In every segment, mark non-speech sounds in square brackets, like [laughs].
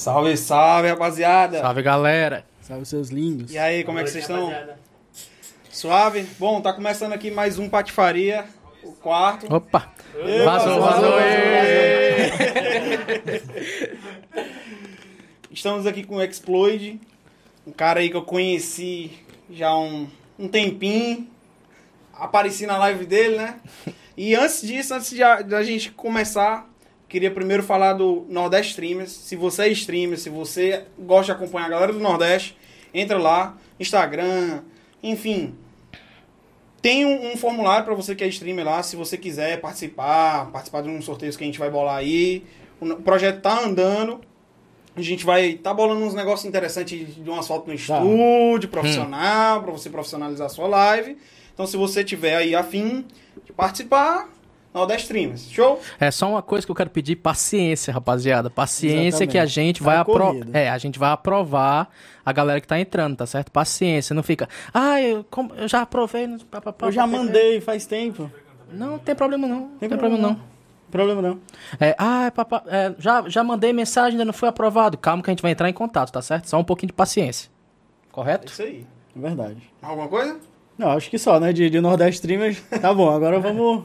Salve, salve, rapaziada. Salve, galera. Salve seus lindos. E aí, como é que Boa vocês estão? Suave? Bom, tá começando aqui mais um Patifaria, o quarto. Opa. Ê, Vazou, vazou. ê. [laughs] Estamos aqui com o Exploid, um cara aí que eu conheci já há um, um tempinho. Apareci na live dele, né? E antes disso, antes de a, da gente começar, queria primeiro falar do Nordeste Streamers. Se você é streamer, se você gosta de acompanhar a galera do Nordeste, entra lá, Instagram, enfim. Tem um, um formulário para você que é streamer lá, se você quiser participar, participar de um sorteio que a gente vai bolar aí. O projeto tá andando. A gente vai tá bolando uns negócios interessantes de umas fotos no estúdio, profissional, para você profissionalizar a sua live. Então, se você tiver aí afim de participar, Nordeste Streamers. Show? É só uma coisa que eu quero pedir, paciência, rapaziada. Paciência Exatamente. que a gente Tá vai na apro... corrida. É, a gente vai aprovar a galera que tá entrando, tá certo? Paciência, não fica. Ah, eu, como- eu já aprovei. no- pá, pá, pá, Eu já mandei faz tempo. Não tem problema não. Não tem, Tem problema, problema não. Problema não. É, ah, papá, é, já, já mandei mensagem, ainda não foi aprovado. Calma que a gente vai entrar em contato, tá certo? Só um pouquinho de paciência. É Correto? isso aí. É verdade. Alguma coisa? Não, acho que só, né? De, de Nordeste Streamers. [laughs] Tá bom, agora vamos.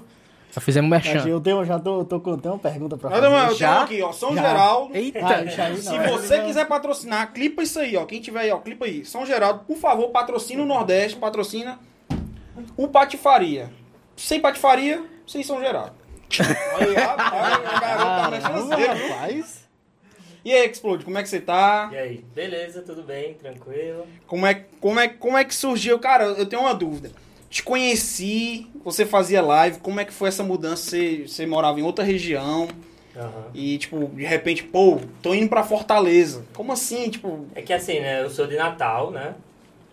Já fizemos merchan. Eu tenho, já tô, tô com tem uma pergunta pra Eu fazer. tenho, eu tenho Já? aqui, ó. São Já. Geraldo. Eita! Ah, aí Se não, é você não. quiser patrocinar, clipa isso aí, ó. Quem tiver aí, ó, clipa aí. São Geraldo, por favor, patrocina o Nordeste, patrocina o Patifaria. Sem Patifaria, sem São Geraldo. Aí, rapaz, a garota viu? rapaz. E aí, Explode, como é que você tá? E aí? Beleza, tudo bem, tranquilo. Como é, como é, como é que surgiu? Cara, eu tenho uma dúvida. Te conheci, você fazia live, como é que foi essa mudança? Você, você morava em outra região Aham. e, tipo, de repente, pô, tô indo pra Fortaleza. Como assim? Tipo, É que assim, né? Eu sou de Natal, né?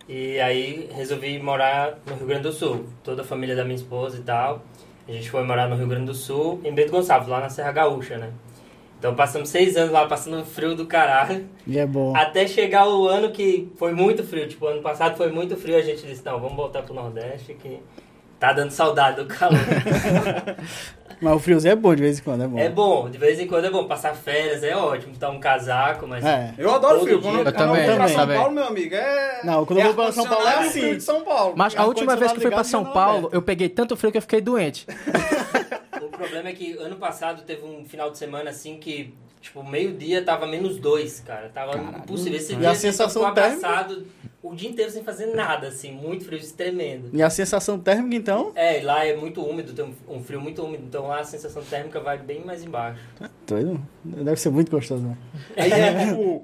E aí resolvi morar no Rio Grande do Sul. Toda a família da minha esposa e tal. A gente foi morar no Rio Grande do Sul, em Bento Gonçalves, lá na Serra Gaúcha, né? Então passamos seis anos lá, passando um frio do caralho. E é bom. Até chegar o ano que foi muito frio. Tipo, ano passado foi muito frio. A gente disse, não, vamos voltar pro Nordeste que tá dando saudade do calor. [laughs] Mas o friozinho é bom de vez em quando, é bom. É bom, de vez em quando é bom. Passar férias é ótimo, botar um casaco, mas... É. eu adoro frio. Quando, Eu quando também, eu vou pra também. São Paulo, meu amigo, é... Não, quando eu é vou pra São Paulo é assim. frio de São Paulo. Mas a última vez que eu fui pra São janela Paulo, eu peguei tanto frio que eu fiquei doente. [laughs] O problema é que ano passado teve um final de semana assim que, tipo, meio-dia tava menos dois, cara. Tava impossível. Esse E dia a sensação ficou abraçado o dia inteiro sem fazer nada, assim, muito frio, tremendo. E a sensação térmica, então? É, lá é muito úmido, tem um- um frio muito úmido, então lá a sensação térmica vai bem mais embaixo. Doido. Deve ser muito gostoso, né? Aí é, tipo,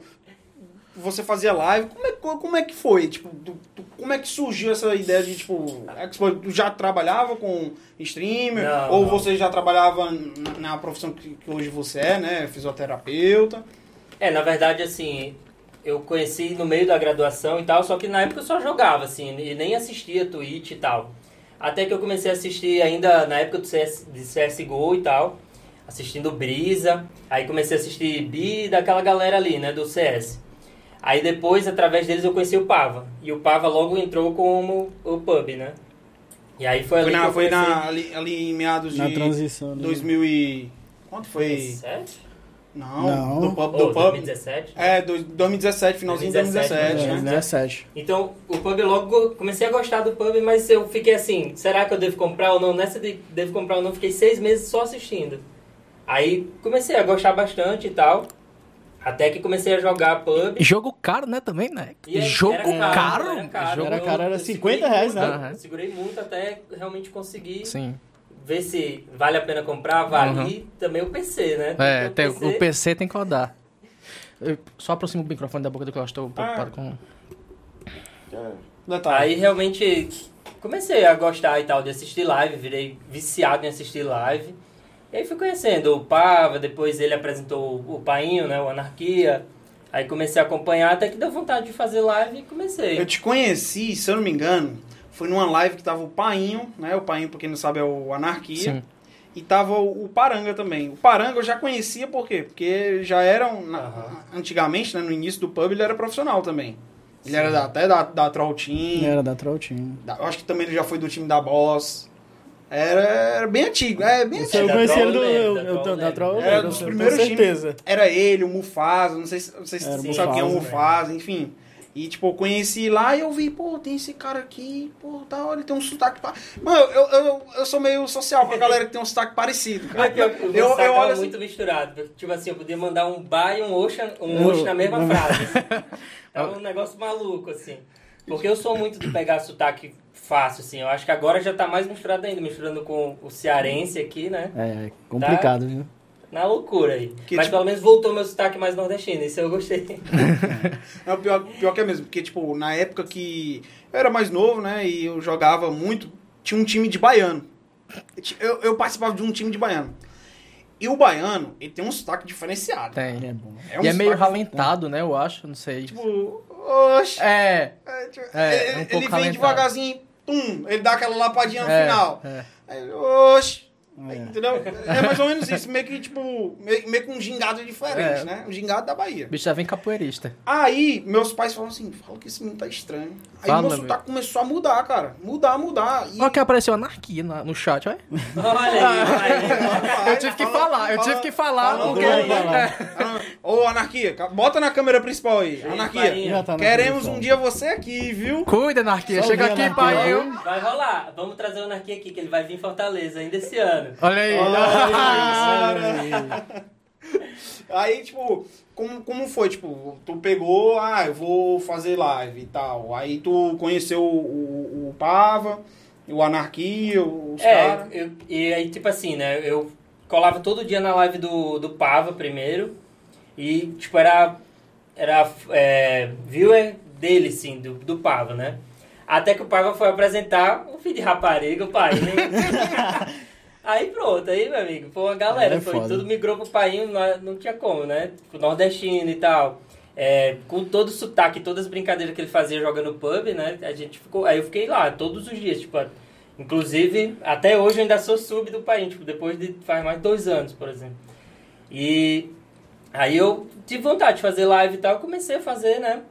você fazia live, como é, como é que foi? Tipo, tu- tu- como é que surgiu essa ideia de, tipo, tu já trabalhava com streamer? Não, ou não. você já trabalhava na, na profissão que, que hoje você é, né? Fisioterapeuta? É, na verdade, assim, eu conheci no meio da graduação e tal, só que na época eu só jogava, assim, e nem assistia Twitch e tal. Até que eu comecei a assistir ainda na época do CS, de CSGO e tal, assistindo Brisa, aí comecei a assistir Bi daquela galera ali, né, do CS. Aí depois, através deles, eu conheci o Pava. E o Pava logo entrou como o pub, né? E aí foi ali Foi, que na, eu foi na, ali, ali em meados Na de transição. Né? 2000 e... Quanto foi? 2017? Não, Não. do pub. Do pub. 2017? É, dois- 2017, finalzinho de 2017, 2017, É, né? 17. Então, o pub logo go- comecei a gostar do pub, mas eu fiquei assim, será que eu devo comprar ou não? Nessa de devo comprar ou não, fiquei seis meses só assistindo. Aí comecei a gostar bastante e tal. Até que comecei a jogar pub. Jogo caro, né, também, né? E aí, Jogo era caro? Era caro, Jogo- Era caro, era eu 50 segurei reais, muito, né? Segurei muito até realmente conseguir Sim. ver se vale a pena comprar, vale. E também o PC, né? É, Tem tem- o PC tem que rodar. Eu só aproximo o microfone da boca do que eu estou preocupado com. Detalhe. Aí realmente comecei a gostar e tal de assistir live, virei viciado em assistir live. E aí fui conhecendo o Pava, depois ele apresentou o Painho, né, o Anarquia. Aí comecei a acompanhar até que deu vontade de fazer live e comecei. Eu te conheci, se eu não me engano, foi numa live que tava o Painho, né? O Painho, pra quem não sabe, é o Anarquia. Sim. E tava o, o Paranga também. O Paranga eu já conhecia por quê? Porque já era, um- na- antigamente, né, no início do pub, ele era profissional também. Ele Sim. era da- até da, da Troll Team. Era da Troll Team. da- eu acho que também ele já foi do time da Boss. Era, era bem antigo, é bem Isso antigo. eu conheci ele do. eu Eu, eu, da eu Troll eu Era dos eu primeiros times. Era ele, o Mufasa, não sei se, não sei se Era o você sabe quem é o Mufasa, Mufasa, enfim. E, tipo, eu conheci lá e eu vi, pô, tem esse cara aqui, pô, tá, ele tem um sotaque... Pa... Mano, eu, eu, eu sou meio social com a galera que tem um sotaque parecido, cara. O Eu, eu, eu olho assim, muito misturado. Tipo assim, eu podia mandar um ba e um oxa, um Eu- na mesma frase. [laughs] É um negócio maluco, assim. Porque eu sou muito de pegar sotaque fácil, assim. Eu acho que agora já tá mais misturado ainda, misturando com o cearense aqui, né? É, é complicado, viu? Na loucura aí. Que Mas tipo- pelo menos voltou meu sotaque mais nordestino, isso eu gostei. [laughs] É o pior, pior que é mesmo, porque, tipo, na época que eu era mais novo, né, e eu jogava muito, tinha um time de baiano. Eu, eu participava de um time de baiano. E o baiano, ele tem um sotaque diferenciado. Tem. É bom. um e é meio ralentado, né? Eu acho, não sei. Tipo, oxe. É. É, tipo, É, ele, é um ele pouco vem ralentado. devagarzinho, tum, ele dá aquela lapadinha no é, final. é. Aí, oxe. É. Entendeu? É mais ou menos isso, meio que, tipo, meio, meio que um gingado diferente, É. né? Um gingado da Bahia. O bicho já vem capoeirista. Aí, meus pais falaram assim, fala que esse menino tá estranho. Aí Fala, meu sotaque começou a mudar, cara. Mudar, mudar. E... Olha que apareceu anarquia na- no chat, olha. [laughs] Olha aí, Eu tive que falar, eu tive que falar. Fala, porque- fala, fala. [laughs] É. Ô, Anarquia, bota na câmera principal aí. Anarquia, tá queremos um dia você aqui, viu? Cuida, anarquia. Só Chega aqui, pai. Vai rolar. Vamos trazer o Anarquia aqui, que ele vai vir em Fortaleza ainda esse ano. Olha aí. Aí, tipo, como, como foi? Tipo, tu pegou, ah, eu vou fazer live e tal. Aí tu conheceu o, o, o Pava, o Anarquia, os É, caras. eu- e aí, tipo assim, né? Eu colava todo dia na live do, do Pava primeiro. E, tipo, era. Era é, viewer dele, sim, do, do Pava, né? Até que o Pava foi apresentar um filho de rapariga, o pai. [laughs] aí pronto, aí, meu amigo, foi uma galera. É foi, foda. tudo migrou pro pai, não, não tinha como, né? Tipo, nordestino e tal. É, com todo o sotaque, todas as brincadeiras que ele fazia jogando pub, né? A gente ficou. Aí eu fiquei lá todos os dias, tipo, Inclusive, até hoje eu ainda sou sub do país, tipo, depois de faz mais de dois anos, por exemplo. E aí eu tive vontade de fazer live e tal, eu comecei a fazer, né?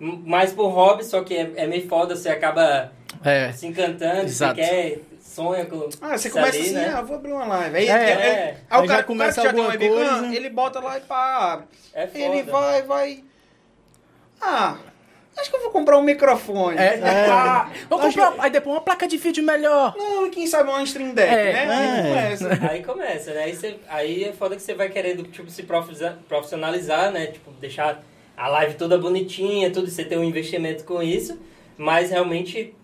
Mais por hobby, só que é, é meio foda, você acaba É. se encantando, Exato. você quer, sonha com. Ah, você começa ali, assim, né? ah, vou abrir uma live. Aí, É, ele- é. aí Aí o cara, começa cara que já tem uma alguma webcam, coisa. ele bota lá e pá, abre. É foda. Ele vai, vai. Ah, acho que eu vou comprar um microfone. É. Ah, Vou comprar, aí depois uma placa de vídeo melhor. não, quem sabe uma stream deck, É. né? Aí É. começa. Aí começa, né? Aí, você, aí é foda que você vai querendo, tipo, se profissionalizar, né? Tipo, deixar a live toda bonitinha, tudo, você tem um investimento com isso, mas realmente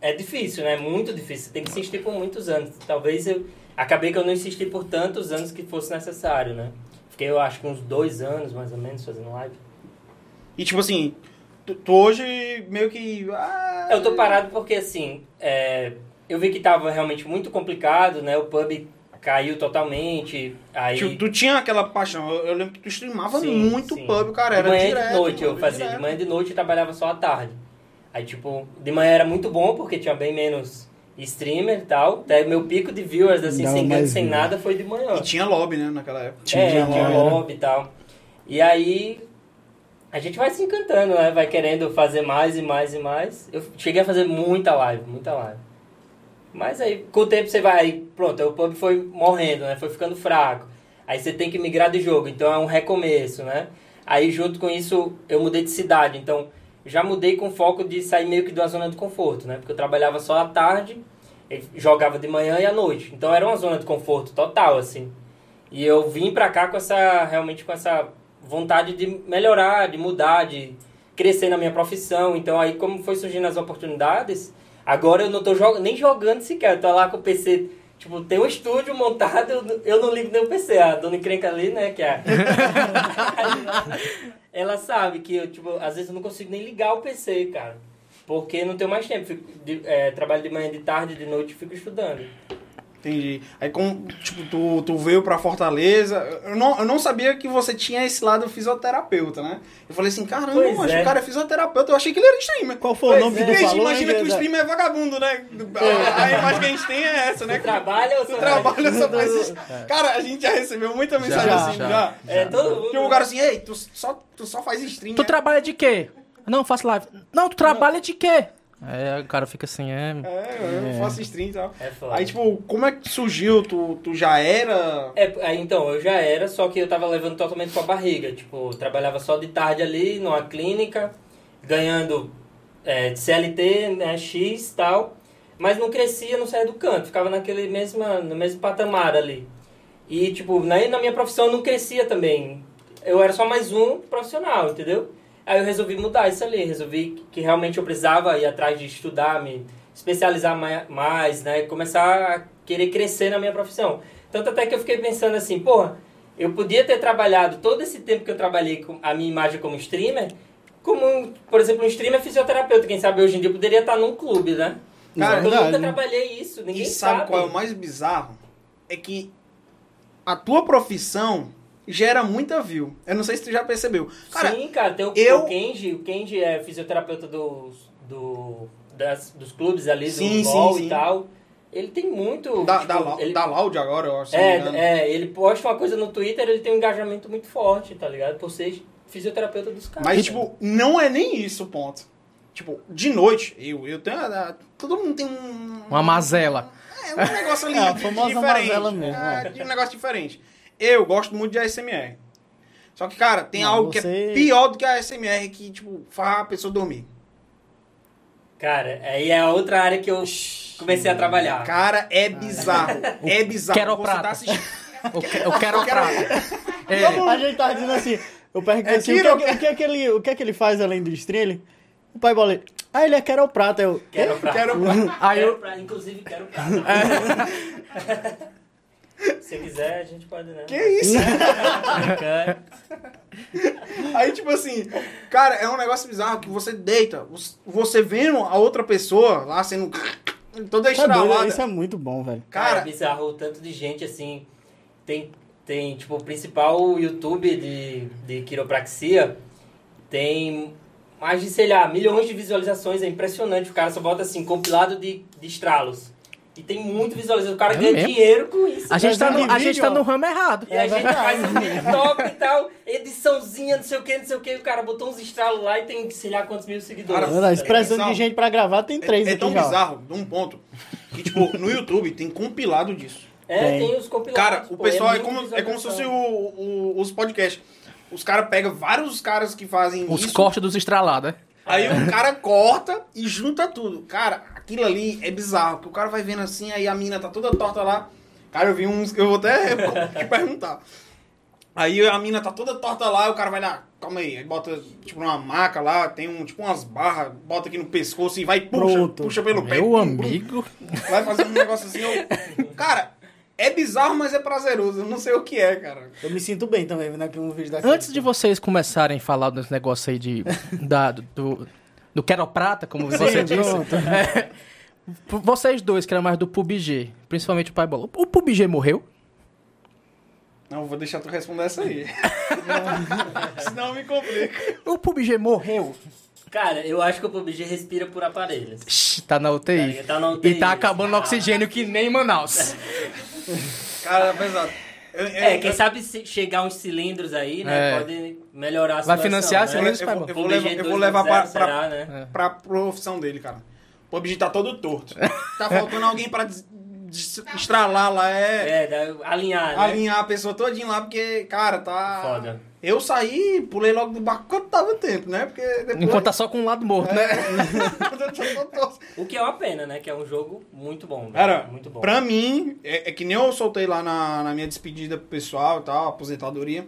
é difícil, né? Muito difícil. Você tem que insistir por muitos anos. Talvez eu... Acabei que eu não insisti por tantos anos que fosse necessário, né? Fiquei, eu acho, uns dois anos, mais ou menos, fazendo live. E tipo assim, tu, tu hoje meio que. Ah, Eu tô parado porque, assim, é, eu vi que tava realmente muito complicado, né? O pub caiu totalmente, aí... Tu, tu tinha aquela paixão. Eu, eu lembro que tu streamava Sim, muito sim. pub, cara. de Era manhã e direto. de noite eu fazia. direto. De manhã e de noite eu trabalhava só à tarde. Aí, tipo, de manhã era muito bom porque tinha bem menos streamer e tal. Até meu pico de viewers, assim, Dava sem ganho, sem nada, foi de manhã. E tinha lobby, né, naquela época. Tinha é, lobby, tinha lobby e tal. E aí, a gente vai se encantando, né? Vai querendo fazer mais e mais e mais. Eu cheguei a fazer muita live, muita live. Mas aí, com o tempo você vai, aí, pronto, o pub foi morrendo, né? Foi ficando fraco. Aí você tem que migrar de jogo, então é um recomeço, né? Aí junto com isso eu mudei de cidade, então já mudei com foco de sair meio que de uma zona de conforto, né? Porque eu trabalhava só à tarde, jogava de manhã e à noite. Então era uma zona de conforto total, assim. E eu vim pra cá com essa, realmente com essa vontade de melhorar, de mudar, de crescer na minha profissão. Então aí como foi surgindo as oportunidades, agora eu não tô jog nem jogando sequer, eu tô lá com o PC, tipo, tem um estúdio montado, eu não ligo nem o PC. A dona encrenca ali, né, que é... [laughs] Ela sabe que eu, tipo, às vezes eu não consigo nem ligar o PC, cara. Porque não tenho mais tempo. Fico de- é, trabalho de manhã, de tarde, de noite fico estudando. Entendi. Aí, como, tipo, tu, tu veio pra Fortaleza, eu não, eu não sabia que você tinha esse lado fisioterapeuta, né? Eu falei assim, caramba, Pois mas é. o cara é fisioterapeuta, eu achei que ele era streamer. Qual foi Pois o nome é. que tu Porque a gente falou? imagina que o streamer é vagabundo, né? A, a imagem que a gente tem é essa, né? Tu trabalha ou Tu só trabalha só [laughs] faz isso. Cara, a gente já recebeu muita mensagem Já, assim, já. já. É, todo mundo. Tipo, o cara assim, ei, tu só, tu só faz stream, Tu né? trabalha de quê? Não, faço live. Não, tu trabalha de quê? Aí o cara fica assim, é. É, eu É. faço stream e tal. É foda. Aí, tipo, como é que surgiu? Tu, tu já era. É, aí, então, eu já era, só que eu tava levando totalmente com a barriga. Tipo, trabalhava só de tarde ali, numa clínica, ganhando é, de CLT, né, X e tal. Mas não crescia, não saía do canto, ficava naquele mesmo, no mesmo patamar ali. E, tipo, na, na minha profissão eu não crescia também. Eu era só mais um profissional, entendeu? Aí eu resolvi mudar isso ali, resolvi que, realmente eu precisava ir atrás de estudar, me especializar mai- mais, né? Começar a querer crescer na minha profissão. Tanto até que eu fiquei pensando assim, porra, eu podia ter trabalhado todo esse tempo que eu trabalhei com a minha imagem como streamer, como, por exemplo, um streamer fisioterapeuta. Quem sabe hoje em dia eu poderia estar num clube, né? Cara, eu nunca né? trabalhei isso, ninguém e sabe, qual é o mais bizarro? É que a tua profissão gera muita view. Eu não sei se tu já percebeu. Cara, Sim, cara, tem o, eu- o Kenji, o Kenji é fisioterapeuta dos, do, das, dos clubes ali, do Sim, sim, sim. e tal. Ele tem muito. da, tipo, da, ele, da Loud agora, eu acho. é, é, ele posta uma coisa no Twitter, ele tem um engajamento muito forte, tá ligado? Por ser fisioterapeuta dos caras. Mas, né? tipo, não é nem isso o ponto. Tipo, de noite, eu, eu tenho. a- Todo mundo tem um. Uma mazela. É, um negócio ali [laughs] É, a famosa diferente. mazela mesmo, É, é. um negócio diferente. Eu gosto muito de ASMR. Só que, cara, tem Não, algo que é você- pior do que a ASMR que, tipo, faz a pessoa dormir. Cara, aí é a outra área que eu comecei a trabalhar. Cara, é bizarro. É bizarro. Quero Você prata. tá assistindo. Eu, que- eu quero prata. [laughs] É, A gente tava dizendo assim, eu perguntei É assim, o, que, é que- o, que é que ele, o que é que ele faz além do stream? Ele, o pai bola, ah, ele é queroprata. Eu, Quero pra... Quero prata. [laughs] aí Quero eu, pra... Inclusive, quero pra... [laughs] Se quiser, a gente pode, né? Que isso? Aí, tipo assim, cara, é um negócio bizarro que você deita, você vendo a outra pessoa lá sendo toda tá doido, estralada. isso é muito bom, velho. Cara, Cara, é bizarro o tanto de gente assim. Tem, tem tipo, o principal YouTube de, de quiropraxia tem mais de, sei lá, milhões de visualizações. É impressionante. O cara só bota assim, compilado de, de estralos. E tem muito visualização. O cara É ganha mesmo? dinheiro com isso. a gente tá no, a vídeo, gente tá no ramo errado. E a gente faz um TikTok e tal, ediçãozinha, não sei o que, não sei o que. O cara botou uns estralos lá e tem, sei lá, quantos mil seguidores. Cara, Verdade, se precisando bizarro. de gente pra gravar, tem três é, é tão já. bizarro, de um ponto, que, tipo, no YouTube tem compilado disso. É, Tem. tem os compilados. Cara, o pô, pessoal é, como, é como se fosse o, o- os podcasts. Os caras pegam vários caras que fazem Os isso, cortes dos estralados, né? aí o cara corta e junta tudo. Cara, aquilo ali é bizarro, que o cara vai vendo assim, aí a mina tá toda torta lá. Cara, eu vi uns, eu vou até [laughs] te perguntar. Aí a mina tá toda torta lá, e o cara vai lá, calma aí, aí bota tipo numa maca lá, tem um tipo umas barras, bota aqui no pescoço e vai puxa, Pronto. puxa pelo pé. Meu amigo. Vai fazer um negócio assim, eu... cara, é bizarro, mas é prazeroso. Eu não sei o que é, cara. Eu me sinto bem também vendo aqui um vídeo daquele. Antes de vocês começarem a falar desse negócio aí de, da, do, do, queroprata, como você Sim, disse, pronto. [laughs] é, vocês dois que eram mais do PUBG, principalmente o Pai Bola, o PUBG morreu? Não, vou deixar tu responder essa aí. [laughs] Senão me complica. O PUBG morreu? Cara, eu acho que o PUBG respira por aparelhos. Shhh, tá na UTI. Tá na UTI. E tá acabando o oxigênio que nem em Manaus. Cara, pesado. É, quem eu- sabe se chegar uns cilindros aí, né? É. Pode melhorar a Vai situação. financiar né? cilindros, eu, pai eu vou levar, eu vou levar 2.0 pra, será, pra, né? pra profissão dele, cara. O PUBG tá todo torto. [laughs] Tá faltando alguém pra estralar lá, é, É, alinhar, né? alinhar a pessoa todinha lá, porque, cara, tá... Foda. Eu saí, pulei logo do barco quando tava tempo, né? Porque depois... Enquanto tá só com um lado morto, né? Todo [laughs] torto. O que é uma pena, né? Que é um jogo muito bom. né? Cara, muito bom. pra mim, é, é que nem eu soltei lá na, na minha despedida pro pessoal e tal, aposentadoria.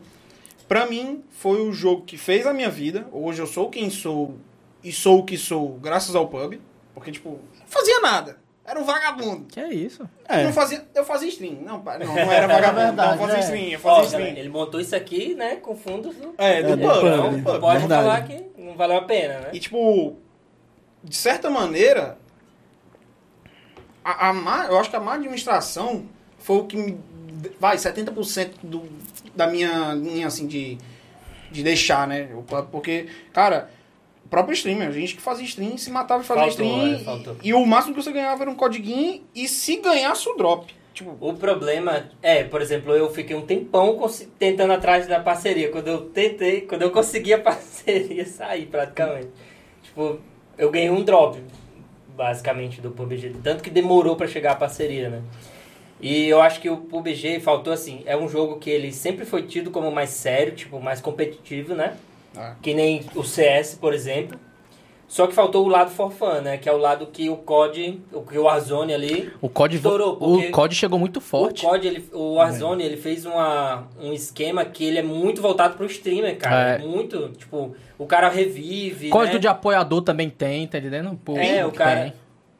Pra mim, foi o jogo que fez a minha vida. Hoje eu sou quem sou e sou o que sou graças ao pub. Porque, tipo, não fazia nada. Era um vagabundo. Que é isso? Eu, É. não fazia, eu fazia stream. Não, não, não [laughs] era vagabundo. verdade, não, eu fazia é. stream. Eu Ó, fazia galera, stream. ele montou isso aqui, né? Com fundos do... É, do É, do pub. não, pub. pode verdade. falar que não valeu a pena, né? E, tipo, de certa maneira, a, a má, eu acho que a má administração foi o que me. Vai, 70% do, da minha linha, assim, de, de deixar, né? o pub, Porque, cara, próprio streamer, a gente que fazia stream, se matava e fazia Faltou, stream. é, faltou. e, e o máximo que você ganhava era um codiguinho, e se ganhasse o drop. Tipo, O problema é, por exemplo, eu fiquei um tempão tentando atrás da parceria. Quando eu tentei, quando eu consegui a parceria, [laughs] saí praticamente. Tipo, eu ganhei um drop. basicamente, do PUBG. Tanto que demorou pra chegar a parceria, né? E eu acho que o PUBG faltou assim, é um jogo que ele sempre foi tido como mais sério, tipo, mais competitivo, né? Ah. Que nem o CS, por exemplo. Só que faltou o lado for fun, né? Que é o lado que o COD, o que o Warzone ali O COD, Estourou, o COD chegou muito forte. o COD, ele, o Warzone, ele fez uma, um esquema que ele é muito voltado pro streamer, cara. É. Muito, tipo, o cara revive, Código né? de apoiador também tem, tá entendendo? Pô, É, o cara- Tem,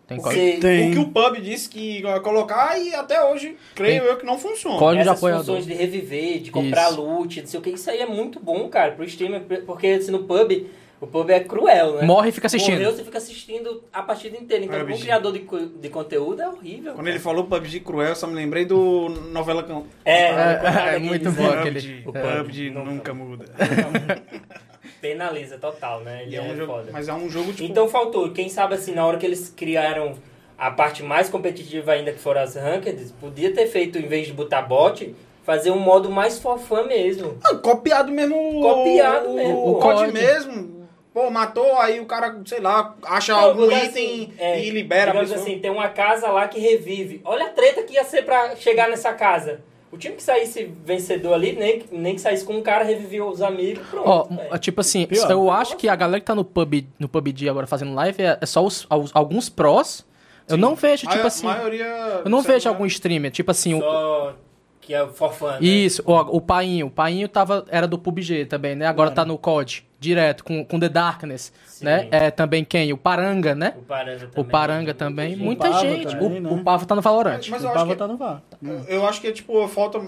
tem código. Tem. O que o pub disse que ia colocar e até hoje, creio Tem. eu, que não funciona. Código de Essas apoiador. funções de reviver, de comprar Isso. loot, não sei o que, isso aí é muito bom, cara, pro streamer, porque assim, no pub, o pub é cruel, né? Morre e fica assistindo. Morreu, você fica assistindo a partida inteira. Então, PUBG. como criador de, de conteúdo, é horrível. Quando cara. ele falou PUBG cruel, eu só me lembrei do novela Cão. É, É, é muito eles, bom né? aquele- PUBG, O PUBG nunca- nunca muda. [laughs] Penaliza total, né? Ele é é, um jogo, foda. mas é um jogo tipo. Então faltou. Quem sabe assim, na hora que eles criaram a parte mais competitiva ainda, que foram as ranked, podia ter feito, em vez de botar bot, fazer um modo mais for fun mesmo. Ah, copiado mesmo. o- Copiado o, mesmo. O O COD COD. mesmo. Pô, matou, aí o cara, sei lá, acha Não, algum item assim, é, e libera a digamos pessoa. assim, tem uma casa lá que revive. Olha a treta que ia ser pra chegar nessa casa. O time que saísse vencedor ali, nem, nem que saísse com um cara, revivia os amigos, pronto. Ó, velho. tipo assim, Pior. eu acho que a galera que tá no, pub, no PUBG agora fazendo live é, é só os, alguns prós. Eu não vejo, tipo a, assim. maioria. Eu não vejo algum streamer, tipo assim. o- Só que é for fun, né? Isso, o, o Painho. O Painho tava, era do PUBG também, né? Agora tá no COD, direto, com, com The Darkness, Sim. né? É também quem? O Paranga, né? O Paranga também. O Paranga também. gente. Muita Pava gente. também, o, né? o Pavo tá no Valorant. Mas o eu acho Pava que- tá no VAR. Eu acho que é tipo, falta.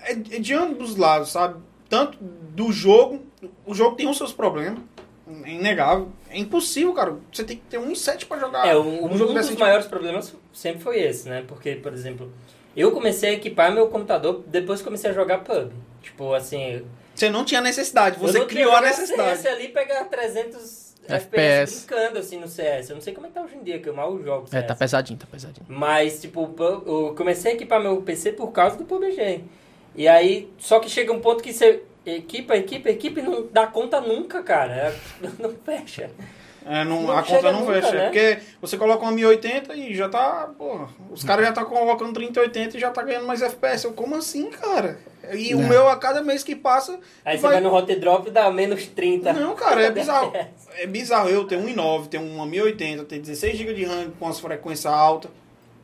É é de ambos os lados, sabe? Tanto do jogo. O jogo tem os seus problemas. É inegável. É impossível, cara. Você tem que ter um em 7 pra jogar. É, um, um jogo dos tipo. maiores problemas sempre foi esse, né? Porque, por exemplo, eu comecei a equipar meu computador depois que comecei a jogar pub. Tipo, assim... Você não tinha necessidade, você criou a necessidade. CS ali pegar 300 FPS, FPS. brincando, assim, no CS. Eu não sei como é que tá hoje em dia, que eu mal jogo É, CS. tá pesadinho, tá pesadinho. Mas, tipo, eu comecei a equipar meu PC por causa do PUBG. E aí, só que chega um ponto que você equipa, equipa, equipa e não dá conta nunca, cara. [laughs] Não fecha. É, não, Não a conta não nunca, fecha. né? Porque você coloca uma 1080 e já tá. Porra, os caras já tá colocando 3080 e já tá ganhando mais FPS. Eu, como assim, cara? E o Não. meu, a cada mês que passa. Aí você vai no hot drop e dá menos 30. Não, cara, é [laughs] bizarro. É bizarro. Eu tenho um i9, tenho uma 1080, tenho 16 GB de RAM com as frequências altas.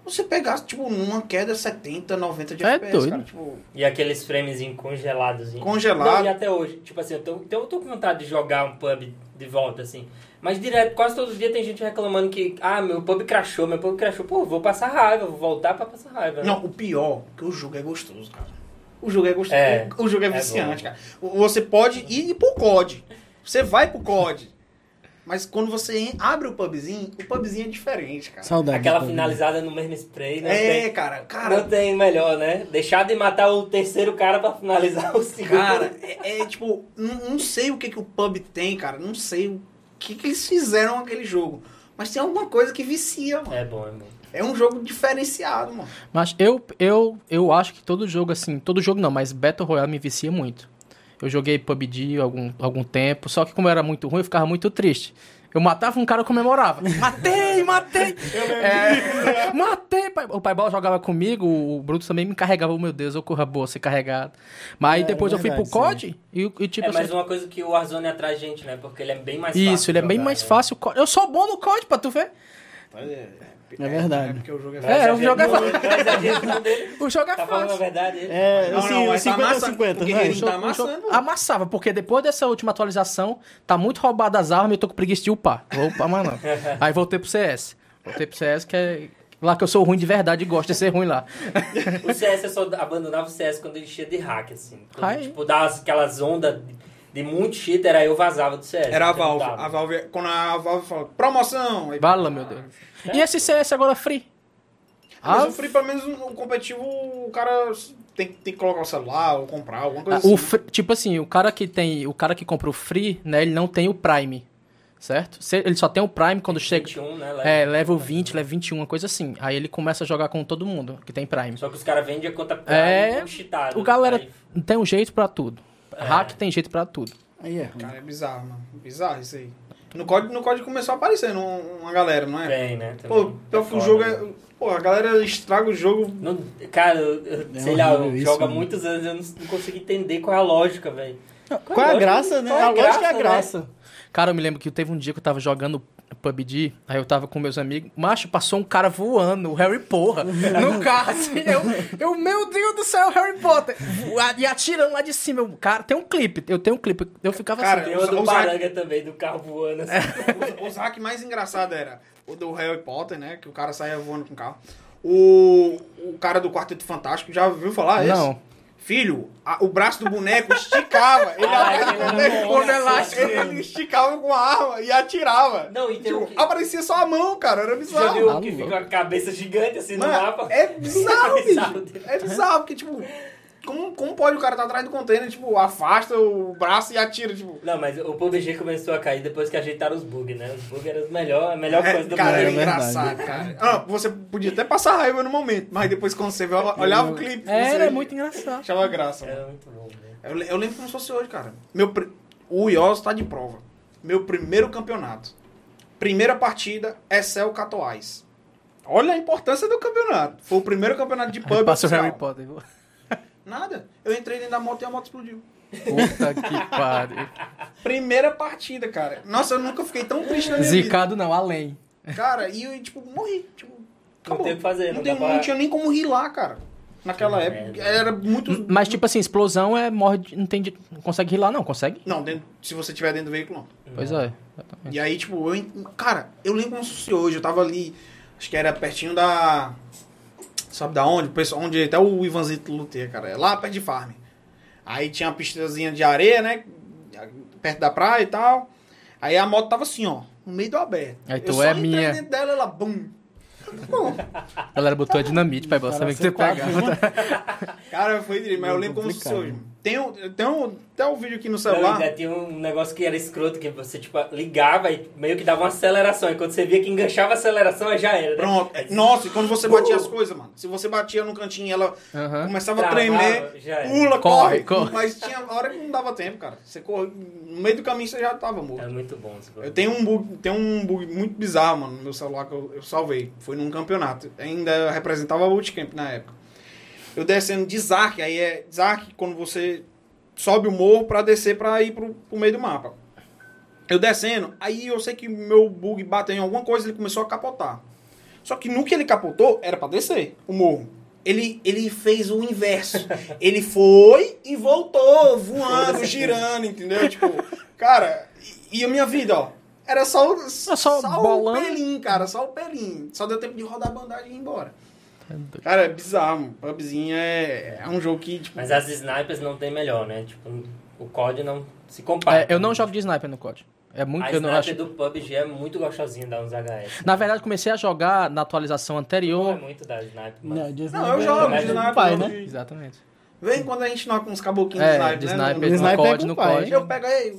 Você pegar, tipo, numa queda 70, 90 de É FPS, doido. cara. Tipo, E aqueles framezinhos congelados. Congelado. Não, e até hoje. Tipo assim, eu tô, então eu tô com vontade de jogar um pub de volta, assim. Mas direto, quase todos os dias tem gente reclamando que, ah, meu pub crashou, meu pub crashou. Pô, vou passar raiva, vou voltar pra passar raiva. né? Não, o pior, que o jogo é gostoso, cara. O jogo é gostoso. É. o jogo é É viciante, bom. cara. Você pode ir pro COD. Você vai pro COD. Mas quando você abre o pubzinho, o pubzinho é diferente, cara. Saudade. Aquela finalizada no mesmo spray, né? É, Tem- cara. Não Cara, tem melhor, né? Deixar de matar o terceiro cara pra finalizar o segundo. cara, é, é tipo, não, não sei o que, que o pub tem, cara. Não sei o que, que eles fizeram naquele jogo. Mas tem alguma coisa que vicia, mano. É bom, é bom. É um jogo diferenciado, mano. Mas eu, eu, eu acho que todo jogo, assim, todo jogo não, mas Battle Royale me vicia muito. Eu joguei PUBG algum, algum tempo, só que como era muito ruim, eu ficava muito triste. Eu matava um cara, eu comemorava. [laughs] Matei, matei! É, matei! pai. O pai Bola jogava comigo, o Bruto também me carregava. Oh, meu Deus, eu corra boa, ser carregado. Mas aí É, depois eu fui pro verdade, COD e, e tipo é, mas assim, uma coisa que o Warzone atrai gente, né? Porque ele é bem mais fácil. Isso, ele é bem mais né? fácil. o COD. Eu sou bom no COD, pra tu ver. É verdade. porque o jogo é É, o jogo é dele. O jogo é Tá falando a fácil. verdade. ele. É, Não, assim, não, o mas tá 50 massa, 50, porque vai. ele- O Tá jogo amassando. amassava, porque depois dessa última atualização, tá muito roubado as armas e eu tô com preguiça de upar. Vou upar mais não. [laughs] Aí voltei pro CS. Voltei pro CS, que é lá que eu sou ruim de verdade e gosto de ser ruim lá. O CS eu só abandonava o CS quando ele enchia de hack, assim. Quando, tipo, dava aquelas ondas de, muito cheater, aí eu vazava do CS. Era a Valve. A Valve, quando a Valve falou, promoção. aí- Bala, meu Deus. E esse CS agora free? Mas Ah, o free, pelo menos, o competitivo, o cara tem, tem que colocar o celular ou comprar, alguma coisa Ah, assim. o free- tipo assim, o cara que tem, o cara que compra o free, né, ele não tem o Prime, certo? Ele só tem o Prime quando chega 21, né? é, level 20, level 21, uma coisa assim. Aí ele começa a jogar com todo mundo que tem Prime. Só que os caras vendem a conta Prime É, com cheatado. O galera Aí- tem um jeito pra tudo. É. Hack tem jeito pra tudo. Aí é. Cara, é bizarro, mano. Bizarro isso aí. No código, no código começou a aparecer um- uma galera, não é? Tem, né? Pô, pior que o foda, jogo né? é. Pô, a galera estraga o jogo. Não- cara, eu, eu- É sei lá, isso, jogo há mano. muitos anos e eu não, não consigo entender qual é a lógica, velho. Qual é a graça, né? Qual é A a lógica é a graça, né? graça. Cara, eu me lembro que teve um dia que eu tava jogando PUBG, aí eu tava com meus amigos, macho, passou um cara voando, o Harry Porra, no [laughs] carro, assim, eu, eu, meu Deus do céu, Harry Potter, e atirando lá de cima, eu, cara, tem um clipe, eu tenho um clipe, eu ficava Cara, assim, Tem uma do Baranga também, do carro voando assim. [laughs] Os, os hack mais engraçados era o do Harry Potter, né? Que o cara saía voando com o carro. O, o cara do Quarteto Fantástico, já ouviu falar esse? Filho, a- o braço do boneco esticava. [laughs] Ele, Ai, ele- ele- elástico, ele esticava com a arma e atirava. Não, e Tipo, que- aparecia só a mão, cara. Era Já bizarro. viu Ah, que fica com a cabeça gigante assim no Mano, mapa? é bizarro, É [laughs] bizarro. bicho. É bizarro, porque, tipo, como, como pode o cara estar atrás do container, tipo, afasta o braço e atira, tipo. Não, mas o PUBG começou a cair depois que ajeitaram os bugs, né? Os bugs eram os melhor, a melhor É, coisa do cara, mundo. era é verdade. engraçado, cara. Ah, você podia até passar raiva no momento, mas depois quando você olhava o clipe, era você muito engraçado. achava graça. mano. Era muito bom, né? Eu, eu lembro como se fosse hoje, cara. Meu, o Ios tá de prova. Meu primeiro campeonato. Primeira partida, Excel Catoais. Olha a importância do campeonato. Foi o primeiro campeonato de pub Passa o. Harry Potter, Nada. Eu entrei dentro da moto e a moto explodiu. puta que [laughs] pariu. Primeira partida, cara. Nossa, eu nunca fiquei tão triste na minha Zicado não, além. vida. Cara, e eu, tipo, morri. Tipo, acabou. tem o que fazer, Não, não tem- pra- não tinha nem como rir lá, cara. Naquela Que época. merda. Era muito... Mas tipo assim, explosão é morre, não tem, não consegue rilar não, consegue? Não, dentro- se você tiver dentro do veículo, não. Pois é. exatamente. E aí, tipo, eu, cara, eu lembro como se hoje. Eu tava ali, acho que era pertinho da. Sabe da onde? Onde até o Ivanzito luteia, cara. É lá perto de farm. Aí tinha uma pistazinha de areia, né? Perto da praia e tal. Aí a moto tava assim, ó, no meio do aberto. Aí eu tu só é minha. dentro dela, ela, bum. Bom, A galera botou a dinamite pra você saber que você pega. [laughs] cara, foi direito, mas eu lembro como se fosse hoje. Tem, um, tem um, até um vídeo aqui no Não, celular. ainda tinha um negócio que era escroto, que você, tipo, ligava e meio que dava uma aceleração. E quando você via que enganchava a aceleração, aí já era. né? Pronto. Nossa, e quando você batia as coisas, mano. Se você batia no cantinho e ela Aham. começava a Travava, tremer, já era. pula, Corre, corre, corre. Mas tinha hora que não dava tempo, cara. Você corre, no meio do caminho você já tava morto. É muito bom esse Eu tenho um bug, tem um bug muito bizarro, mano, no meu celular que eu, eu salvei. Foi num campeonato. Ainda representava o Bootcamp na época. Eu descendo de Zark, aí é Zark quando você sobe o morro pra descer pra ir pro, pro meio do mapa. Eu descendo, aí eu sei que meu bug bateu em alguma coisa ele começou a capotar. Só que no que ele capotou, era pra descer o morro. Ele, ele fez o inverso. [laughs] ele foi e voltou, voando, girando, entendeu? Tipo, cara, e, e a minha vida, ó. Era só, o- só o pelinho, cara, só o pelinho. Só deu tempo de rodar a bandagem e ir embora. Cara, é bizarro. mano. PUBGzinho é, é um jogo que, tipo, Mas as snipers não tem melhor, né? Tipo, o COD não se compara. É, eu não jogo de sniper no COD. É muito, A eu não sniper acho. do PUBG é muito gostosinha, dá uns HS. Na verdade, comecei a jogar na atualização Não é anterior. muito da sniper, mas... Não, de Não, eu jogo é de sniper. pai, né? de- Exatamente. Vem quando a gente knoca uns caboquinhos É, de sniper, de né? sniper No- no Sniper COD, com no pai. COD. Eu pego aí.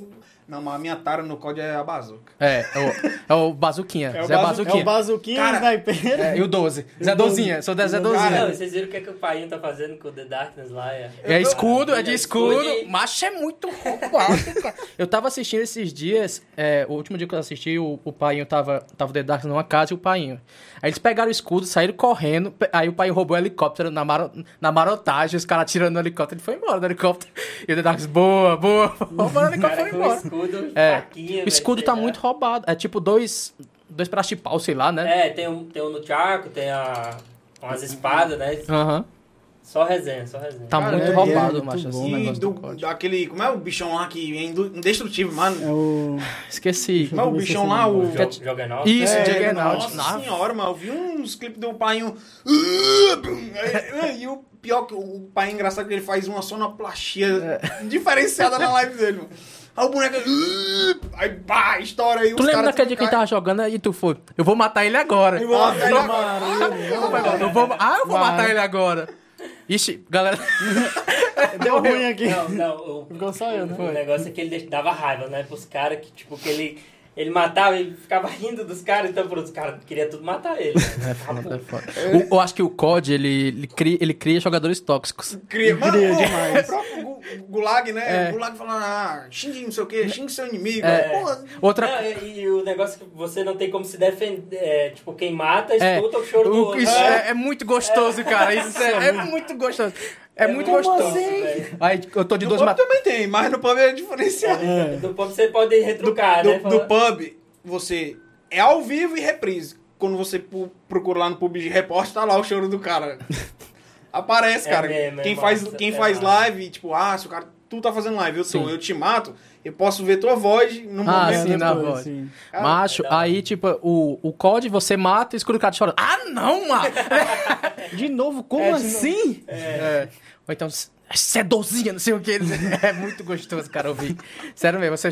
Não, mas a minha tara no COD é a bazuca. É, é o, é o Bazuquinha. É o Zé bazu- É Bazuquinha. o bazuquinha Cara, sniper. É, e o 12. [laughs] Zé Dozinha. Sou da Zé Ah, Dozinha. não, vocês viram o que, é que o pai tá fazendo com o The Darkness lá? É... É escudo, é de É escudo. escudo. Macho é muito roubado, [laughs] cara. Eu tava assistindo esses dias, é, o último dia que eu assisti, o, o painho tava, tava o The Dark numa casa e o painho. Aí eles pegaram o escudo, saíram correndo, aí o pai roubou o helicóptero na, maro, na marotagem, os caras tirando o helicóptero, ele foi embora do helicóptero. E o The Dark, boa, boa, [laughs] roubou o helicóptero e cara foi embora. Escudo, É, faquinha, o escudo velho, tá muito roubado. É tipo dois, dois pedaços de pau, sei lá, né? É, tem um, tem um no Tiago, tem a, umas espadas, né? Aham. Só resenha, só resenha. Tá Cara, muito é- roubado, é macho, assim, o bom. E do, do COD. daquele. Como é o bichão lá que é indestrutível, mano? É o... Esqueci. Como é o bichão lá? O. Jo- Juggernaut. Isso, É, Juggernaut. Nossa senhora, mano. Eu vi uns clipes do pai. Um... [laughs] E o pior que o pai é engraçado que ele faz uma sonoplastia diferenciada na live dele, mano. Aí o boneco. Aí, pá, estoura aí. Tu lembra daquele dia que a gente tava jogando e tu foi? Eu vou matar ele agora. Eu vou matar ele agora. Eu vou, ah, eu vou matar ele agora. Ixi, galera. [laughs] Deu ruim aqui. Não, não, o, Ficou só eu, né? o negócio é que ele dava raiva, né? Pros caras que, tipo, que ele, ele matava e ficava rindo dos caras, então pros caras queriam tudo matar ele. [laughs] É foda, é foda. [laughs] O- eu acho que o COD, ele, ele, cria, ele cria jogadores tóxicos. Cria, mano, Cria demais. O próprio, gulag, né? É. O gulag falando, ah, xingue não sei o quê, xingue seu inimigo. É. Porra, Outra Não, e, e o negócio que você não tem como se defender. É, tipo, quem mata, É, escuta o choro do o- outro. isso É. é, é muito gostoso, cara. Isso é, é muito gostoso. É, muito muito gostoso. velho. Aí eu tô de no duas pub mat... também tem, mas no pub é diferenciado. Do pub você pode retrucar, do, né? do Falar- pub, você é ao vivo e reprise. Quando você procura lá no pub de repórter, tá lá o choro do cara. [laughs] Aparece, É cara. mesmo, é quem faz, massa, quem é faz live, tipo, ah, se o cara. Tu tá fazendo live, eu Sim. eu te mato, eu posso ver tua voz no Ah, momento. sim, na voz. sim. Cara, Macho, é da hora. aí, tipo, o, o COD você mata e escuta o cara chorando. Ah, não, mano! [laughs] De novo, como É, de assim? É. Ou então, sedozinha, não sei o que. [laughs] É muito gostoso, cara, ouvir. Sério mesmo, você.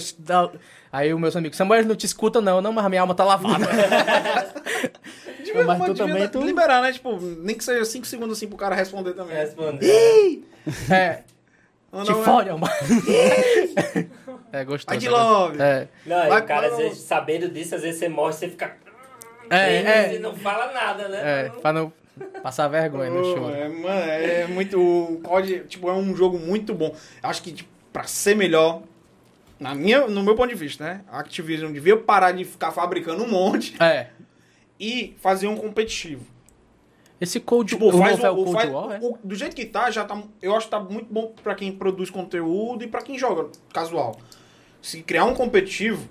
Aí os meus amigos, Samuel não te escuta não, não, mas a minha alma tá lavada. [laughs] Devia, Mas tu também, tu- liberar, né? Tipo, nem que seja 5 segundos assim pro cara responder também. Responde. é, Não, te não, é- fode, mano. É gostoso. Ai, de é gostoso. love. É, Não, e Vai- o cara, às vezes, sabendo disso, às vezes você morre, você fica. É, é. E não fala nada, né? é, pra não passar vergonha no choro. É, mano, é muito. O COD, tipo, é um jogo muito bom. Acho que, tipo, pra ser melhor, na minha, no meu ponto de vista, né? A Activision devia parar de ficar fabricando um monte É. e fazer um competitivo. Esse Cold, Tipo, o faz é o o, Cold faz- War, é? o- do jeito que tá, já tá. Eu acho que tá muito bom pra quem produz conteúdo e pra quem joga casual. Se criar um competitivo.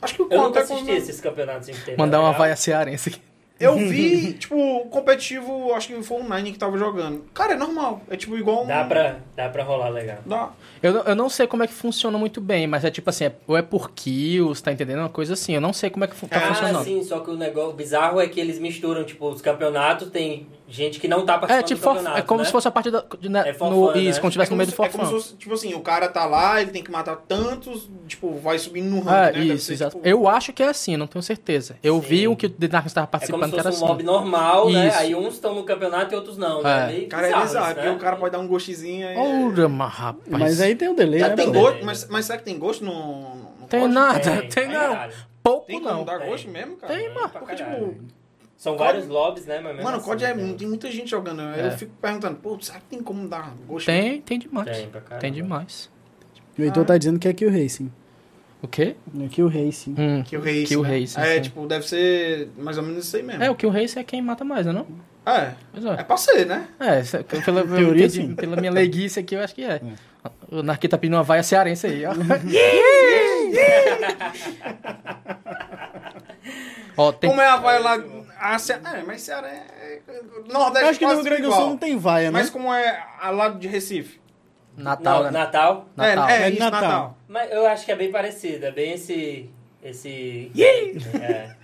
Acho que o Eu nunca assisti quando- esses campeonatos inteiros. Mandar uma vaia cearense aqui. Eu [laughs] vi, tipo, o competitivo, acho que foi o Nine que tava jogando. Cara, é normal. É tipo igual um. Dá pra, dá pra rolar legal. Dá. Eu, não- eu não sei como é que funciona muito bem, mas é tipo assim, é- ou é por kills, tá entendendo? Uma coisa assim. Eu não sei como é que tá ah, funcionando. sim, só que o negócio bizarro é que eles misturam, tipo, os campeonatos, tem gente que não tá participando É tipo, do campeonato, é como né? se fosse a partida de, né, É for no, fun, né? isso, quando tivesse no como meio do se- for é como se fun. fosse, tipo assim, o cara tá lá, ele tem que matar tantos, tipo, vai subindo no ranking, É, né? Isso, ser, exato. tipo, Eu acho que é assim, não tenho certeza. Eu Sim. vi o que o The Darkness estava É como participando, se que era fosse um assim. mob normal, né? Isso. Aí uns estão no campeonato e outros não, né? É. Meio Cara, é bizarro bizarro, isso, porque né? o cara pode dar um gostezinho aí. Ora, mas rapaz. Mas aí tem o delay, Já né? tem gosto, mas, mas será que tem gosto no. no Tem nada, Tem, não. Pouco Tem como não. dar gosto mesmo, cara? Tem, mano. Porque, tipo. São Código- vários lobbies, né? Mas Mano, o assim, COD é, tem. tem muita gente jogando. né? É. Eu fico perguntando, pô, será que tem como dar gosto? Tem, tem demais. Tem. Tem demais. O Heitor tá dizendo que é Kill Racing. O quê? É Kill Racing. Hum. Kill Race. Kill né? Race, É, sim. tipo, deve ser mais ou menos isso aí mesmo. É, o Kill Race é quem mata mais, né não? É. É é. pra ser, né? É, pela, [laughs] pela, Teoria, entendi- pela minha leiguice aqui, eu acho que é. O Narqui tá pedindo uma vaia cearense aí, ó. [laughs] [laughs] ó, tem... Como é a vai lá. A Ce... É, mas Ceará é. Nordeste Eu acho que no Rio Grande do. Sul não tem vaia, né? Mas como é a lado de Recife? Natal, Não, né? Natal. Natal. É, é, É isso, Natal. Natal. Mas eu acho que é bem parecido, é bem esse. Esse. É.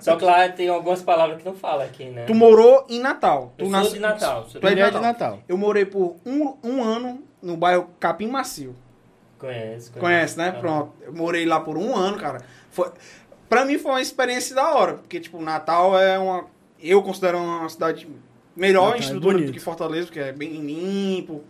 Só que lá tem algumas palavras que não fala aqui, né? Tu morou em Natal. Tu Eu nas- sou de Natal. Sou Tu é de é Natal. Natal. Eu morei por um, um ano no bairro Capim Macio. Conhece, Conhece, né? Ah. Pronto. Eu morei lá por um ano, cara. Foi... Pra mim foi uma experiência da hora. Porque, tipo, Natal é uma... Eu considero uma cidade melhor Natal em é estrutura do bonito. que Fortaleza, porque é bem limpo.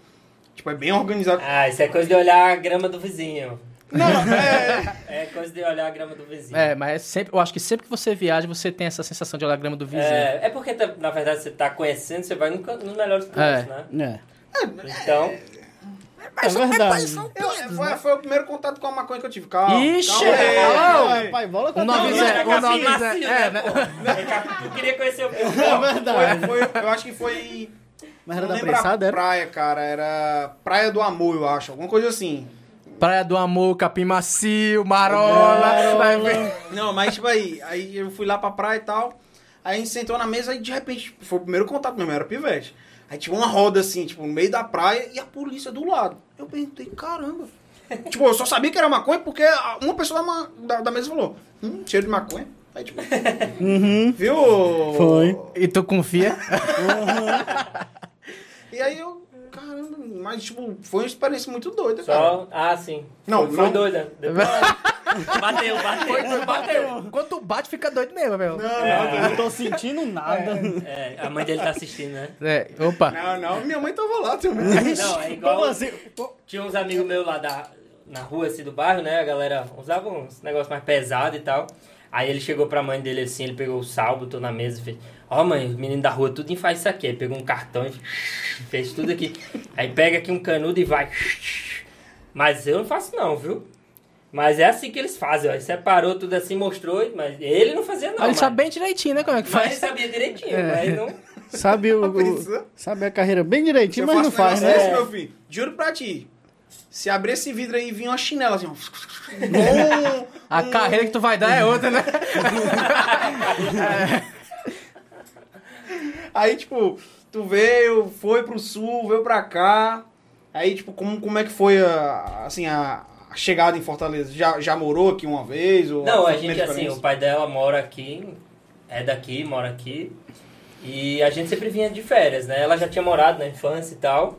Tipo, é bem organizado. Ah, isso é coisa de olhar a grama do vizinho. Não, [laughs] é... É coisa de olhar a grama do vizinho. É, mas é sempre, eu acho que sempre que você viaja, você tem essa sensação de olhar a grama do vizinho. É, é porque, tá- na verdade, você tá conhecendo, você vai no nos melhores pontos, É. né? É. Então, É verdade. Eu- foi, foi o primeiro contato com a maconha que eu tive. Calma. Ixi, calma é, calma aí. É, pai, bola zero, um Capim nove macio, zero. né, É, né? Eu queria conhecer o [laughs] É verdade. Foi, foi- eu acho que foi. Mas era da era? praia, cara. Era Praia do Amor, eu acho. Alguma coisa assim. Praia do Amor, Capim Macio, Marola. Não, mas tipo aí, aí eu fui lá pra praia e tal. Aí a gente sentou na mesa e de repente, foi o primeiro contato mesmo, era pivete. Aí tinha uma roda assim, tipo, no meio da praia e a polícia do lado. Eu perguntei, caramba. [laughs] tipo, eu só sabia que era maconha porque uma pessoa da, da, da mesa falou, hum, cheiro de maconha. Aí tipo, [laughs] Uhum. viu? Foi. E tu confia? [laughs] E aí eu, caramba, mas tipo, foi uma experiência muito doida, cara. Só. Ah, sim. Não, foi, foi não. doida. Depois- bateu, bateu, bateu. Quando tu bate, fica doido mesmo, meu. Não, Eu não tô sentindo nada. É, a mãe dele tá assistindo, né? É, opa. não, não, minha mãe tava lá também. Não, é igual. Como assim? Tinha uns amigos meus lá da, na rua, assim, do bairro, né? A galera usava uns negócios mais pesados e tal. Aí ele chegou pra mãe dele assim, ele pegou o sal, botou na mesa e fez: Ó, mãe, o menino da rua tudo faz isso aqui. Aí pegou um cartão e fez tudo aqui. Aí pega aqui um canudo e vai. Mas eu não faço não, viu? Mas é assim que eles fazem, ó. Ele separou tudo assim, mostrou, mas ele não fazia não. Ah, ele mas, sabe bem direitinho, né? Como é que mas ele faz? sabia direitinho, É. mas não... [laughs] Sabe, o, [laughs] o- sabe a carreira bem direitinho, mas não um faz, né? desse, meu filho. Juro pra ti. Se abrir esse vidro aí e vir uma chinela assim, ó. Um- [laughs] A carreira que tu vai dar é outra, né? Aí, tipo, tu veio, foi pro sul, veio pra cá. Aí, tipo, como, como é que foi a, assim, a chegada em Fortaleza? Já, já morou aqui uma vez? Ou Não, a gente, assim, o pai dela mora aqui, é daqui, mora aqui. E a gente sempre vinha de férias, né? Ela já tinha morado na infância e tal.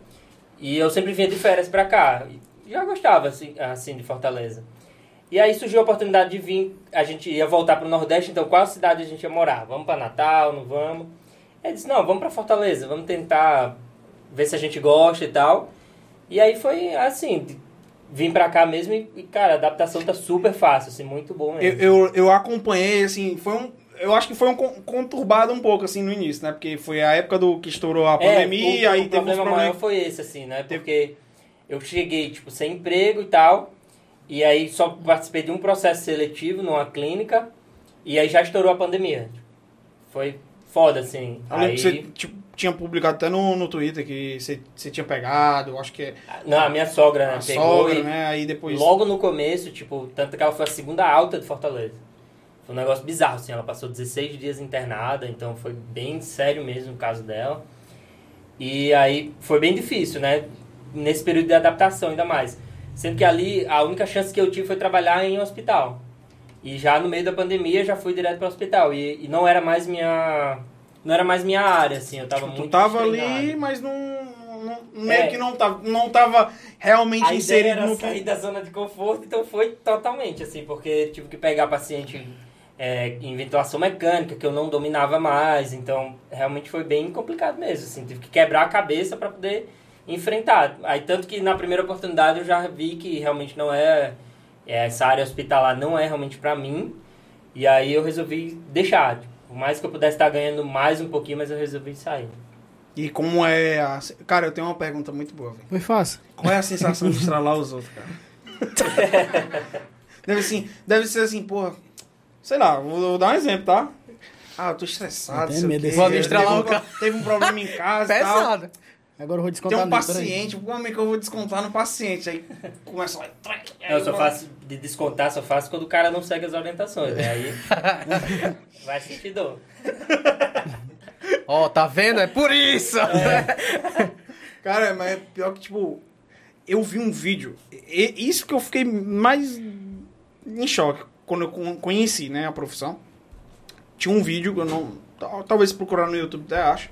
E eu sempre vinha de férias pra cá. E já gostava, assim, assim, de Fortaleza. E aí surgiu a oportunidade de vir, a gente ia voltar pro Nordeste, então qual cidade a gente ia morar? Vamos pra Natal, não vamos? Ele disse, não, vamos pra Fortaleza, vamos tentar ver se a gente gosta e tal. E aí foi assim, vim pra cá mesmo e, cara, a adaptação tá super fácil, assim, muito bom Eu, mesmo. eu, eu acompanhei, assim, foi um. Eu acho que foi um con- conturbado um pouco, assim, no início, né? Porque foi a época do que estourou a pandemia, É, o, aí o teve problema maior foi esse, assim, né? Porque eu cheguei, tipo, sem emprego e tal, e aí só participei de um processo seletivo numa clínica, e aí já estourou a pandemia. Foi foda, assim. Eu Aí, você tipo, tinha publicado até no, no Twitter que você, tinha pegado, acho que é não, a minha sogra, né, a pegou sogra, e né? Aí depois. logo no começo, tipo, tanto que ela foi a segunda alta de Fortaleza. Foi um negócio bizarro, assim, ela passou 16 dias internada, então foi bem sério mesmo o caso dela. E aí foi bem difícil, né? Nesse período de adaptação ainda mais. Sendo que ali a única chance que eu tive foi trabalhar em um hospital. E já no meio da pandemia já fui direto para o hospital. E, e não era mais minha. Não era mais minha área, assim. Eu tava Tipo, muito. tu tava ali, mas não. não- meio É. que não tava, não tava realmente A ideia inserido era no sair da zona de conforto, então foi totalmente assim, porque tive que pegar paciente é, em ventilação mecânica, que eu não dominava mais, então realmente foi bem complicado mesmo, assim, tive que quebrar a cabeça para poder enfrentar. Aí tanto que na primeira oportunidade eu já vi que realmente não é, é, essa área hospitalar não é realmente para mim, e aí eu resolvi deixar. Por mais que eu pudesse estar ganhando mais um pouquinho, mas eu resolvi sair. E como é. A... Cara, eu tenho uma pergunta muito boa, velho. Foi fácil. Qual é a sensação de estralar os outros, cara? [laughs] deve, assim, deve ser assim, porra. Sei lá, vou, vou dar um exemplo, tá? Ah, eu tô estressado. Eu tenho sei o medo quê. desse Vou estralar o um, cara. teve um problema em casa e tal. Agora eu vou Tem descontar um nisso, peraí. paciente, como é que eu vou descontar no paciente? Aí começa lá. Eu só faço de descontar, só faço quando o cara não segue as orientações. Né? Aí [laughs] vai sentir dor. Ó, tá vendo? É por isso! Cara, mas é pior que, tipo, eu vi um vídeo. e- isso que eu fiquei mais em choque quando eu con- conheci, né, a profissão. Tinha um vídeo, eu não. tal- Talvez procurar no YouTube até acho.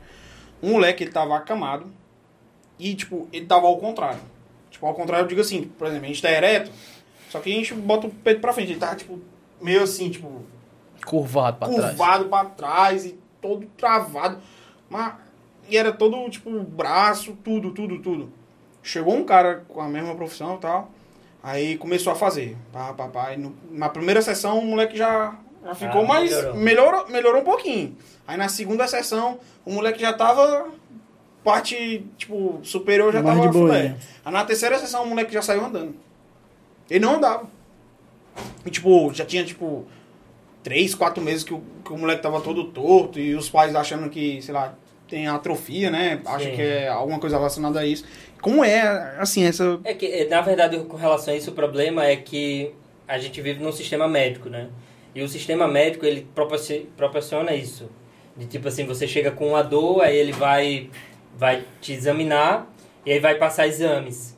Um moleque, ele tava acamado. E, tipo, ele tava ao contrário. Tipo, ao contrário, eu digo assim, por exemplo, a gente tá ereto. Só que a gente bota o peito pra frente. Ele tava, tipo, meio assim, tipo, Curvado pra trás. curvado pra trás e todo travado. Mas, e era todo, tipo, braço, tudo, tudo, tudo. Chegou um cara com a mesma profissão e tal. Aí começou a fazer. Pá, pá, pá. E no- na primeira sessão o moleque já, já ficou Ah, mais. melhorou. Melhorou. melhorou um pouquinho. Aí na segunda sessão o moleque já tava. Parte, tipo, superior já Mais tava de boa, na terceira sessão o moleque já saiu andando. Ele não andava. E, tipo, já tinha, tipo, três, quatro meses que o, que o moleque tava todo torto e os pais achando que, sei lá, tem atrofia, né? Acha que é alguma coisa relacionada a isso. Como é, assim, essa. É que, eh, na verdade, com relação a isso, o problema é que a gente vive num sistema médico, né? E o sistema médico, ele proporci- proporciona isso. De tipo assim, você chega com uma dor, aí ele vai, vai te examinar e aí vai passar exames.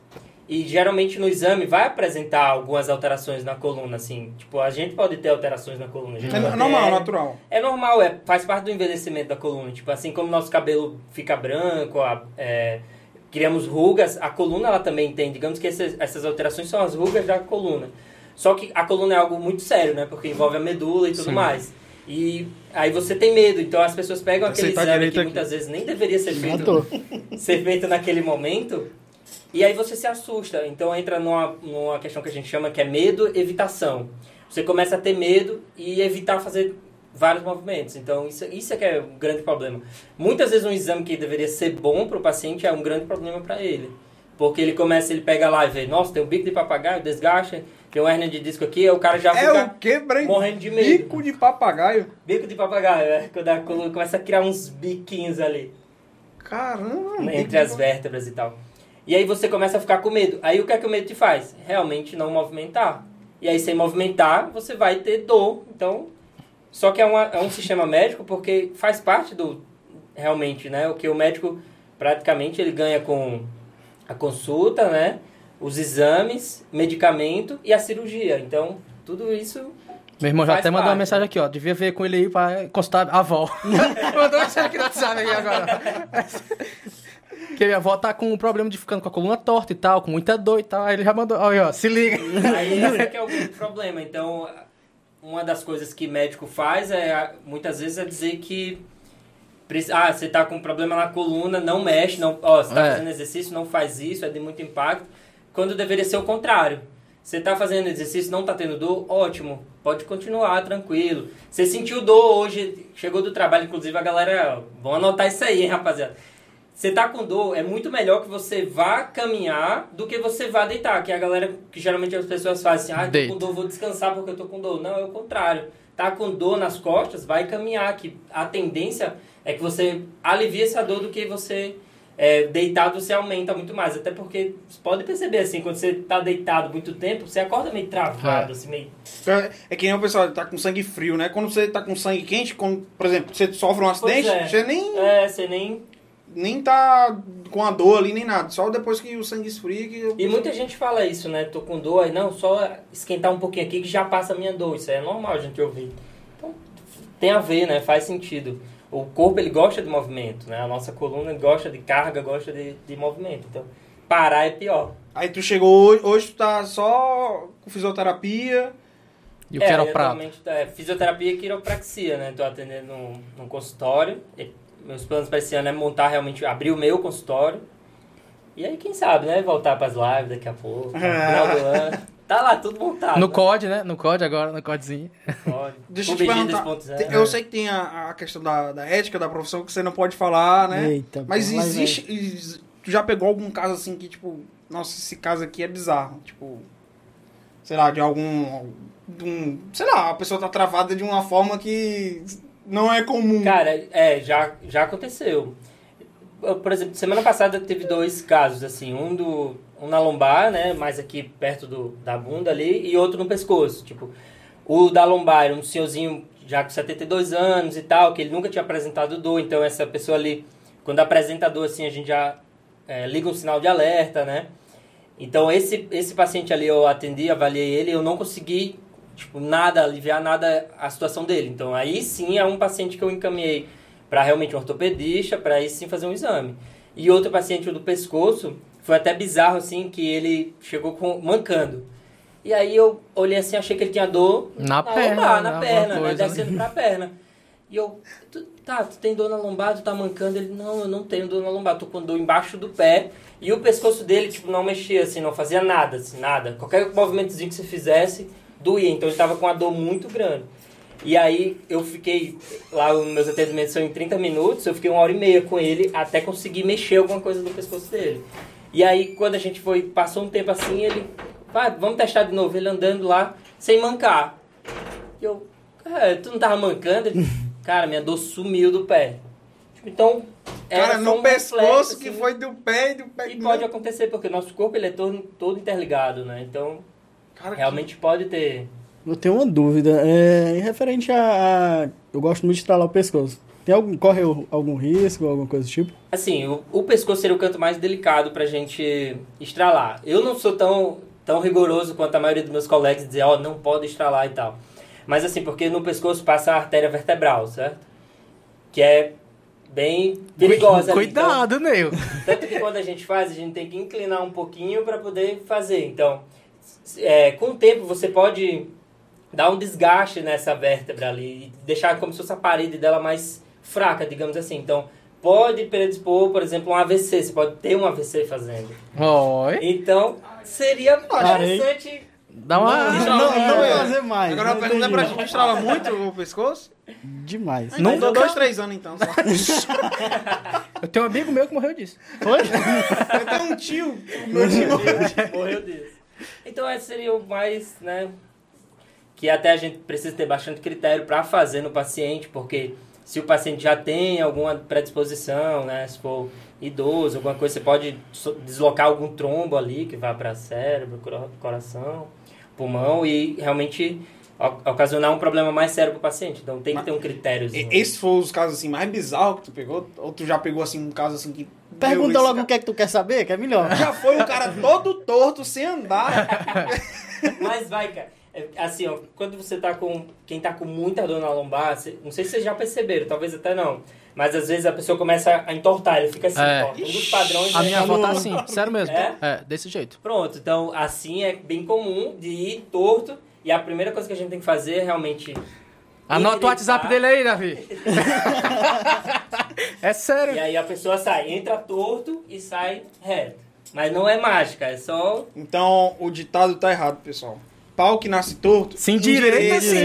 E geralmente no exame vai apresentar algumas alterações na coluna, assim. Tipo, a gente pode ter alterações na coluna. É normal, ter- natural. É normal, é, faz parte do envelhecimento da coluna. Tipo, assim como nosso cabelo fica branco, a- é, criamos rugas, a coluna ela também tem. Digamos que essas, essas alterações são as rugas da coluna. Só que a coluna é algo muito sério, né? Porque envolve a medula e tudo Sim. mais. E aí você tem medo, então as pessoas pegam aquele Aceitar exame que aqui. muitas vezes nem deveria ser feito [laughs] ser feito naquele momento. E aí você se assusta. Então entra numa, numa questão que a gente chama que é medo, evitação. Você começa a ter medo e evitar fazer vários movimentos. Então, isso, isso é que é o grande problema. Muitas vezes um exame que deveria ser bom para o paciente é um grande problema para ele. Porque ele começa, ele pega lá e vê, nossa, tem um bico de papagaio, desgaste, tem uma hernia de disco aqui, o cara já É fica o Breno? morrendo de medo. Bico de papagaio. Bico de papagaio, é, quando começa a criar uns biquinhos ali. Caramba. entre as vértebras e tal. E aí você começa a ficar com medo. Aí o que é que o medo te faz? Realmente não movimentar. E aí sem movimentar, você vai ter dor. Então, só que é, uma, é um sistema médico porque faz parte do realmente, né? O que o médico praticamente ele ganha com a consulta, né? Os exames, medicamento e a cirurgia. Então, tudo isso Meu irmão já até mandou uma parte. mensagem aqui, ó. Devia ver com ele aí pra consultar a avó. mandou mensagem aqui no WhatsApp aí agora. que minha avó tá com um problema de ficando com a coluna torta e tal, com muita dor e tal. Aí ele já mandou, aí, ó, se liga. Aí [laughs] esse é que é o grande problema. Então, uma das coisas que médico faz é, muitas vezes, é dizer que ah, você tá com um problema na coluna, não mexe, não, ó, você tá É. fazendo exercício, não faz isso, é de muito impacto. Quando deveria ser o contrário. Você tá fazendo exercício, não tá tendo dor, ótimo, pode continuar tranquilo. Você sentiu dor hoje, chegou do trabalho, inclusive a galera, vão anotar isso aí, hein, rapaziada. Você tá com dor, é muito melhor que você vá caminhar do que você vá deitar. Que é a galera, que geralmente as pessoas fazem assim, ah, tô com dor, vou descansar porque eu tô com dor. Não, é o contrário. Tá com dor nas costas, vai caminhar. Que a tendência é que você alivie essa dor do que você é, deitado, você aumenta muito mais. Até porque, você pode perceber assim, quando você tá deitado muito tempo, você acorda meio travado, É. assim, meio... É, é que nem o pessoal tá com sangue frio, né? Quando você tá com sangue quente, quando, por exemplo, você sofre um acidente, é. você nem, É, você nem... nem tá com a dor ali, nem nada. Só depois que o sangue esfria que... E muita gente fala isso, né? Tô com dor, aí não, só esquentar um pouquinho aqui que já passa a minha dor. Isso aí é normal a gente ouvir. Então, tem a ver, né? Faz sentido. O corpo, ele gosta de movimento, né? A nossa coluna gosta de carga, gosta de, de movimento. Então, parar é pior. Aí tu chegou hoje, hoje tu tá só com fisioterapia. E o é, que era eu o prato? atualmente, é, fisioterapia e quiropraxia, né? Tô atendendo num, num consultório. E meus planos para esse ano é montar realmente, abrir o meu consultório. E aí, quem sabe, né? Voltar pras lives daqui a pouco, no final do [laughs] ano. Tá lá, tudo montado. No né? COD, né? No COD agora, no CODzinho. Pode. [laughs] Deixa eu te perguntar. 2.0. te- Eu sei que tem a, a questão da, da ética da profissão que você não pode falar, né? Eita, Mas pô, mas existe. ex- Tu já pegou algum caso assim que, tipo, nossa, esse caso aqui é bizarro. Tipo, sei lá, de algum. de um- sei lá, a pessoa tá travada de uma forma que não é comum. Cara, é, já, já aconteceu. Por exemplo, semana passada teve dois casos, assim, um do um na lombar, né, mais aqui perto do, da bunda ali, e outro no pescoço, tipo, o da lombar era um senhorzinho já com 72 anos e tal, que ele nunca tinha apresentado dor, então essa pessoa ali, quando apresenta dor, assim, a gente já é, liga um sinal de alerta, né, então esse, esse paciente ali eu atendi, avaliei ele, eu não consegui, tipo, nada, aliviar nada a situação dele, então aí sim é um paciente que eu encaminhei para realmente um ortopedista, para aí sim fazer um exame. E outro paciente do pescoço, foi até bizarro assim, que ele chegou com, mancando. E aí eu olhei assim, achei que ele tinha dor Na perna, lombar, na perna, né? coisa, né? Descendo pra perna. E eu, tu, tá, tu tem dor na lombar, tu tá mancando? Ele, não, eu não tenho dor na lombar, tô com dor embaixo do pé. E o pescoço dele, tipo, não mexia assim, não fazia nada, assim, nada. Qualquer movimentozinho que você fizesse, doía. Então ele tava com uma dor muito grande. E aí eu fiquei, lá os meus atendimentos são em 30 minutos, eu fiquei uma hora e meia com ele até conseguir mexer alguma coisa no pescoço dele. E aí quando a gente foi, passou um tempo assim, ele, vai, vamos testar de novo, ele andando lá, sem mancar. E eu, cara, tu não tava mancando? Ele, [laughs] cara, minha dor sumiu do pé. Então, era Cara, só no um pescoço reflexo, que assim. foi do pé e do pé. E pode acontecer, porque o nosso corpo ele é todo, todo interligado, né? Então, Cara, que- realmente pode ter Eu tenho uma dúvida. É, em referente a, a- Eu gosto muito de estralar o pescoço. Tem algum, corre algum risco, alguma coisa do tipo? Assim, o, o pescoço seria o canto mais delicado pra gente estralar. Eu não sou tão, tão rigoroso quanto a maioria dos meus colegas dizer, ó, não pode estralar e tal. Mas assim, porque no pescoço passa a artéria vertebral, certo? Que é bem perigosa. ali. Então, Cuidado, Neil. tanto que quando a gente faz, a gente tem que inclinar um pouquinho para poder fazer. Então, é, com o tempo você pode dar um desgaste nessa vértebra ali e deixar como se fosse a parede dela mais fraca, digamos assim. Então, pode predispor, por exemplo, um AVC. Você pode ter um AVC fazendo. Oi. Então, seria interessante Dá uma. Não, não, não é. fazer mais. Agora a não pergunta é pra gente estrala muito o pescoço? Demais. Não dou dois, três anos então. Só. [laughs] Eu tenho um amigo meu que morreu disso. Foi? Eu tenho um tio. Meu tio. Morreu disso. Então esse seria o mais, né? Que até a gente precisa ter bastante critério para fazer no paciente, porque se o paciente já tem alguma predisposição, né? Se for idoso, alguma coisa, você pode deslocar algum trombo ali que vá para cérebro, cora- coração, pulmão e realmente ocasionar um problema mais sério para o paciente. Então tem que ter um critério. E- Esse foi os casos assim mais bizarros que tu pegou? Ou tu já pegou assim um caso assim que. Pergunta logo o que é que tu quer saber, que é melhor. Já foi um cara todo torto, sem andar. [laughs] Mas vai, cara. É, Assim, ó, quando você tá com. Quem tá com muita dor na lombar, cê- não sei se vocês já perceberam, talvez até não. Mas às vezes a pessoa começa a entortar, ele fica assim, É. ó. Um dos padrões A é- minha avó tá assim, sério mesmo. É? É, desse jeito. Pronto, então assim é bem comum de ir torto. E a primeira coisa que a gente tem que fazer é realmente. Anota o. WhatsApp dele aí, Davi. [laughs] é E sério. aí a pessoa sai, entra torto e sai reto. Mas não é mágica, é só. Então o ditado tá errado, pessoal. Pau que nasce torto. Se endireita, sim.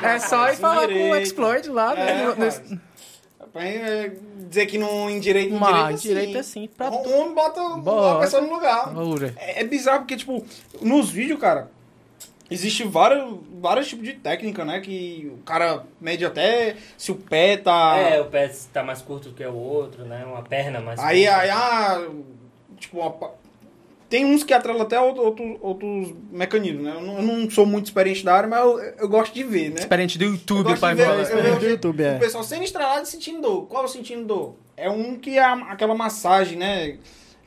É só ir falar com o. Exploit lá, É, né? é, dizer que não endireita, Mas endireita direita sim, pra tu. homem bota Bota. a pessoa no lugar. É, é bizarro porque, tipo, nos vídeos, cara, existe vários, vários tipos de técnica, né? Que o cara mede até se o pé tá. É, o pé tá mais curto do que o outro, né? Uma perna mais Aí, curta. aí, ah, tipo, uma tem uns que atrelam até outro, outro- outros mecanismos, né? Eu não, eu não sou muito experiente da área, mas eu, eu gosto de ver, né? Experiente do YouTube, pai ver, Experiente do YouTube, é. O pessoal sendo estralado e sentindo dor. Qual é o sentindo dor? É um que é a- aquela massagem, né?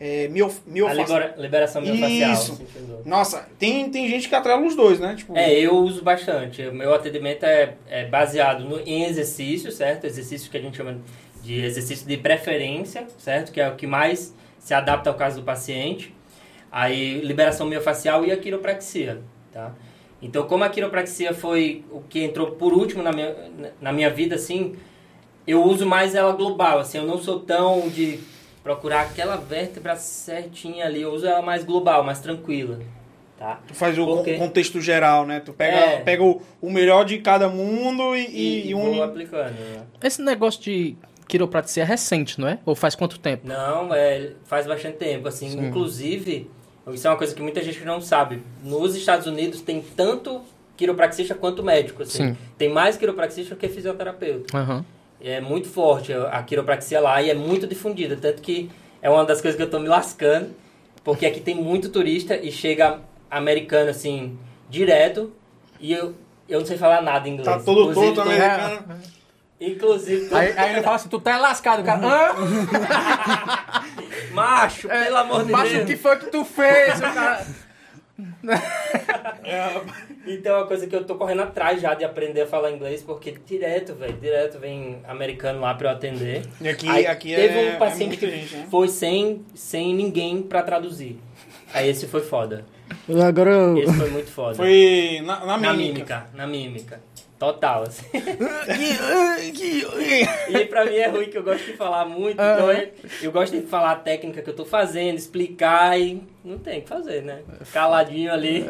É, miof, A miofacial. libera- liberação miofascial. Isso. Nossa, tem, tem gente que atrela os dois, né? Tipo, É, eu uso bastante. O meu atendimento é, é baseado no, em exercícios, certo? Exercícios que a gente chama de exercício de preferência, certo? Que é o que mais se adapta ao caso do paciente. Aí, liberação miofascial e a quiropraxia, tá? Então, como a quiropraxia foi o que entrou por último na minha, na minha vida, assim, eu uso mais ela global, assim, eu não sou tão de procurar aquela vértebra certinha ali, eu uso ela mais global, mais tranquila, tá? Tu faz o Por con- quê? contexto geral, né? Tu pega, É. pega o, o melhor de cada mundo e, e, E, e vou une. aplicando, né? Esse negócio de quiropraxia é recente, não é? Ou faz quanto tempo? Não, é, faz bastante tempo, assim, Sim. inclusive, isso é uma coisa que muita gente não sabe. Nos Estados Unidos tem tanto quiropraxista quanto médico, assim. Sim. Tem mais quiropraxista que fisioterapeuta. Aham. É muito forte a quiropraxia lá e é muito difundida, tanto que é uma das coisas que eu tô me lascando, porque aqui tem muito turista e chega americano, assim, direto, e eu, eu não sei falar nada em inglês. Tá todo Inclusive, torto tô- americano. Inclusive, Aí, aí ele fala assim, tu tá lascado, cara. [laughs] Hã? [laughs] macho, pelo amor de Macho, Deus. o que foi que tu fez, o cara? [laughs] Então é uma coisa que eu tô correndo atrás já de aprender a falar inglês, porque direto, velho, direto vem americano lá pra eu atender. E aqui, Aí aqui teve é, um paciente é que gente, né? foi sem, sem ninguém pra traduzir. Aí esse foi foda. Agora eu... Esse foi muito foda. Foi na, na na mímica. mímica, na mímica. Total, assim. [laughs] E pra mim é ruim que eu gosto de falar muito, então eu, eu gosto de falar a técnica que eu tô fazendo, explicar e não tem o que fazer, né? Caladinho ali.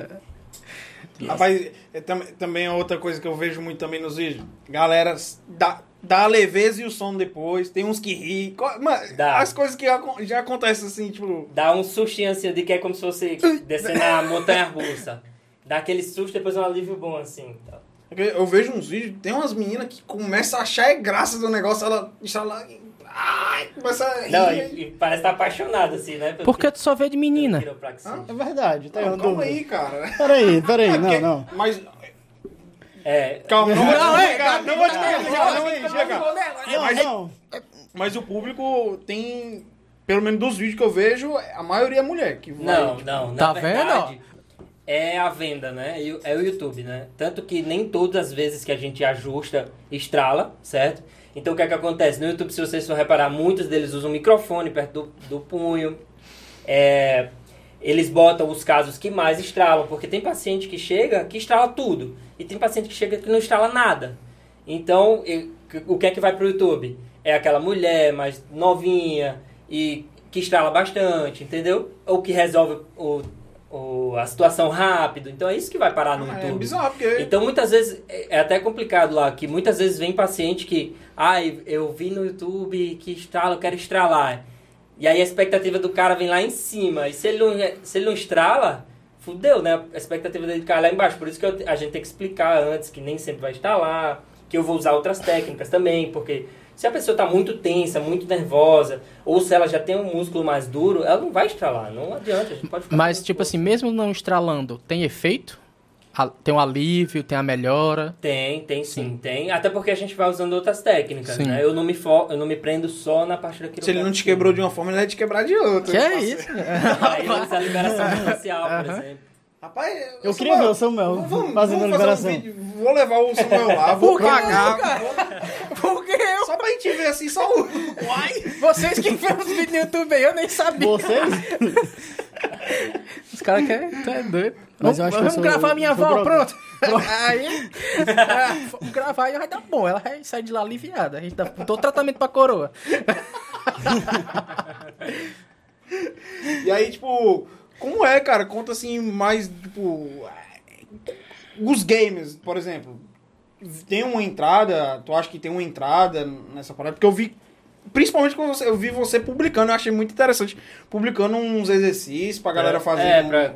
Rapaz, é tam- também é outra coisa que eu vejo muito também nos vídeos. Galera, dá, dá a leveza e o som depois. Tem uns que ri. Mano, Dá. as coisas que acon- já acontecem assim, tipo. Dá um sustinho assim, de que é como se fosse [laughs] descer na montanha russa. Dá aquele susto, depois um alívio bom assim. Tá? Eu vejo uns vídeos, tem umas meninas que começam a achar é graça do negócio, ela está lá. Ai, começa a rir. Não, e, e parece estar apaixonado assim, né? pelo Por que tu só vê de menina? quiropraxia. É verdade, tá Não, calma aí, cara. Peraí, peraí, [laughs] É não, porque- não. Mas. É, Calma, não, Não, vou te ei, explicar, não vou te explicar, não vou te Mas- não. Mas o público tem. Pelo menos dos vídeos que eu vejo, a maioria é mulher. Que vai, Não, tipo, não. Na Tá vendo, verdade, é a venda, né? É o YouTube, né? Tanto que nem todas as vezes que a gente ajusta, estrala, certo? Então o que é que acontece? No YouTube, se vocês for reparar, muitos deles usam microfone perto do, do punho. É, eles botam os casos que mais estralam, porque tem paciente que chega que estrala tudo. E tem paciente que chega que não estrala nada. Então, o que é que vai pro YouTube? É aquela mulher mais novinha e que estrala bastante, entendeu? Ou que resolve o, o, a situação rápido. Então é isso que vai parar no É YouTube. bizarro, porque... Então muitas vezes é é até complicado lá, que muitas vezes vem paciente que, ai, eu vi no YouTube que estrala, eu quero estralar. E aí a expectativa do cara vem lá em cima. E se ele não, se ele não estrala, fudeu, né? A expectativa dele cai lá embaixo. Por isso que eu- a gente tem que explicar antes que nem sempre vai estar lá, que eu vou usar outras técnicas também, porque se a pessoa está muito tensa, muito nervosa, ou se ela já tem um músculo mais duro, ela não vai estralar, não adianta, a gente pode ficar Mas, tipo dor. assim, mesmo não estralando, tem efeito? Tem um alívio, tem a melhora? Tem, tem sim, tem. Até porque a gente vai usando outras técnicas, Sim. né? Eu não, me fo eu não me prendo só na parte da Se ele não te quebrou de uma forma, ele vai te quebrar de outra. Que é isso? [laughs] Aí a liberação [laughs] facial, por exemplo. Rapaz, Eu queria ver o Samuel vamos, fazendo vamos liberação. um vídeo. Vou levar o Samuel lá, vou Por que pagar. Por que eu? Só pra gente ver assim, só o. Uai! Vocês que viram os vídeos no YouTube aí, eu nem sabia. Vocês? Os caras querem. Tu é doido. Mas vamos eu acho que eu vamos gravar minha sou avó, droga. pronto. aí. é, vamos gravar e vai dar bom. Ela vai sair de lá aliviada. A gente dá todo tratamento pra coroa. E aí, tipo, como é, cara? Conta assim, mais, tipo. Os games, por exemplo. Tem uma entrada, tu acha que tem uma entrada nessa parada? Porque eu vi. Principalmente quando você, eu vi você publicando, eu achei muito interessante. Publicando uns exercícios pra galera fazer. É, um- pra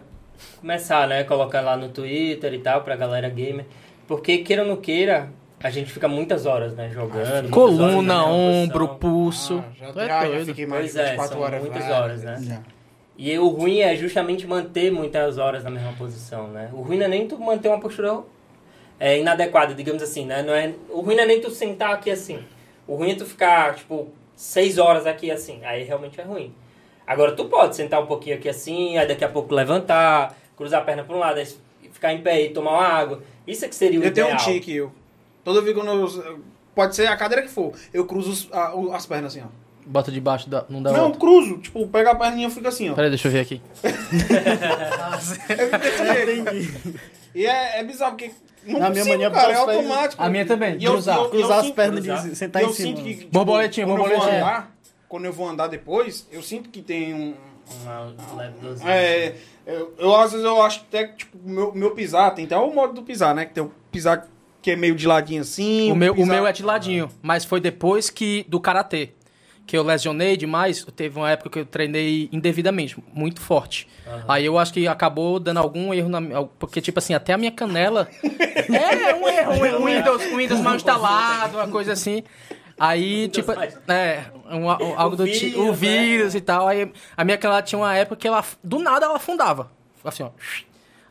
começar, né? Colocar lá no Twitter e tal, pra galera gamer. Porque, queira ou não queira, a gente fica muitas horas, né? Jogando. muitas horas Coluna, mesma ombro, pulso. Ah, já, é já, já doido. fiquei mais Pois de é, 24 são horas. muitas velho. horas, né? Já. E o ruim é justamente manter muitas horas na mesma posição, né? O ruim não é nem tu manter uma postura é, inadequada, digamos assim, né? Não é, o ruim não é nem tu sentar aqui assim. O ruim é tu ficar, tipo, seis horas aqui assim. Aí realmente é ruim. Agora, tu pode sentar um pouquinho aqui assim, aí daqui a pouco levantar, cruzar a perna para um lado, aí ficar em pé e tomar uma água. Isso é que seria o Eu tenho ideal. um tique, eu. Toda vez quando eu. Pode ser a cadeira que for, eu cruzo as pernas assim, ó. Bota debaixo da. Não dá Não, outra. cruzo. Tipo, pega a perninha e fica assim, ó. Peraí, deixa eu ver aqui. É. [laughs] E é, é bizarro, porque. Não Na minha consigo, mania, cara, é automático. A minha também, E eu, cruzar. eu- eu Cruzar as sinto- pernas cruzar. e sentar eu em cima. sinto que. tipo, Borboletinha, quando Eu vou borboletinha. andar, quando eu vou andar depois, eu sinto que tem um. Uma leve. É, eu, eu, às vezes eu acho até que, tipo, o meu, meu pisar, tem até o modo do pisar, né? Que tem o pisar que é meio de ladinho assim. O meu, o pisar- meu é de ladinho, mas foi depois que do karatê. Que eu lesionei demais, teve uma época que eu treinei indevidamente, muito forte. Aí eu acho que acabou dando algum erro na minha. Porque, tipo assim, até a minha canela. [laughs] é, um erro, um, erro, um Windows, um Windows mal instalado, uma coisa assim. Aí, tipo, é, um, um- algo do tipo. O vírus, né? e tal. Aí a minha canela tinha uma época que ela, do nada, ela afundava. Assim, ó.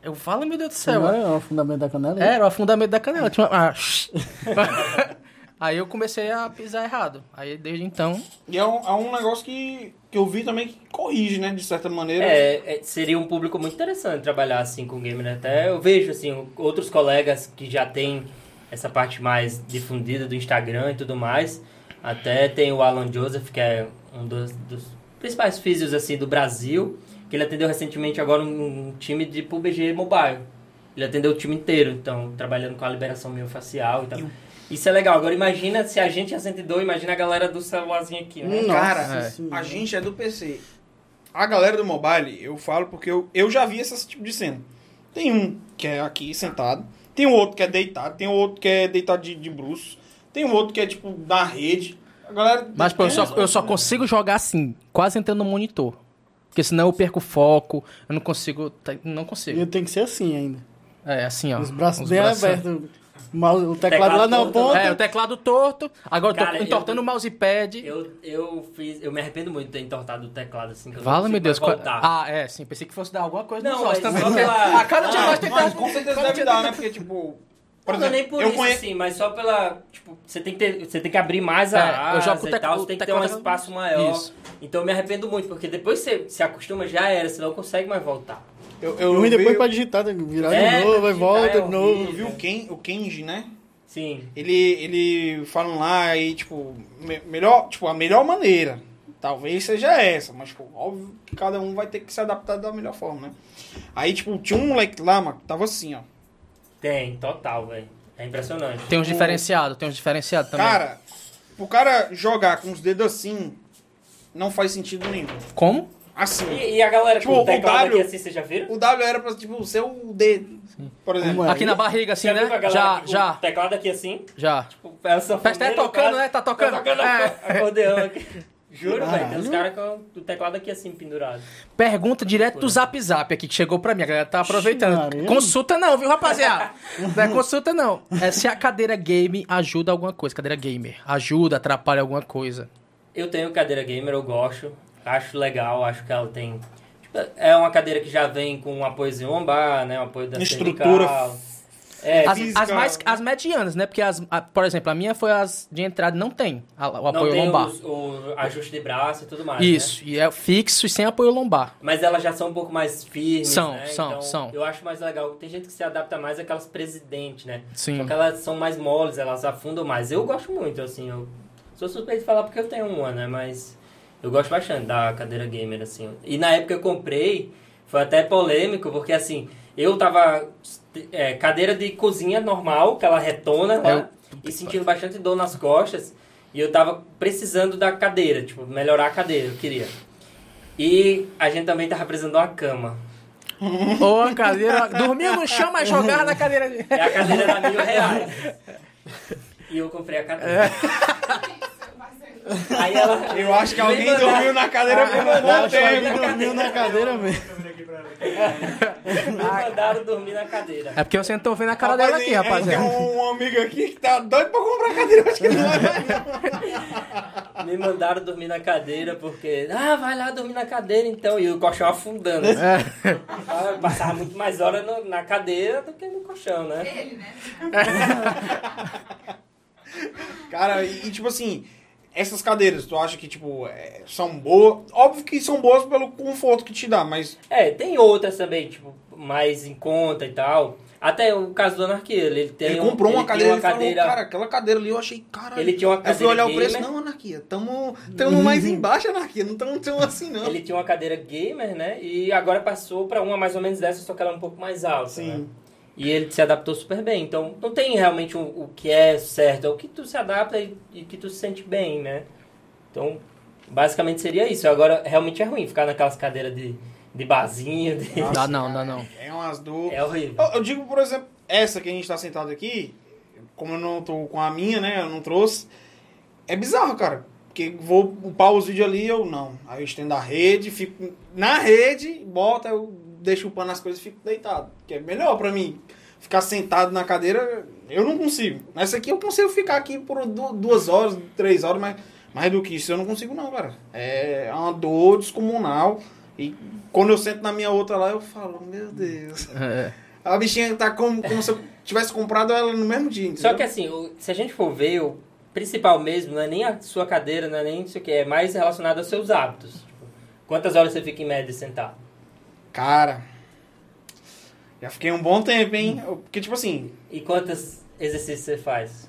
Eu falo, meu Deus do céu. Não é o fundamento da canela? Era o afundamento da canela. Tinha uma... [laughs] [laughs] Aí eu comecei a pisar errado. Aí desde então. E é um, é um negócio que, que eu vi também que corrige, né? De certa maneira. É, é, seria um público muito interessante trabalhar assim com game, né? Até eu vejo assim outros colegas que já têm essa parte mais difundida do Instagram e tudo mais. Até tem o Alan Joseph, que é um dos, dos principais físios assim do Brasil, que ele atendeu recentemente agora um, um time de PUBG Mobile. Ele atendeu o time inteiro, então trabalhando com a liberação miofascial e tal. Isso é legal. Agora imagina se a gente é 102, imagina a galera do celularzinho aqui, né? Nossa Cara, Senhora. a gente é do PC. A galera do mobile, eu falo porque eu, eu já vi esse tipo de cena. Tem um que é aqui sentado, tem um outro que é deitado, tem um outro que é deitado de, de tem um outro que é tipo na rede. A galera. Mas pô, eu, só, eu só É. consigo jogar assim, quase entrando no monitor. Porque senão eu perco o foco, eu não consigo. tá- Não E consigo. tem que ser assim ainda. É, assim, ó. Os braços Os bem braços- abertos. O mouse- O teclado Teclado lá na todo, ponta. É, o teclado torto. Agora eu Cara, tô eu- entortando o mousepad. Eu, eu fiz. Eu me arrependo muito de ter entortado o teclado assim. Eu consigo meu Deus. qual-. Ah, é, sim. Pensei que fosse dar alguma coisa Não, ossos mas também. só pela- [laughs] A cada dia Ah, nós Mas tentamos. com certeza deve dia dar, né? Porque, tipo. Por não, não é nem exemplo, por eu isso, conheço. assim, mas só pela. Tipo, você tem que, ter, você tem que abrir mais a É, eu asa jogo e tec- tal, você tem que ter um espaço maior. Isso. Então eu me arrependo muito, porque depois você se acostuma, já era, você não consegue mais voltar. Eu, O eu, ruim vi, depois pra digitar, que virar É, de novo, digitar volta é de novo. eu vi o, Ken, o Kenji, né? Sim. Ele, ele falando lá e, tipo, me- melhor, tipo, a melhor maneira. Talvez seja essa, mas, tipo, óbvio que cada um vai ter que se adaptar da melhor forma, né? Aí, tipo, tinha um moleque lá, mano, que tava assim, ó. Tem, total, velho. É impressionante. Tem uns diferenciados, tem uns diferenciados também. Cara, o cara jogar com os dedos assim, não faz sentido nenhum. Como? Assim. E, e a galera Tipo, com o teclado W- aqui assim, vocês já viram? O W era pra, tipo, ser o D, por exemplo. É? Aqui na barriga, assim, viu né? Já, aqui já, O teclado aqui assim. já. O é o sanfoneiro, Parece que tá tocando, o cara- né? Tá tocando. Tá tocando É. acordeão aqui. [laughs] Juro, velho. Tem uns caras com o teclado aqui assim, pendurado. Pergunta direto do Zap Zap aqui que chegou pra mim. A galera tá aproveitando. Consulta não, viu, rapaziada? [laughs] Não é consulta não. É se a cadeira game ajuda alguma coisa. Cadeira gamer. Ajuda, atrapalha alguma coisa. Eu tenho cadeira gamer, eu gosto. Acho legal, acho que ela tem. tipo, é uma cadeira que já vem com um apoiozinho lombar, né? Um apoio da Estrutura cervical. É, As, física- as mais, as medianas, né? Porque, as, a- por exemplo, a minha foi as de entrada, não tem a- o não apoio tem lombar. os- o ajuste de braço e tudo mais. né? Isso, e é fixo e sem apoio lombar. Mas elas já são um pouco mais firmes, São, né? são, então, são. Eu acho mais legal. Tem gente que se adapta mais àquelas presidentes, né? Sim. Só que elas são mais moles, elas afundam mais. Eu gosto muito, assim. Eu sou suspeito de falar porque eu tenho uma, né? Mas eu gosto bastante da cadeira gamer, assim. E na época que eu comprei, foi até polêmico, porque assim, eu tava. é, cadeira de cozinha normal, que ela retona lá, Eu- e sentindo bastante dor nas costas. E eu tava precisando da cadeira, tipo, melhorar a cadeira, eu queria. E a gente também tava precisando de uma cama. Ou a cadeira. Dormia no chão, mas jogava na cadeira. de- E a cadeira era mil reais. E eu comprei a cadeira. [laughs] Aí ela. Eu acho que alguém dormiu na cadeira por um bom Acho que alguém tempo. dormiu na cadeira mesmo. Me mandaram dormir na cadeira. É porque vocês não estão vendo a cara dela aqui, é, rapaziada. Tem um, um amigo aqui que tá doido pra comprar cadeira. Acho que não vai mais. Me mandaram dormir na cadeira porque. Ah, vai lá dormir na cadeira então. E o colchão afundando. É. Ah, eu passava muito mais horas no- na cadeira do que no colchão, né? Ele, né? Cara, e, e, tipo assim, essas cadeiras, tu acha que, tipo, é, são boas? Óbvio que são boas pelo conforto que te dá, mas É, tem outras também, tipo, mais em conta e tal. Até o caso do Anarquia, ele tem ele um- comprou uma ele tinha cadeira uma falou, cadeira cara, aquela cadeira ali eu achei, cara. Ele tinha uma Aí eu fui cadeira olhar o preço, gamer. não, Anarquia, tamo, tamo mais [laughs] embaixo, Anarquia, não tamo tão assim, não. Ele tinha uma cadeira gamer, né? E agora passou pra uma mais ou menos dessa, só que ela é um pouco mais alta. Sim. né? E ele se adaptou super bem. Então, não tem realmente um- o que é certo, é o que tu se adapta e, e que tu se sente bem, né? Então, basicamente seria isso. Agora, realmente é ruim ficar naquelas cadeiras de, de barzinho. de- Dá não, dá não. É umas dor. É horrível. Eu, eu digo, por exemplo, essa que a gente tá sentado aqui, como eu não tô com a minha, né? Eu não trouxe. É bizarro, cara. Porque vou upar os vídeos ali, eu não. Aí eu estendo a rede, fico na rede, bota, eu deixo upando as coisas e fico deitado. Que é melhor pra mim. Ficar sentado na cadeira, eu não consigo. Nessa aqui eu consigo ficar aqui por du- duas horas, três horas, mas mais do que isso eu não consigo não, cara. É uma dor descomunal. E quando eu sento na minha outra lá, eu falo, meu Deus. É. A bichinha tá como, como se eu tivesse comprado ela no mesmo dia. Só entendeu? que assim, se a gente for ver, o principal mesmo não é nem a sua cadeira, não é nem isso que é mais relacionado aos seus hábitos. Tipo, quantas horas você fica em média sentado? Cara, já fiquei um bom tempo, hein? Porque, tipo assim, E quantos exercícios você faz?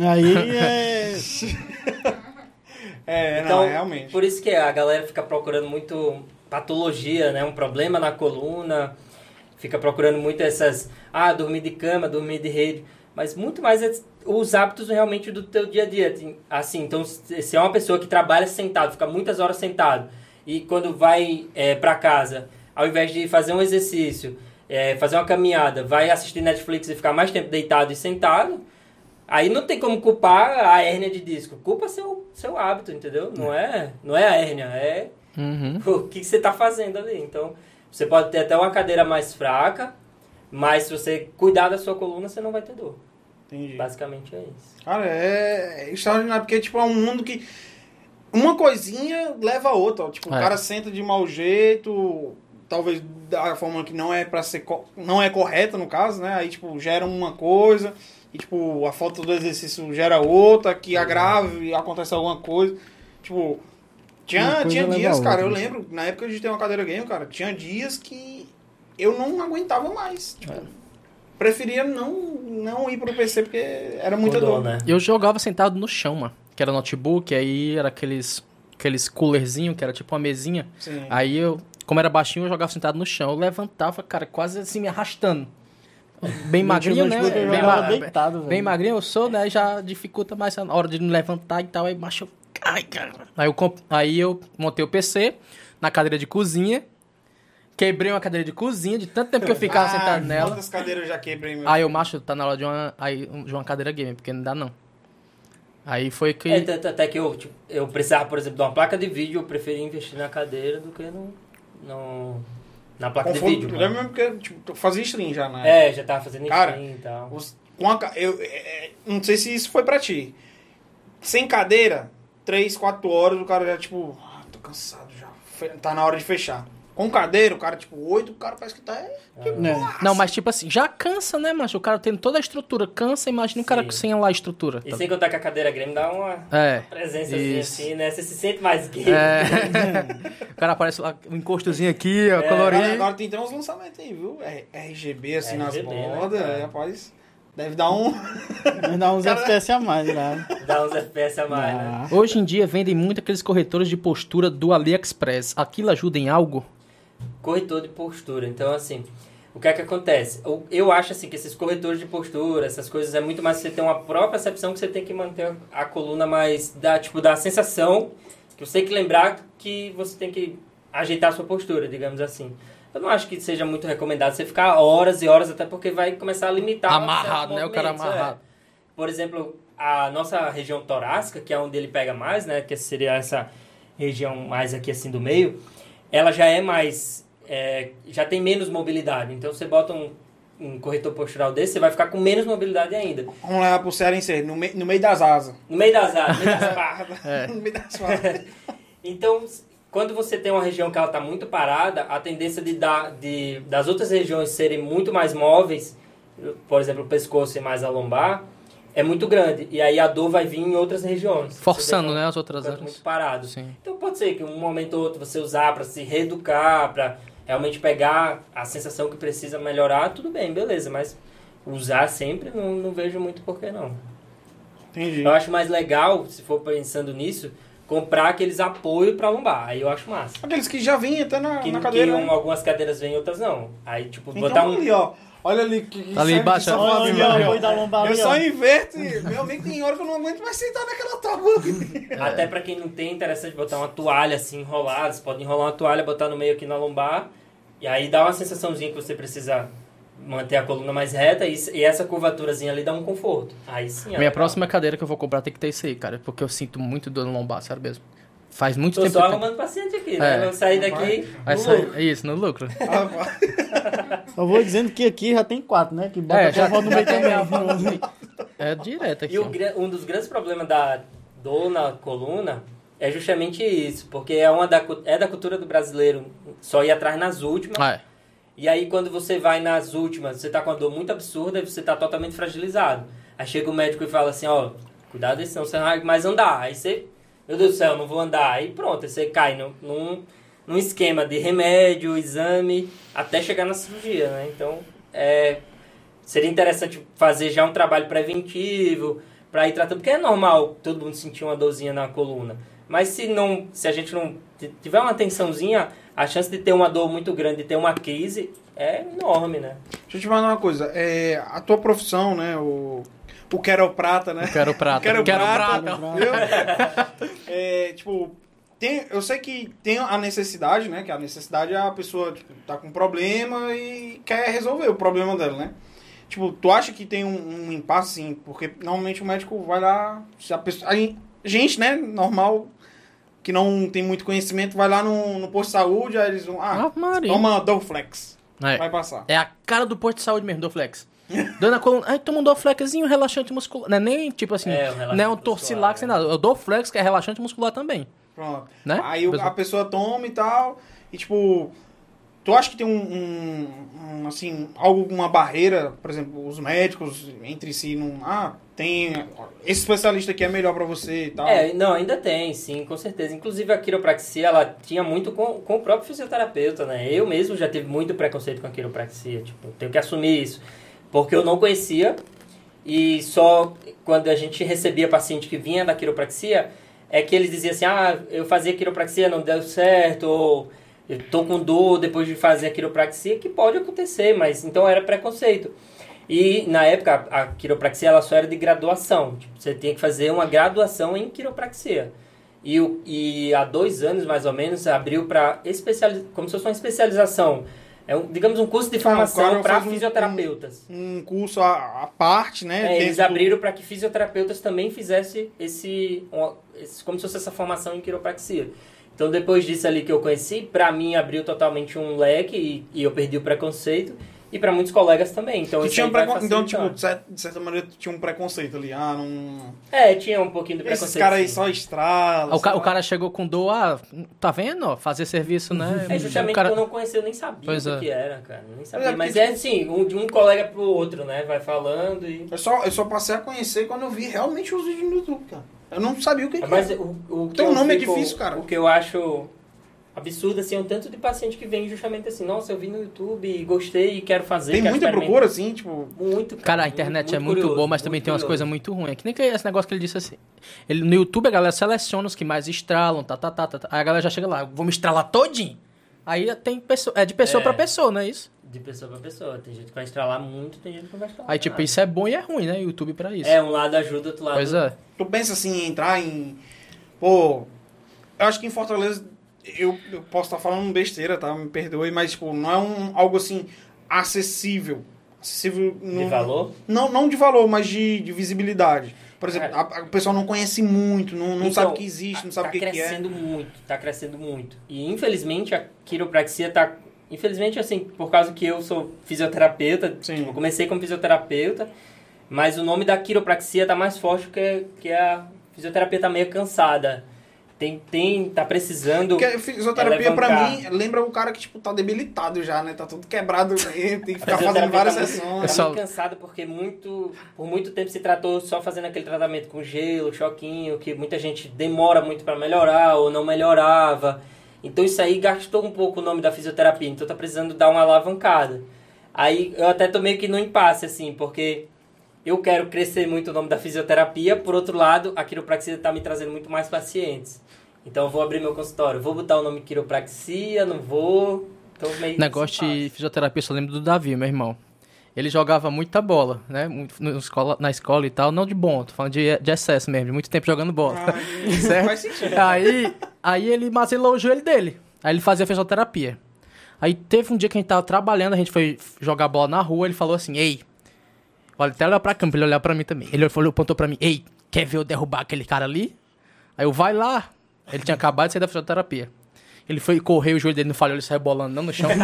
Aí é. [laughs] é, Então, não, realmente. Por isso que a galera fica procurando muito patologia, né? Um problema na coluna. Fica procurando muito essas... Ah, dormir de cama, dormir de rede. Mas muito mais é os hábitos realmente do teu dia a dia. Assim, então, se se é uma pessoa que trabalha sentado, fica muitas horas sentado, e quando vai é, para casa, ao invés de fazer um exercício, é, fazer uma caminhada, vai assistir Netflix e ficar mais tempo deitado e sentado, Aí não tem como culpar a hérnia de disco. Culpa seu, seu hábito, entendeu? Não é, não é a hérnia, é Uhum. o que, você está fazendo ali. Então, você pode ter até uma cadeira mais fraca, mas se você cuidar da sua coluna, você não vai ter dor. Entendi. Basicamente é isso. Cara, é extraordinário, porque, tipo, é um mundo que... Uma coisinha leva a outra. ó. Tipo, o É. cara senta de mau jeito, talvez da forma que não é para ser... Não é correta, no caso, né? Aí, tipo, gera uma coisa... E, tipo, a falta do exercício gera outra, que agrava e acontece alguma coisa. Tipo, tinha, tinha dias, cara, eu outra. lembro, na época de ter uma cadeira game, cara, tinha dias que eu não aguentava mais. Tipo, É. preferia não, não ir pro PC porque era muita Com dor. né? Eu jogava sentado no chão, mano. Que era notebook, aí era aqueles, aqueles coolerzinho, que era tipo uma mesinha. Sim. Aí eu, como era baixinho, eu jogava sentado no chão. Eu levantava, cara, quase assim me arrastando. Bem magrinho, né? Bem, ma- deitado, velho. bem magrinho eu sou, né? Já dificulta mais a hora de me levantar e tal. Aí macho, ai, cara. Aí eu, comp- aí eu montei o PC. na cadeira de cozinha. Quebrei uma cadeira de cozinha, de tanto tempo que eu ficava [laughs] Ah, sentado nela. Quantas cadeiras eu já quebrei, meu? Aí o macho tá na hora de uma, aí, de uma cadeira gamer, porque não dá não. Aí foi que. É, até que eu, tipo, eu precisava, por exemplo, de uma placa de vídeo, eu preferi investir na cadeira do que no, no- na placa de Confundo- vídeo. Eu lembro mesmo que tipo, fazia stream já, né? É, já tava fazendo Cara, stream e tal. Os- com a eu, é, é, não sei se isso foi pra ti. Sem cadeira, 3, 4 horas, o cara já, tipo, ah, tô cansado já. Tá na hora de fechar. Com cadeira, o cara, tipo, 8, o cara parece que tá. Que Né? Não, mas tipo assim, já cansa, né, macho? O cara tendo toda a estrutura, cansa, imagina o cara sem lá a estrutura. E tá- sem contar que a cadeira game dá uma É. presença assim, né? Você se sente mais gay. É. [laughs] o cara aparece lá, um encostozinho aqui, ó, É, colorido. Agora, agora tem, tem uns lançamentos aí, viu? RGB assim nas RGB, né, bordas, cara? é, rapaz. Deve dar um. Mas dá uns FPS a mais lá. Dá uns FPS a mais, né? Hoje em dia vendem muito aqueles corretores de postura do AliExpress. Aquilo ajuda em algo? Corretor de postura. Então, assim, o que é que acontece? Eu- Eu acho assim que esses corretores de postura, essas coisas, é muito mais você ter uma própria percepção que você tem que manter a coluna mais da, tipo, da sensação que você tem que lembrar que você tem que ajeitar a sua postura, digamos assim. Eu não acho que seja muito recomendado você ficar horas e horas, até porque vai começar a limitar Amarrado, né? O cara é. amarrado. Por exemplo, a nossa região torácica, que é onde ele pega mais, né? Que seria essa região mais aqui assim do meio, ela já é mais. É, já tem menos mobilidade. Então você bota um, um corretor postural desse, você vai ficar com menos mobilidade ainda. Vamos levar pro Ceará em série, no, mei- no meio das asas. No meio das asas, no meio das [laughs] barras. [laughs] no meio das asas. [laughs] Então, quando você tem uma região que ela está muito parada, a tendência de, dar, de das outras regiões serem muito mais móveis, por exemplo, o pescoço e mais a lombar, é muito grande. E aí a dor vai vir em outras regiões. Forçando, deixa né, as outras áreas. muito parado. Sim. Então pode ser que um momento ou outro você usar para se reeducar, para realmente pegar a sensação que precisa melhorar, tudo bem, beleza, mas usar sempre não, não vejo muito por que não. Entendi. Eu acho mais legal, se for pensando nisso, comprar aqueles apoios para lombar. Aí eu acho massa. Aqueles que já vinham até na, Que, na cadeira. que né? um- algumas cadeiras vêm, outras não. Aí, tipo, Então, botar um. ali, ó. Olha ali. Que, que Tá ali embaixo, olha ali, ó, apoio da lombar Eu ali, só inverto e, meu amigo, tem hora que eu não aguento mais sentar naquela tábua. [laughs] Até pra quem não tem, é interessante botar uma toalha assim enrolada. Você pode enrolar uma toalha, botar no meio aqui na lombar. E aí dá uma sensaçãozinha que você precisa manter a coluna mais reta. E, e essa curvaturazinha ali dá um conforto. Aí sim. é Minha próxima cadeira que eu vou comprar tem que ter isso aí, cara. Porque eu sinto muito dor no lombar, sério mesmo. Faz muito Tô tempo só que eu tenho- arrumando paciente aqui, É. né? Vou sair daqui. Vai no sair- lucro. é isso, no lucro. [laughs] eu vou dizendo que aqui já tem quatro, né? Que bota É, já- a avó no meio também. É direto aqui. E o um dos grandes problemas da dor na coluna é justamente isso, porque é uma da, é da cultura do brasileiro só ir atrás nas últimas. Ah, é. E aí quando você vai nas últimas, você tá com uma dor muito absurda e você tá totalmente fragilizado. Aí chega o médico e fala assim, ó, cuidado desse não, você não vai mais andar. Aí você, meu Deus do céu, não vou andar. Aí pronto, aí você cai num, num, num esquema de remédio, exame, até chegar na cirurgia, né? Então, é, seria interessante fazer já um trabalho preventivo para ir tratando, porque é normal todo mundo sentir uma dorzinha na coluna. Mas se não, se a gente não tiver uma atençãozinha, a chance de ter uma dor muito grande, de ter uma crise, é enorme, né? Deixa eu te falar uma coisa. É, a tua profissão, né? O, o Quero Prata, né? Quero prata. Quero Quero prata. prata. Viu? [laughs] É, tipo, tem, eu sei que tem a necessidade, né? Que a necessidade é a pessoa tipo, tá com problema e quer resolver o problema dela, né? Tipo, tu acha que tem um, um impasse, sim? Porque normalmente o médico vai lá. Se a pessoa, a gente, né? Normal, que não tem muito conhecimento, vai lá no, no posto de saúde, aí eles vão. Ah, Ah, Maria. toma Dorflex. É. Vai passar. É a cara do posto de saúde mesmo, Dorflex. [laughs] Dona coluna, ai, toma um Dorflexzinho relaxante muscular. Não é nem tipo assim, É, um não é um muscular, torcilax nem é. nada. É o Dorflex que é relaxante muscular também. Pronto. Né? Aí o- a pessoa toma e tal. E tipo, tu acha que tem um, um- um, assim, alguma barreira, por exemplo, os médicos entre si não. Ah, tem. Esse especialista aqui é melhor pra você e tal. É, não, ainda tem, sim, com certeza. Inclusive a quiropraxia, ela tinha muito com, com o próprio fisioterapeuta, né? Eu mesmo já tive muito preconceito com a quiropraxia, tipo, tenho que assumir isso. Porque eu não conhecia e só quando a gente recebia paciente que vinha da quiropraxia, é que eles diziam assim, ah, eu fazia quiropraxia, não deu certo, ou eu tô com dor depois de fazer a quiropraxia, que pode acontecer, mas então era preconceito. E na época a, a quiropraxia ela só era de graduação, tipo, você tinha que fazer uma graduação em quiropraxia. E, o- e há dois anos, mais ou menos, abriu para especializ... como se fosse uma especialização. É um, digamos, um curso de Ah, formação para faz um- fisioterapeutas. Um curso à, à parte, né? É, eles abriram para que fisioterapeutas também fizessem esse, esse- como se fosse essa formação em quiropraxia. Então, depois disso ali que eu conheci, para mim abriu totalmente um leque e, e eu perdi o preconceito. E para muitos colegas também. Então, tinha um precon... Então, tipo, de certa, maneira, tu tinha um preconceito ali. Ah, não. É, tinha um pouquinho de preconceito. Esses caras aí só estralam. O, ca- o cara chegou com dor, ah, tá vendo? ó, Fazer serviço, né? É justamente o cara... eu não conhecia, eu nem sabia Pois o é. que era, cara. Nem sabia. porque, Mas tipo- é assim, um, de um colega pro outro, né? Vai falando e. Eu só, eu só passei a conhecer quando eu vi realmente os vídeos no YouTube, cara. Eu não sabia o que, que Mas era. o, o que nome é fico- difícil, cara. O que eu acho absurdo, assim, é um tanto de paciente que vem justamente assim, nossa, eu vi no YouTube gostei e quero fazer. Tem quero muita experimentar." procura, assim, tipo. Muito, Cara, a muito, internet é muito curioso, boa, mas também tem umas curioso. coisas muito ruins. Que nem que esse negócio que ele disse assim. Ele, no YouTube a galera seleciona os que mais estralam, tá, tá, tá, tá. tá. Aí a galera já chega lá, vou me estralar todinho. Aí tem pessoa, é de pessoa É. pra pessoa, não é isso? De pessoa pra pessoa. Tem gente que vai estralar muito, tem gente que não vai estralar. Aí, tipo, nada. isso é bom e é ruim, né? YouTube pra isso. É, um lado ajuda, outro lado. Pois é. Tu pensa assim, em entrar em. Pô. Eu acho que em Fortaleza. Eu, eu posso estar falando besteira, tá? Me perdoe, mas, tipo, não é um, algo assim. acessível. Acessível. De no- valor? Não, não de valor, mas de, de visibilidade. Por exemplo, É. a- a- o pessoal não conhece muito, não, não Então, sabe que existe, não sabe tá o que, que é. crescendo muito, tá crescendo muito. E infelizmente a quiropraxia tá. Infelizmente, assim, por causa que eu sou fisioterapeuta, Sim. tipo, eu comecei como fisioterapeuta, mas o nome da quiropraxia tá mais forte que, que a fisioterapia tá meio cansada. Tem, tem, tá precisando. Porque a fisioterapia, pra levantar. mim, lembra o cara que, tipo, tá debilitado já, né? Tá tudo quebrado, [laughs] tem que ficar fazendo fisioterapia várias tá sessões. Tá Só- muito cansada porque muito, por muito tempo se tratou só fazendo aquele tratamento com gelo, choquinho, que muita gente demora muito para melhorar ou não melhorava. Então isso aí gastou um pouco o nome da fisioterapia, então tá precisando dar uma alavancada. Aí eu até tô meio que no impasse, assim, porque eu quero crescer muito o nome da fisioterapia, por outro lado, a quiropraxia tá me trazendo muito mais pacientes. Então eu vou abrir meu consultório, vou botar o nome quiropraxia, não vou. Tô meio Negócio de fisioterapia, eu só lembro do Davi, meu irmão. Ele jogava muita bola, né? Muito, no escola, na escola e tal. Não de bom, tô falando de, de excesso mesmo, de muito tempo jogando bola. Ah, [laughs] Certo? Faz sentido. Aí, aí ele mazelou o joelho dele. Aí ele fazia fisioterapia. Aí teve um dia que a gente tava trabalhando, a gente foi jogar bola na rua, ele falou assim, ei, olha, até olhar pra câmera, ele olhar pra mim também. Ele falou, apontou pra mim, ei, quer ver eu derrubar aquele cara ali? Aí eu, vai lá. Ele tinha acabado de sair da fisioterapia. Ele foi correr, o joelho dele não falhou, ele saiu bolando não no chão. [laughs]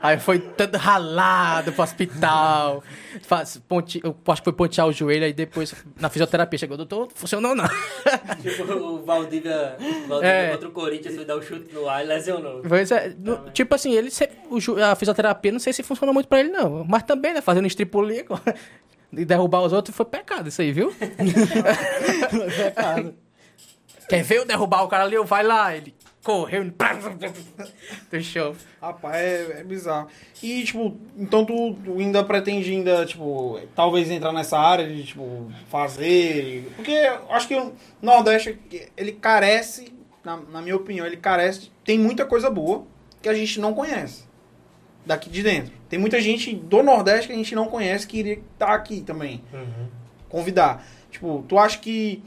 Aí foi todo ralado pro hospital. Faz, ponte, eu acho que foi pontear o joelho, aí depois na fisioterapia chegou, doutor, funcionou não. [laughs] Tipo, o Valdívia, Valdívia É. contra o Corinthians foi dar um chute no ar e lesionou. Pois é, no- tipo assim, ele o a fisioterapia não sei se funcionou muito pra ele não, mas também, né, fazendo estripulia [laughs] e derrubar os outros foi pecado isso aí, viu? [laughs] Pecado. Quer ver eu derrubar o cara ali, eu vai lá, ele correu, do show. Rapaz, é, é bizarro. E, tipo, então tu, ainda pretende ainda, tipo, talvez entrar nessa área de, tipo, fazer... Porque eu acho que o Nordeste, ele carece, na, na minha opinião, ele carece... Tem muita coisa boa que a gente não conhece. Daqui de dentro. Tem muita gente do Nordeste que a gente não conhece que iria estar aqui também. Convidar. Tipo, tu acha que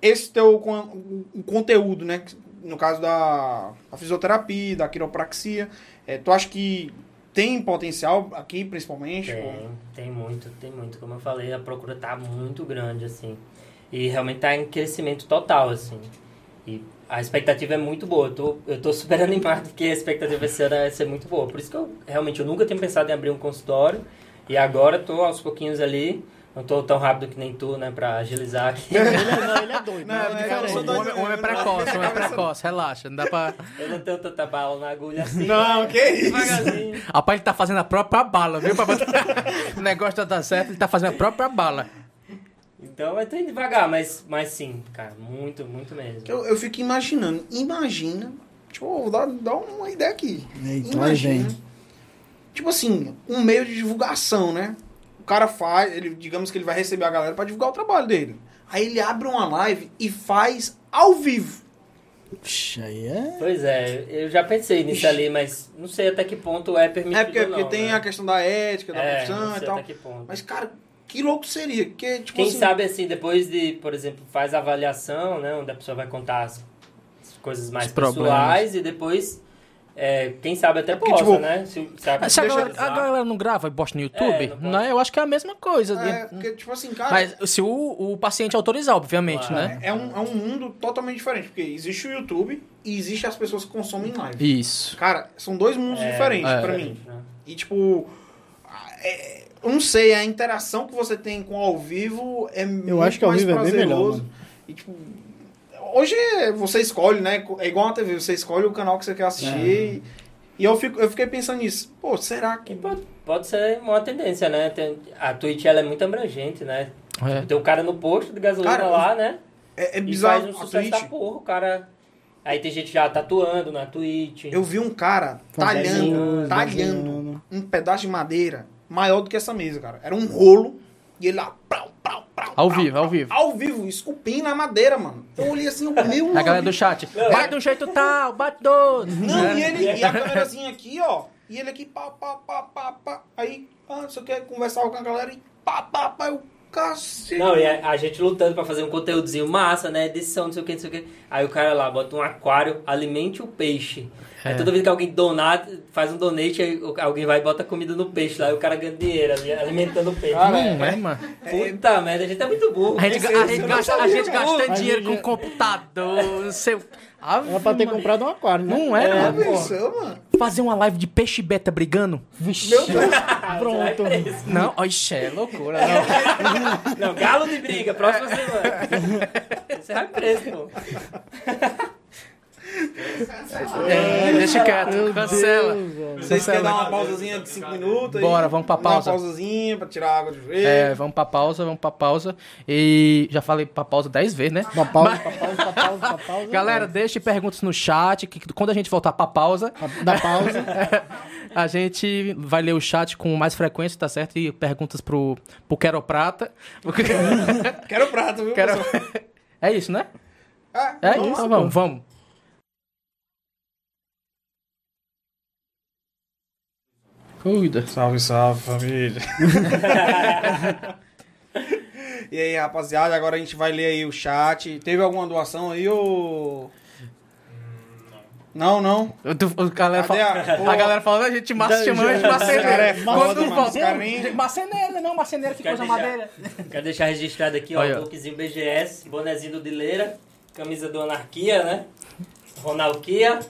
esse teu con- o conteúdo, né? No caso da, da fisioterapia, da quiropraxia, é, tu acha que tem potencial aqui, principalmente? Tem, tem muito, tem muito. Como eu falei, a procura tá muito grande, assim. E realmente tá em crescimento total, assim. E a expectativa é muito boa. Eu tô, eu tô [laughs] super animado porque a expectativa esse ano vai ser muito boa. Por isso que eu realmente eu nunca tinha pensado em abrir um consultório. E agora tô aos pouquinhos ali. Não tô tão rápido que nem tu, né? Pra agilizar aqui. [laughs] Ele é, [laughs] não, ele é doido. Não, né? não, é eu diferente. sou O doido. homem, o homem é precoce, o homem é [laughs] precoce, relaxa, não dá pra... Eu não tenho tanta bala na agulha assim. Não, que isso? Devagarzinho. Rapaz, ele tá fazendo a própria bala, viu? Pra o negócio tá dando certo, ele tá fazendo a própria bala. Então eu tô indo devagar, mas, mas sim, cara. Muito, muito mesmo. Eu, eu fico imaginando. Imagina. Tipo, vou dar, dar uma ideia aqui. Eita, Imagina. gente. Tipo assim, um meio de divulgação, né? O cara faz, ele, digamos que ele vai receber a galera pra divulgar o trabalho dele. Aí ele abre uma live e faz ao vivo. Puxa, aí é... Pois é, eu já pensei nisso ali, mas não sei até que ponto é permitido É porque, não, porque tem né? a questão da ética, da é, profissão não e sei tal. até que ponto. Mas, cara, Que louco seria? Que, tipo Quem assim, sabe assim, depois de, por exemplo, faz a avaliação, né? Onde a pessoa vai contar as, as coisas mais Os problemas. pessoais e depois, é, quem sabe até porque, possa, tipo, né? Se, se a, Se a, Deixa galera, eu a galera não grava e posta no YouTube, É, não pode. né? eu acho que é a mesma coisa. É, porque, tipo assim, cara. Mas se o, o paciente autorizar, obviamente, Claro. né? É um, é um mundo totalmente diferente, porque existe o YouTube e existe as pessoas que consomem live. Isso. Cara, são dois mundos É, diferentes é. pra mim. né? E tipo, é, eu não sei, a interação que você tem com ao vivo é muito acho que ao mais vivo é bem melhor, prazeroso. mano. E tipo, hoje você escolhe, né? É igual na TV, você escolhe o canal que você quer assistir. E eu, fico, eu fiquei pensando nisso. Pô, será que. E pode, pode ser uma tendência, né? Tem- a Twitch ela é muito abrangente, né? É. Tem um cara no posto de gasolina Cara, lá, né? É, é E bizarro. faz um a sucesso da Twitch. porra, o cara... Aí tem gente já tatuando na Twitch. Eu vi um cara talhando, talhando um pedaço de madeira maior do que essa mesa, cara. Era um rolo e ele lá, prau, Ao vivo, ao vivo. Ao vivo, esculpindo na madeira, mano. Eu olhei assim, o meu. A galera do chat. Bate de um jeito tal, bate dois. Não, e, ele, e a câmerazinha aqui, ó. E ele aqui, pá, pá, pá, pá, pá. Aí, ah, você quer conversar com a galera e pá, pá, pá. Eu, cacete. Não, e a, a gente lutando pra fazer um conteúdozinho massa, né? Edição, não sei o que, não sei o que. Aí o cara lá bota um aquário, alimente o peixe. Aí É. toda vez que alguém donar, faz um donate, aí alguém vai e bota comida no peixe lá, e o cara ganha dinheiro ali, alimentando o peixe. Cara, Não é, mano? Puta merda, a gente é muito burro. A gente, a gente gasta, a gente gasta A dinheiro gente- com computador, não sei. o- Ave Era pra ter Maria. comprado um aquário, né? Não é, Já mano. pensou, mano? Fazer uma live de peixe beta brigando? Vixe. Meu Deus. Pronto. Não, oxe, é loucura. Não. Não, galo de briga, próxima semana. [laughs] Você vai preso, pô. É, deixa quieto, cancela. Vocês Cancela. querem dar uma pausazinha de 5 minutos? aí? Bora, vamos pra pausa. Uma pausazinha pra tirar a água de joelho. É, vamos pra pausa, vamos pra pausa. E já falei pra pausa 10 vezes, né? Pra pausa, pra pausa, pra pausa, pra pausa. Galera, deixe perguntas no chat, que quando a gente voltar pra pausa, Da pausa. [laughs] a gente vai ler o chat com mais frequência, tá certo? E perguntas pro, pro Quero Prata. Quero prato, viu? Quero... [laughs] É isso, né? É, É, vamos então lá. vamos, vamos. Cuida. Salve, salve, família. [laughs] e aí, rapaziada, agora a gente vai ler aí o chat. Teve alguma doação aí ou... Não, não. Eu tô- A galera, fala, a- a galera falando, a gente massa Da- chamando de marceneiro. É Quando nem- Marceneiro, não, marceneiro que coisa madeira. Quero deixar registrado aqui, ó, o lookzinho BGS, bonezinho do Dileira, camisa do Anarquia, né? Ronalquia.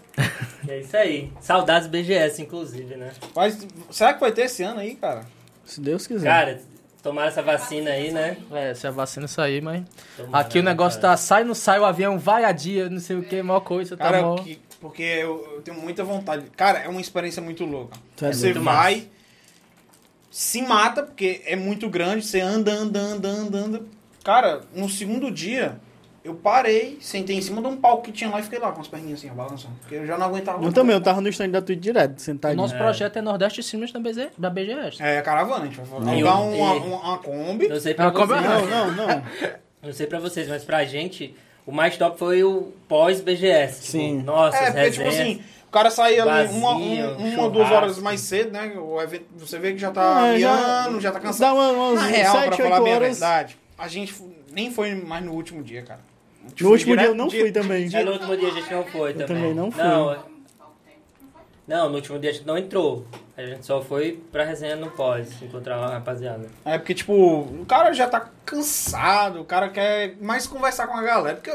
é isso aí. Saudades BGS, inclusive, né? Mas, será que vai ter esse ano aí, cara? Se Deus quiser. Cara, tomaram essa vacina aí, né? É, se a vacina sair, mas... Tomara, Aqui o né, negócio cara? tá, sai, não sai, o avião vai a dia, não sei o que, maior coisa, tá Cara, mó... que- porque eu, eu tenho muita vontade. Cara, é uma experiência muito louca. Tá Você muito vai, se mata, porque é muito grande, você anda, anda, anda, anda, anda. Cara, no segundo dia, eu parei, sentei em cima de um palco que tinha lá e fiquei lá com as perninhas assim, balançando. Porque eu já não aguentava Eu também, eu tava no stand da Twitch direto, O sentadinho. nosso projeto é Nordeste Cinemas da, BZ, da BGS. É, a caravana, a gente vai alugar o- uma, e- uma, uma Kombi. Não sei pra como vocês. é? Não, não, não. [laughs] Não sei pra vocês, mas pra gente, o mais top foi o pós-BGS. Tipo, Sim. Nossa, É, porque, tipo assim, o cara saía ali uma, um- uma duas horas mais cedo, né? O evento, você vê que já tá É, já- miando, já, tá cansado. Dá uma, umas Na real, 7, pra 8 falar bem a verdade, a gente nem foi mais no último dia, cara. No último dia eu não fui também. É, no último dia a gente não foi também. também não fui. Não, é- não, no último dia a gente não entrou. A gente só foi pra resenha no pós, encontrar uma rapaziada. É porque, tipo, o cara já tá cansado, o cara quer mais conversar com a galera. Porque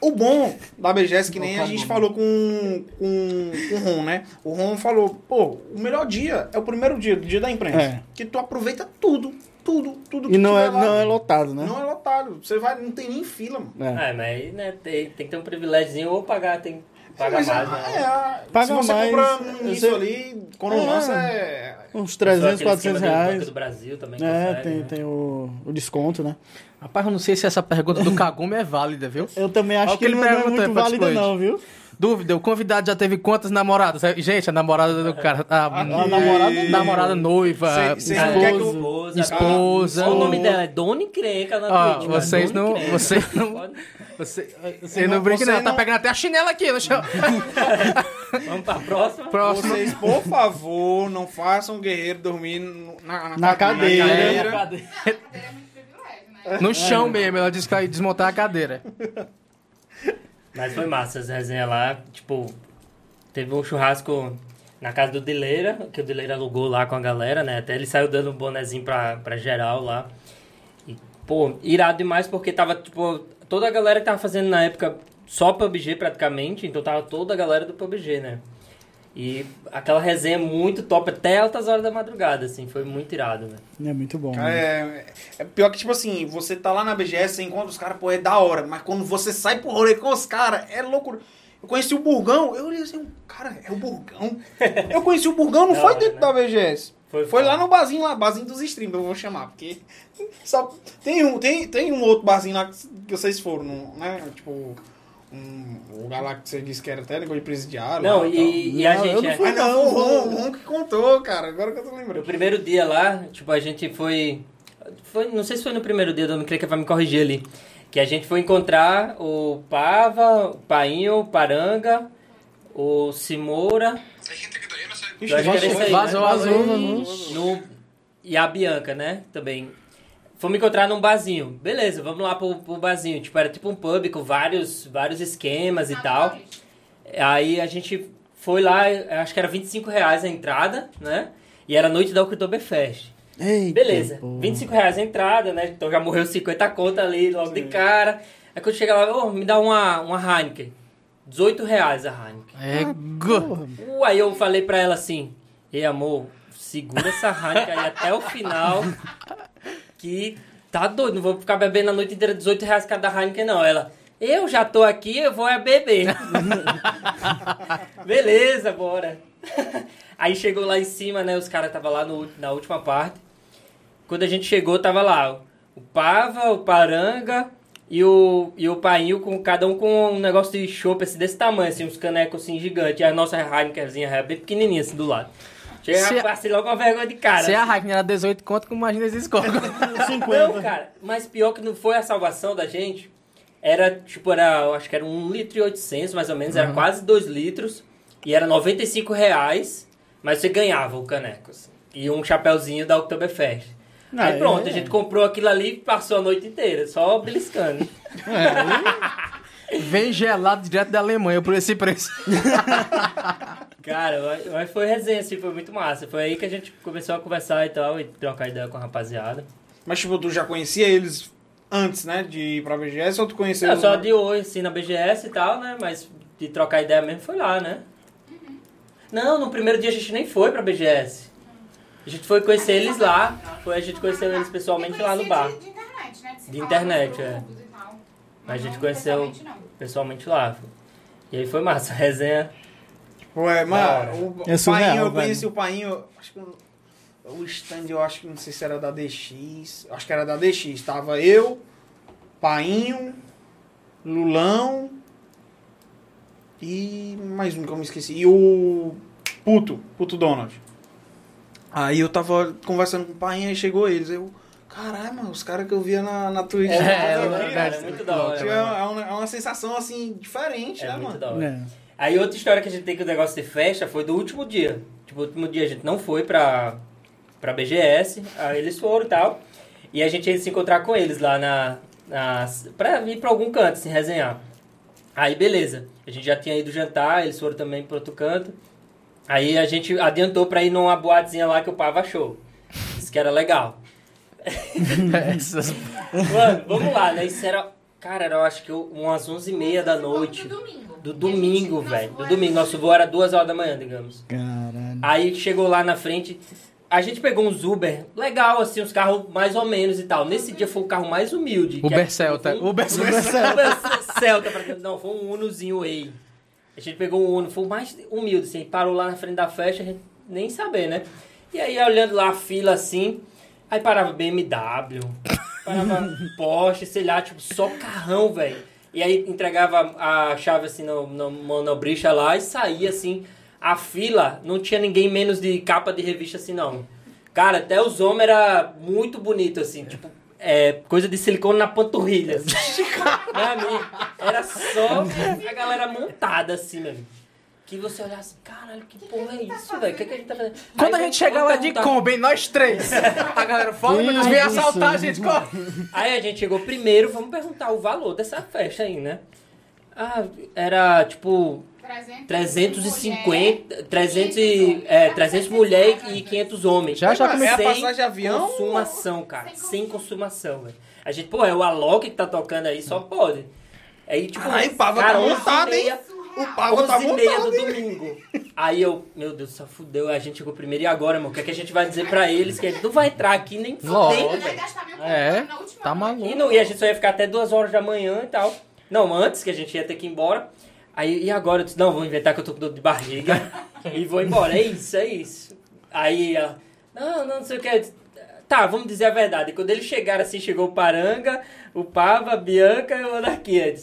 o bom da BGS, que nem a gente falou com, com, com o Ron, né? O Ron falou, pô, o melhor dia é o primeiro dia, do dia da imprensa. É. Que tu aproveita tudo, tudo, tudo E não tiver é, lá. não é lotado, né? Não é lotado. Você vai, não tem nem fila, mano. É. É, mas né, tem, tem que ter um privilégiozinho ou pagar, tem que pagar Mas, mais, é, né? é, Paga se você mais, comprar início sei- ali, quando É. lança, é... Uns Só 300, aquele 400 esquema do reais. do Brasil também É, consegue, tem, né? tem o, o desconto, né? Rapaz, eu não sei se essa pergunta do Kagumi é válida, viu? Eu também acho que, que ele não, é muito pra válida não, viu? Dúvida, o convidado já teve quantas namoradas? Gente, a namorada do cara. A, Aqui. a namorada, namorada noiva, Cê- cê não eu- esposa. Esposa. esposa. O nome dela é Dona Encrenca na Twitch. cara. vocês não- vocês não- Pode- Você, você não brinca, você não. Tá não- pegando até a chinela aqui no chão. [laughs] Vamos pra próxima? Próximo. Vocês, por favor, não façam o guerreiro dormir no- na, Na cadeira. cadeira. Cadeira é né? No chão mesmo, ela disse que ia desmontar a cadeira. [laughs] Mas foi massa as resenhas lá. Tipo, teve um churrasco na casa do Dileira, que o Dileira alugou lá com a galera, né? Até ele saiu dando um bonezinho pra, pra geral lá. E, pô, irado demais porque tava, tipo, toda a galera que tava fazendo na época só PUBG praticamente, então tava toda a galera do PUBG, né? E aquela resenha muito top, até altas horas da madrugada, assim, foi muito irado, né? É muito bom. Cara, né? É, é pior que, tipo assim, você tá lá na BGS, você encontra os caras, pô, é da hora. Mas quando você sai pro rolê com os caras, é loucura. Eu conheci o Burgão, eu olhei assim, cara, é o Burgão. [laughs] Eu conheci o Burgão, não Da foi hora, dentro né? da BGS. Foi Foi lá no barzinho lá, barzinho dos streams, eu vou chamar, porque [laughs] só tem um, tem, tem um outro barzinho lá que que vocês foram, né? Tipo, um, o você disse que era até negócio de presidiário. Não, lá, e, e Não, a eu gente... não é- fui. Mas não, Não, o Ron, não. o Ron que contou, cara, agora que eu tô No lembrando. primeiro dia lá, tipo, a gente foi. foi não sei se foi no primeiro dia, não me creio que vai me corrigir ali. Que a gente foi encontrar o Pava, o Painho, o Paranga, o. Ixi, Eu era isso aí, Vazou, né? vazou, No, e a Bianca, né? Também. Fomos encontrar num barzinho. Beleza, vamos lá pro, pro barzinho. Tipo, era tipo um pub com vários, vários esquemas e tal. Aí a gente foi lá, acho que era 25 reais a entrada, né? E era noite da Oktoberfest. Eita, Beleza, porra. 25 reais a entrada, né? Então já morreu 50 contas ali logo de cara. Aí quando chega lá, ô, me dá uma, uma Heineken. 18 reais a Heineken. É, go. Uh, aí eu falei pra ela assim, ei amor, segura essa Heineken aí até o final, [laughs] que tá doido, não vou ficar bebendo a noite inteira 18 reais cada Heineken não. Ela, eu já tô aqui, eu vou é beber. [laughs] Beleza, bora. [laughs] Aí chegou lá em cima, né, os caras estavam lá no, na última parte. Quando a gente chegou, tava lá o Pava, o Paranga e o, e o Painho, com, cada um com um negócio de chopp assim, desse tamanho, assim, uns canecos assim gigantes. E a nossa Heinekenzinha era bem pequenininha assim do lado. Chega, Se- passei logo uma vergonha de cara. Se a Hackney era 18 conto, imagina esses cocos. Não, cara, mas pior que não foi a salvação da gente. Era, tipo, era, eu acho que era 1 litro e 800, mais ou menos, era quase 2 litros. E era 95 reais, mas você ganhava o caneco, assim, E um chapéuzinho da Oktoberfest. Aí pronto, é. a gente comprou aquilo ali e passou a noite inteira, só beliscando. [laughs] Vem gelado direto da Alemanha por esse preço. [laughs] Cara, mas- foi resenha, assim, foi muito massa. Foi aí que a gente começou a conversar e tal, e trocar ideia com a rapaziada. Mas, tipo, tu já conhecia eles antes, né, de ir pra BGS ou tu conheceu Não, eles só de hoje, assim, na BGS e tal, né? Mas de trocar ideia mesmo foi lá, né? Não, no primeiro dia a gente nem foi pra BGS. A gente foi conhecer eles lá. Foi, a gente conheceu eles pessoalmente lá no bar. De, de internet, né? De falar internet, é. Mas a gente conheceu pessoalmente lá. E aí foi massa, a [laughs] resenha. Ué, hora. mano, o, É o surreal, Painho, eu velho. conheci o Painho, acho que o- stand, eu acho que não sei se era da DX, acho que era da DX, tava eu, Painho, Lulão e mais um que eu me esqueci, e o Puto, Puto Donald. Aí eu tava conversando com o Painho, aí chegou eles, eu, caralho, mano, os caras que eu via na, na Twitch. É, é, é, é muito da hora, é, uma, é uma sensação, assim, diferente, É né, muito mano? da hora. Aí outra história que a gente tem com o negócio de festa foi do último dia. Tipo, o último dia a gente não foi pra, pra BGS, aí eles foram e tal. E a gente ia se encontrar com eles lá na, na. pra ir pra algum canto, se resenhar. Aí beleza, a gente já tinha ido jantar, eles foram também pro outro canto. Aí a gente adiantou pra ir numa boatezinha lá que o Pava achou. Disse que era legal. [laughs] Essas- Mano, vamos lá, né? Isso era. Cara, era eu acho que umas 11h30 da noite. Do domingo. Do domingo, velho. Do domingo. Nosso voo era duas horas da manhã, digamos. Caralho. Aí chegou lá na frente. A gente pegou uns Uber, legal, assim, uns carros mais ou menos e tal. Nesse dia foi o carro mais humilde. Uber é- Celta. um- Uber Celta. Uber Celta, pra- não, foi um Unozinho Way. A gente pegou um Uno, foi o mais humilde, assim, parou lá na frente da festa, a gente nem saber, né? E aí, olhando lá a fila assim, aí parava BMW, parava [laughs] Porsche, sei lá, tipo, só carrão, velho. E aí entregava a chave assim no, no monobricha lá e saía assim. A fila não tinha ninguém menos de capa de revista assim, não. Cara, até os homens era muito bonito, assim, tipo, é, coisa de silicone na panturrilha. [laughs] assim. Meu amigo, era só a galera montada assim, meu amigo. Que você olhasse, caralho, que porra é isso, velho? O que, que a gente tá fazendo? Quando Aí a gente vamos chega lá de Kombi, nós três. A galera fala, mas Isso, vem isso. assaltar a gente. corre. Aí a gente chegou primeiro, vamos perguntar o valor dessa festa aí, né? Ah, era tipo 350, 300 e, é, 300 mulher e 500 homens. Já, já É a comecei. passagem de avião? Consumação, cara. Sem Sem consumação, velho. A gente, pô, é o Alok que tá tocando aí, só pode. Aí, tipo, Caralho, o Pava cara, tá 11 montado, hein? O Pava tá 11 e meia do domingo. Aí eu, meu Deus, só fudeu. A gente chegou primeiro e agora, irmão? O que, é que a gente vai dizer pra eles? Que a gente não vai entrar aqui nem Lógico. fudendo, velho. É, tá maluco. E, não, e a gente só ia ficar até duas horas da manhã e tal. Não, antes que a gente ia ter que ir embora. Aí, e agora? Eu disse, não, vou inventar que eu tô com dor de barriga [laughs] e vou embora. É isso, é isso. Aí ela, não, não, não sei o que. Eu disse, Tá, vamos dizer a verdade. Quando eles chegaram assim, chegou o Paranga, o Pava, a Bianca e o Anarquia.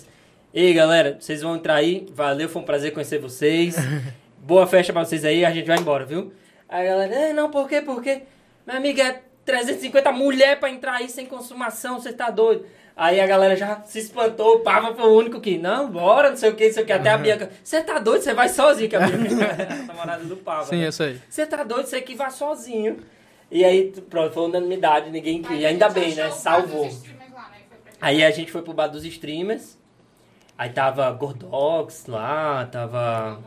Ei, galera, vocês vão entrar aí. Valeu, foi um prazer conhecer vocês. [laughs] Boa festa pra vocês aí, a gente vai embora, viu? Aí a galera, "É, não, por quê, por quê? Minha amiga, é 350 mulher pra entrar aí sem consumação, você tá doido? Aí a galera já se espantou, o Pava foi o único que, não, bora, não sei o que, não sei o que. Até a Bianca, você tá doido, você vai sozinho, que a Bianca a namorada do Pava. Sim, né? eu sei. Você tá doido, você que vai sozinho. E aí, pronto, foi unanimidade, ninguém. E ainda bem, né? Salvou. Aí a gente foi pro bar dos streamers. Aí tava Gordox lá, tava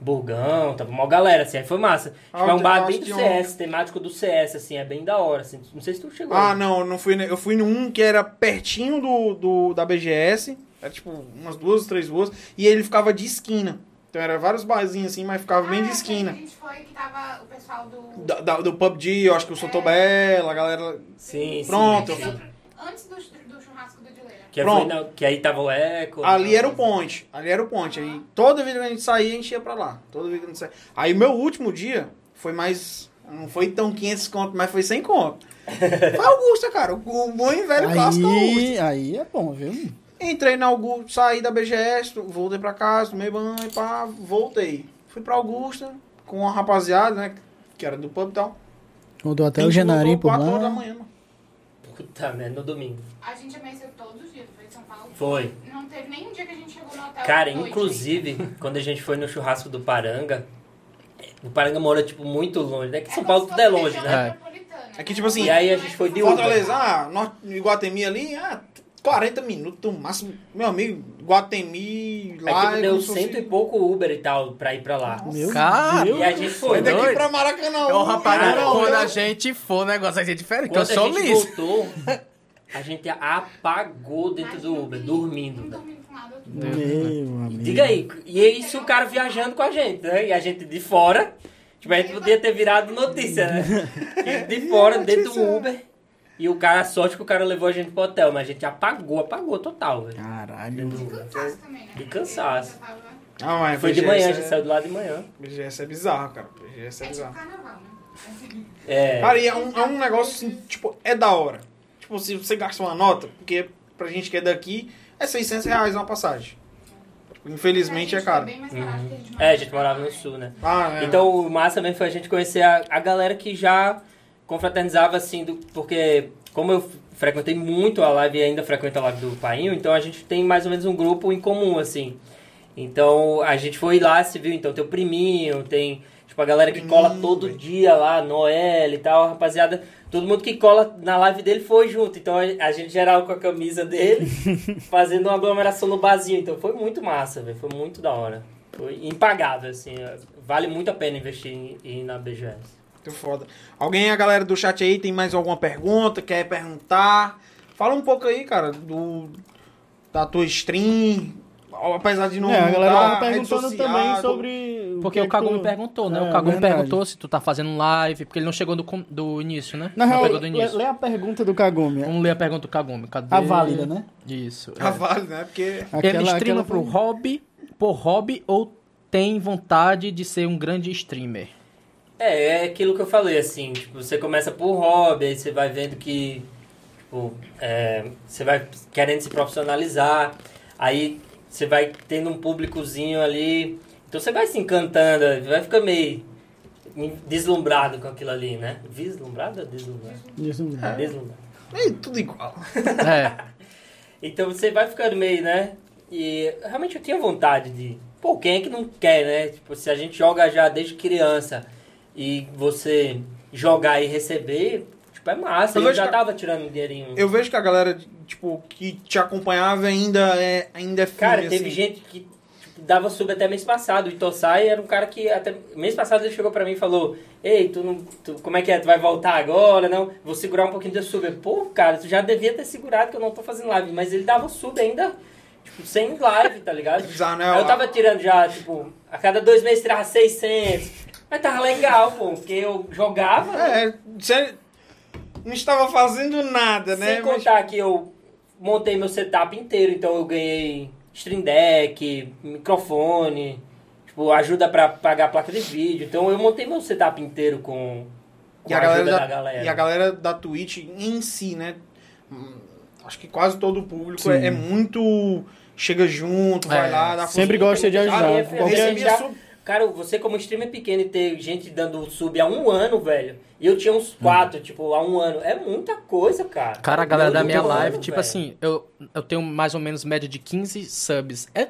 Burgão, tava uma galera, assim, aí foi massa. Tipo, Ah, é um bar bem do um- CS, temático do CS, assim, é bem da hora, assim. Não sei se tu chegou. Ah, aí. não, não fui. Eu fui num que era pertinho do, do da BGS. Era tipo umas duas, três ruas. E ele ficava de esquina. Então era vários barzinhos assim, mas ficava bem de esquina. A gente foi que tava o pessoal do. Da, da- do PUBG, eu acho que o Sotobela, a galera. Sim, sim. Pronto. sim. Antes do, do churrasco do Dileira. Que, Pronto. foi na- que aí tava o Echo. Ali era o ponte. Ali era o ponte. Aí toda vez que a gente saía, a gente ia pra lá. Toda vez que a gente saía. Aí meu último dia foi mais. Não foi tão 500 conto, mas foi 100 conto. [laughs] Foi Augusta, cara. O o bom e velho clássico Augusta. Aí, aí é bom, viu? Entrei na Augusta, saí da BGS, voltei pra casa, tomei banho, pá, voltei. Fui pra Augusta com uma rapaziada, né? Que era do pub e tal. Rodou até A o Genarim por quatro horas da lá. manhã, mano. Puta [laughs] merda, no domingo. A gente amanheceu todos os dias, foi em São Paulo. Foi. Não teve nem um dia que a gente chegou no hotel. Cara, à noite. inclusive, [laughs] quando a gente foi no churrasco do Paranga, o Paranga mora, tipo, muito longe, né? Que É São Paulo se tudo é longe, né? metropolitana, É que, né? tipo assim, E aí a gente foi de Uber. Fortaleza, ah, Norte, Iguatemi ali, ah, 40 minutos no máximo. Meu amigo, Iguatemi, Aí, lá. tipo, é deu cento e pouco Uber e tal pra ir pra lá. Meu Cara, Deus. E a gente foi. Foi daqui pra Maracanã. Ô, rapaz, Cara, quando eu- a gente for, o negócio vai ser diferente, que eu Quando a sou gente liso. voltou, a gente apagou dentro do Uber, dormindo. Outro Meu amigo. Diga aí, e é isso o cara viajando com a gente, né? E a gente de fora, tipo, a gente podia ter virado notícia, né? [laughs] De fora, dentro do Uber. E o cara, a sorte que o cara levou a gente pro hotel, mas a gente apagou, apagou total, velho. Caralho. cansaço também, né? De cansaço. Já mas Foi de manhã, a é- gente saiu do lado de manhã. BGS é bizarro, cara. BGS é É tipo bizarro. carnaval, né? É. Cara, e é um, é um negócio assim, tipo, é da hora. Tipo, se você gasta uma nota, porque pra gente que é daqui, é 600 reais uma passagem. Infelizmente é caro. a gente É, a gente morava no sul, né? Ah, é. Então o massa também foi a gente conhecer a, a galera que já confraternizava assim, do, porque como eu frequentei muito a live e ainda frequento a live do Painho, então a gente tem mais ou menos um grupo em comum, assim. Então a gente foi lá, se viu, então tem o priminho, tem tipo a galera que cola todo dia lá, Noel e tal, rapaziada. Todo mundo que cola na live dele foi junto. Então a gente geral com a camisa dele, [laughs] fazendo uma aglomeração no barzinho. Então foi muito massa, velho. Foi muito da hora. Foi impagável, assim. Vale muito a pena investir em, em ir na BGS. Muito foda. Alguém, a galera do chat aí, tem mais alguma pergunta? Quer perguntar? Fala um pouco aí, cara, do da tua stream. Apesar de não. É, a galera perguntando social, também sobre. Porque que o que Kagumi tu- perguntou, né? É, o Kagumi verdade. perguntou se tu tá fazendo live, porque ele não chegou do, do início, né? Na não real, pegou do lê, início. lê a pergunta do Kagumi. Vamos ler a pergunta do Kagumi. Cadê? A válida, né? Isso. É. vale, né? Porque. ele Aquela- streama aquela pro hobby, por hobby ou tem vontade de ser um grande streamer? É, é aquilo que eu falei, assim, tipo, você começa por hobby, aí você vai vendo que, tipo, é, você vai querendo se profissionalizar. Aí você vai tendo um públicozinho ali. Então você vai se encantando, vai ficar meio deslumbrado com aquilo ali, né? Vislumbrado ou deslumbrado? Deslumbrado. É tudo igual. É. [laughs] Então você vai ficando meio, né? E realmente eu tinha vontade de. Pô, quem é que não quer, né? Tipo, se a gente joga já desde criança e você jogar e receber, tipo, é massa. Eu Eu, já que- tava tirando um dinheirinho. Eu vejo que a galera, tipo, que te acompanhava ainda é, ainda é firme, Cara, teve assim. gente que tipo, dava sub até mês passado. O Itosai era um cara que até mês passado ele chegou pra mim e falou: Ei, tu não. Tu, como é que é? Tu vai voltar agora? Não? Vou segurar um pouquinho de sub. Eu, Pô, cara, tu já devia ter segurado que eu não tô fazendo live. Mas ele dava sub ainda, tipo, sem live, tá ligado? [laughs] Bizarro, né? Eu tava tirando já, tipo, a cada dois meses tirava 600. Mas tava legal, pô, porque eu jogava. É, você não estava fazendo nada, né? Sem Mas- contar que eu montei meu setup inteiro, então eu ganhei stream deck, microfone, tipo, ajuda pra pagar a placa de vídeo. Então eu montei meu setup inteiro com, com E a, a, galera ajuda da, da galera. e a galera da Twitch em si, né? Hum, Acho que quase todo o público é, é muito. Chega junto, vai É, lá, dá sempre gosta de ajudar. Ah, eu- eu Cara, você como streamer pequeno e ter gente dando sub há um ano, velho. E eu tinha uns quatro, tipo, há um ano. É muita coisa, cara. Cara, a galera Meu da minha live, mano, tipo velho. assim, eu, eu tenho mais ou menos média de 15 subs. É,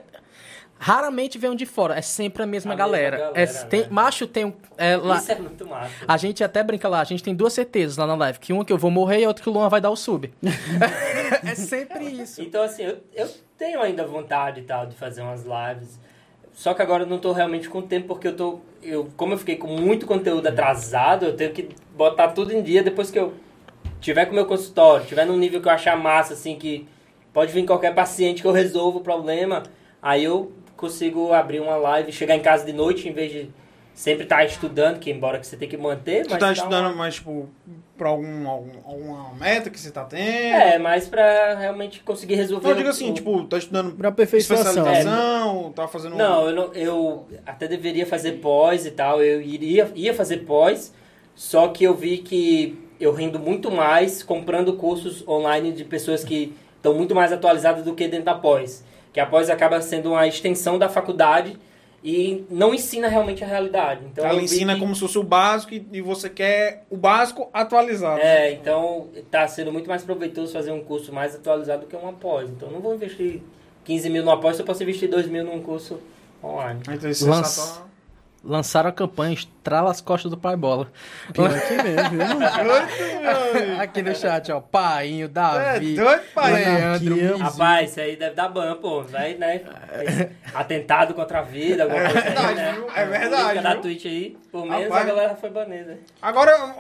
raramente vem um de fora, é sempre a mesma A mesma galera. galera, é, né? tem, macho tem um. é, lá- Isso é muito massa. a gente até brinca lá, a gente tem duas certezas lá na live. Que uma que eu vou morrer e a outra que o Luan vai dar o sub. [laughs] [laughs] é sempre isso. Então, assim, eu, eu tenho ainda vontade e tal de fazer umas lives. Só que agora eu não tô realmente com tempo, porque eu tô. Eu, como eu fiquei com muito conteúdo atrasado, eu tenho que botar tudo em dia depois que eu tiver com o meu consultório, tiver num nível que eu achar massa, assim, que pode vir qualquer paciente que eu resolvo o problema, aí eu consigo abrir uma live, chegar em casa de noite, em vez de sempre estar estudando, que embora que você tem que manter, Tu mas tá dá estudando uma- mais, tipo, pra algum, algum- alguma meta que você tá tendo? É, mas pra realmente conseguir resolver. Não, eu digo o- assim, o- tipo, tá estudando Pra aperfeiçoação. especialização, tá fazendo... Não, eu, não, eu até deveria fazer pós e tal, eu iria ia fazer pós, só que eu vi que eu rendo muito mais comprando cursos online de pessoas que estão muito mais atualizadas do que dentro da pós. Que a pós acaba sendo uma extensão da faculdade e não ensina realmente a realidade. Então Ela ensina que- como se fosse o básico e você quer o básico atualizado. É, então tá sendo muito mais proveitoso fazer um curso mais atualizado do que uma pós. Então eu não vou investir 15 mil numa pós se eu posso investir 2 mil num curso online. Então esse Lança- só Lançaram a campanha Estrala as Costas do Pai Bola. Pior que mesmo, viu? [laughs] Aqui no chat, ó. Painho, É Davi, doido, pai. Leandro. Rapaz, isso aí deve dar ban, pô. Vai, né? [laughs] Atentado contra a vida, alguma coisa aí, verdade, né? viu? É verdade, da? Twitch aí, por menos Rapaz. a galera foi banida. Agora,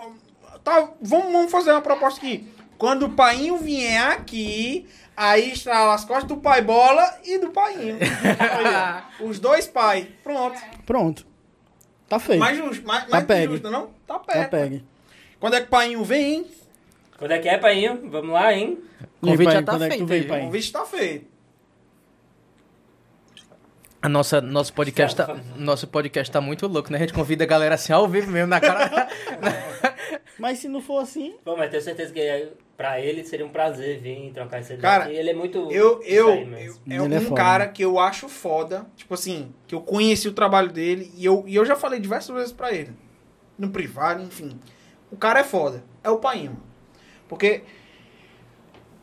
tá, vamos, vamos fazer uma proposta aqui. Quando o painho vier aqui, aí estrala as costas do pai bola e do. [laughs] Olha, os dois pai. Pronto. Pronto. Tá feito. Mais justo, mais, Tá mais justo, não? Tá Tá perto. pegue. Quando é que o painho vem, hein? Quando é que é, painho? Vamos lá, hein? O convite E aí, já tá quando é que tu feito vem. O pai? convite tá feito. A nossa, nosso podcast tá, nosso podcast tá muito louco, né? A gente convida a galera assim ao vivo mesmo na cara. [laughs] Mas se não for assim, Pô, mas tenho certeza que pra ele seria um prazer vir trocar esse ideia. Cara, ele é muito. Eu, eu, aí eu é Ele é um foda. cara que eu acho foda, tipo assim, que eu conheci o trabalho dele e eu, e eu já falei diversas vezes pra ele, no privado, enfim. O cara é foda, é o painho. Porque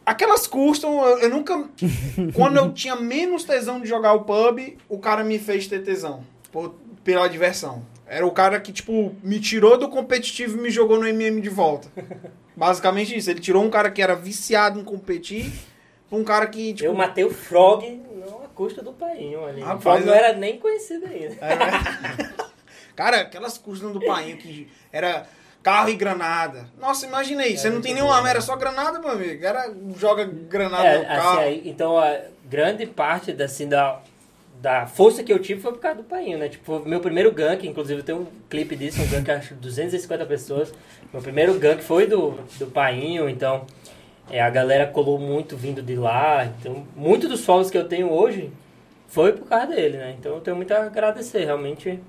aquelas custam, eu, eu nunca [laughs] quando eu tinha menos tesão de jogar o pub, o cara me fez ter tesão por, pela diversão. Era o cara que, tipo, me tirou do competitivo e me jogou no MM de volta. [laughs] Basicamente isso. Ele tirou um cara que era viciado em competir um cara que, tipo... Eu matei o Frog não à custa do painho ali. o Rapaz, Frog não era nem conhecido ainda. [laughs] Cara, aquelas custas do painho que era carro e granada. Nossa, imaginei. Você não tem nenhuma arma, era só granada, meu amigo. Era joga granada É, no assim, carro. aí, então a grande parte da, assim, da, da força que eu tive foi por causa do painho, né? Tipo, meu primeiro gank, inclusive tem um clipe disso, um gank acho 250 pessoas. Meu primeiro gank foi do, do painho, então é, a galera colou muito vindo de lá. Então, muito dos solos que eu tenho hoje foi por causa dele, né? Então eu tenho muito a agradecer, realmente.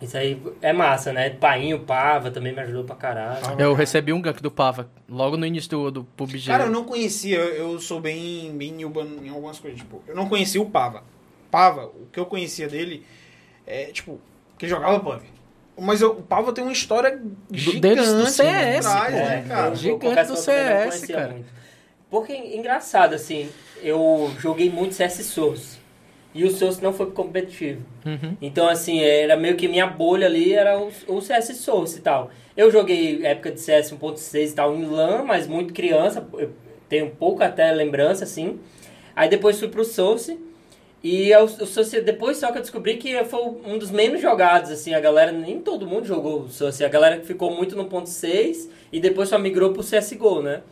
Isso aí é massa, né? Painho, Pava também me ajudou pra caralho. Eu recebi um gank do Pava, logo no início do, do PUBG. Cara, eu não conhecia, eu sou bem, bem em algumas coisas. Tipo, eu não conhecia o Pava. Pava, o que eu conhecia dele é, tipo, que jogava pub. Mas eu- o Pava tem uma história gigante deles do por CS, trás, né, cara? eu Gigante do eu não CS, conhecia cara. muito. Porque, engraçado, assim, eu joguei muito CS Source. E o Source não foi competitivo. Uhum. Então, assim, era meio que minha bolha ali era o, o CS Source e tal. Eu joguei época de CS 1.6 e tal em LAN, mas muito criança. Eu tenho pouco até lembrança, assim. Aí depois fui pro Source. E eu, o Source, depois só que eu descobri que foi um dos menos jogados, assim. A galera, nem todo mundo jogou o Source. A galera ficou muito no ponto 6 e depois só migrou pro CSGO, né?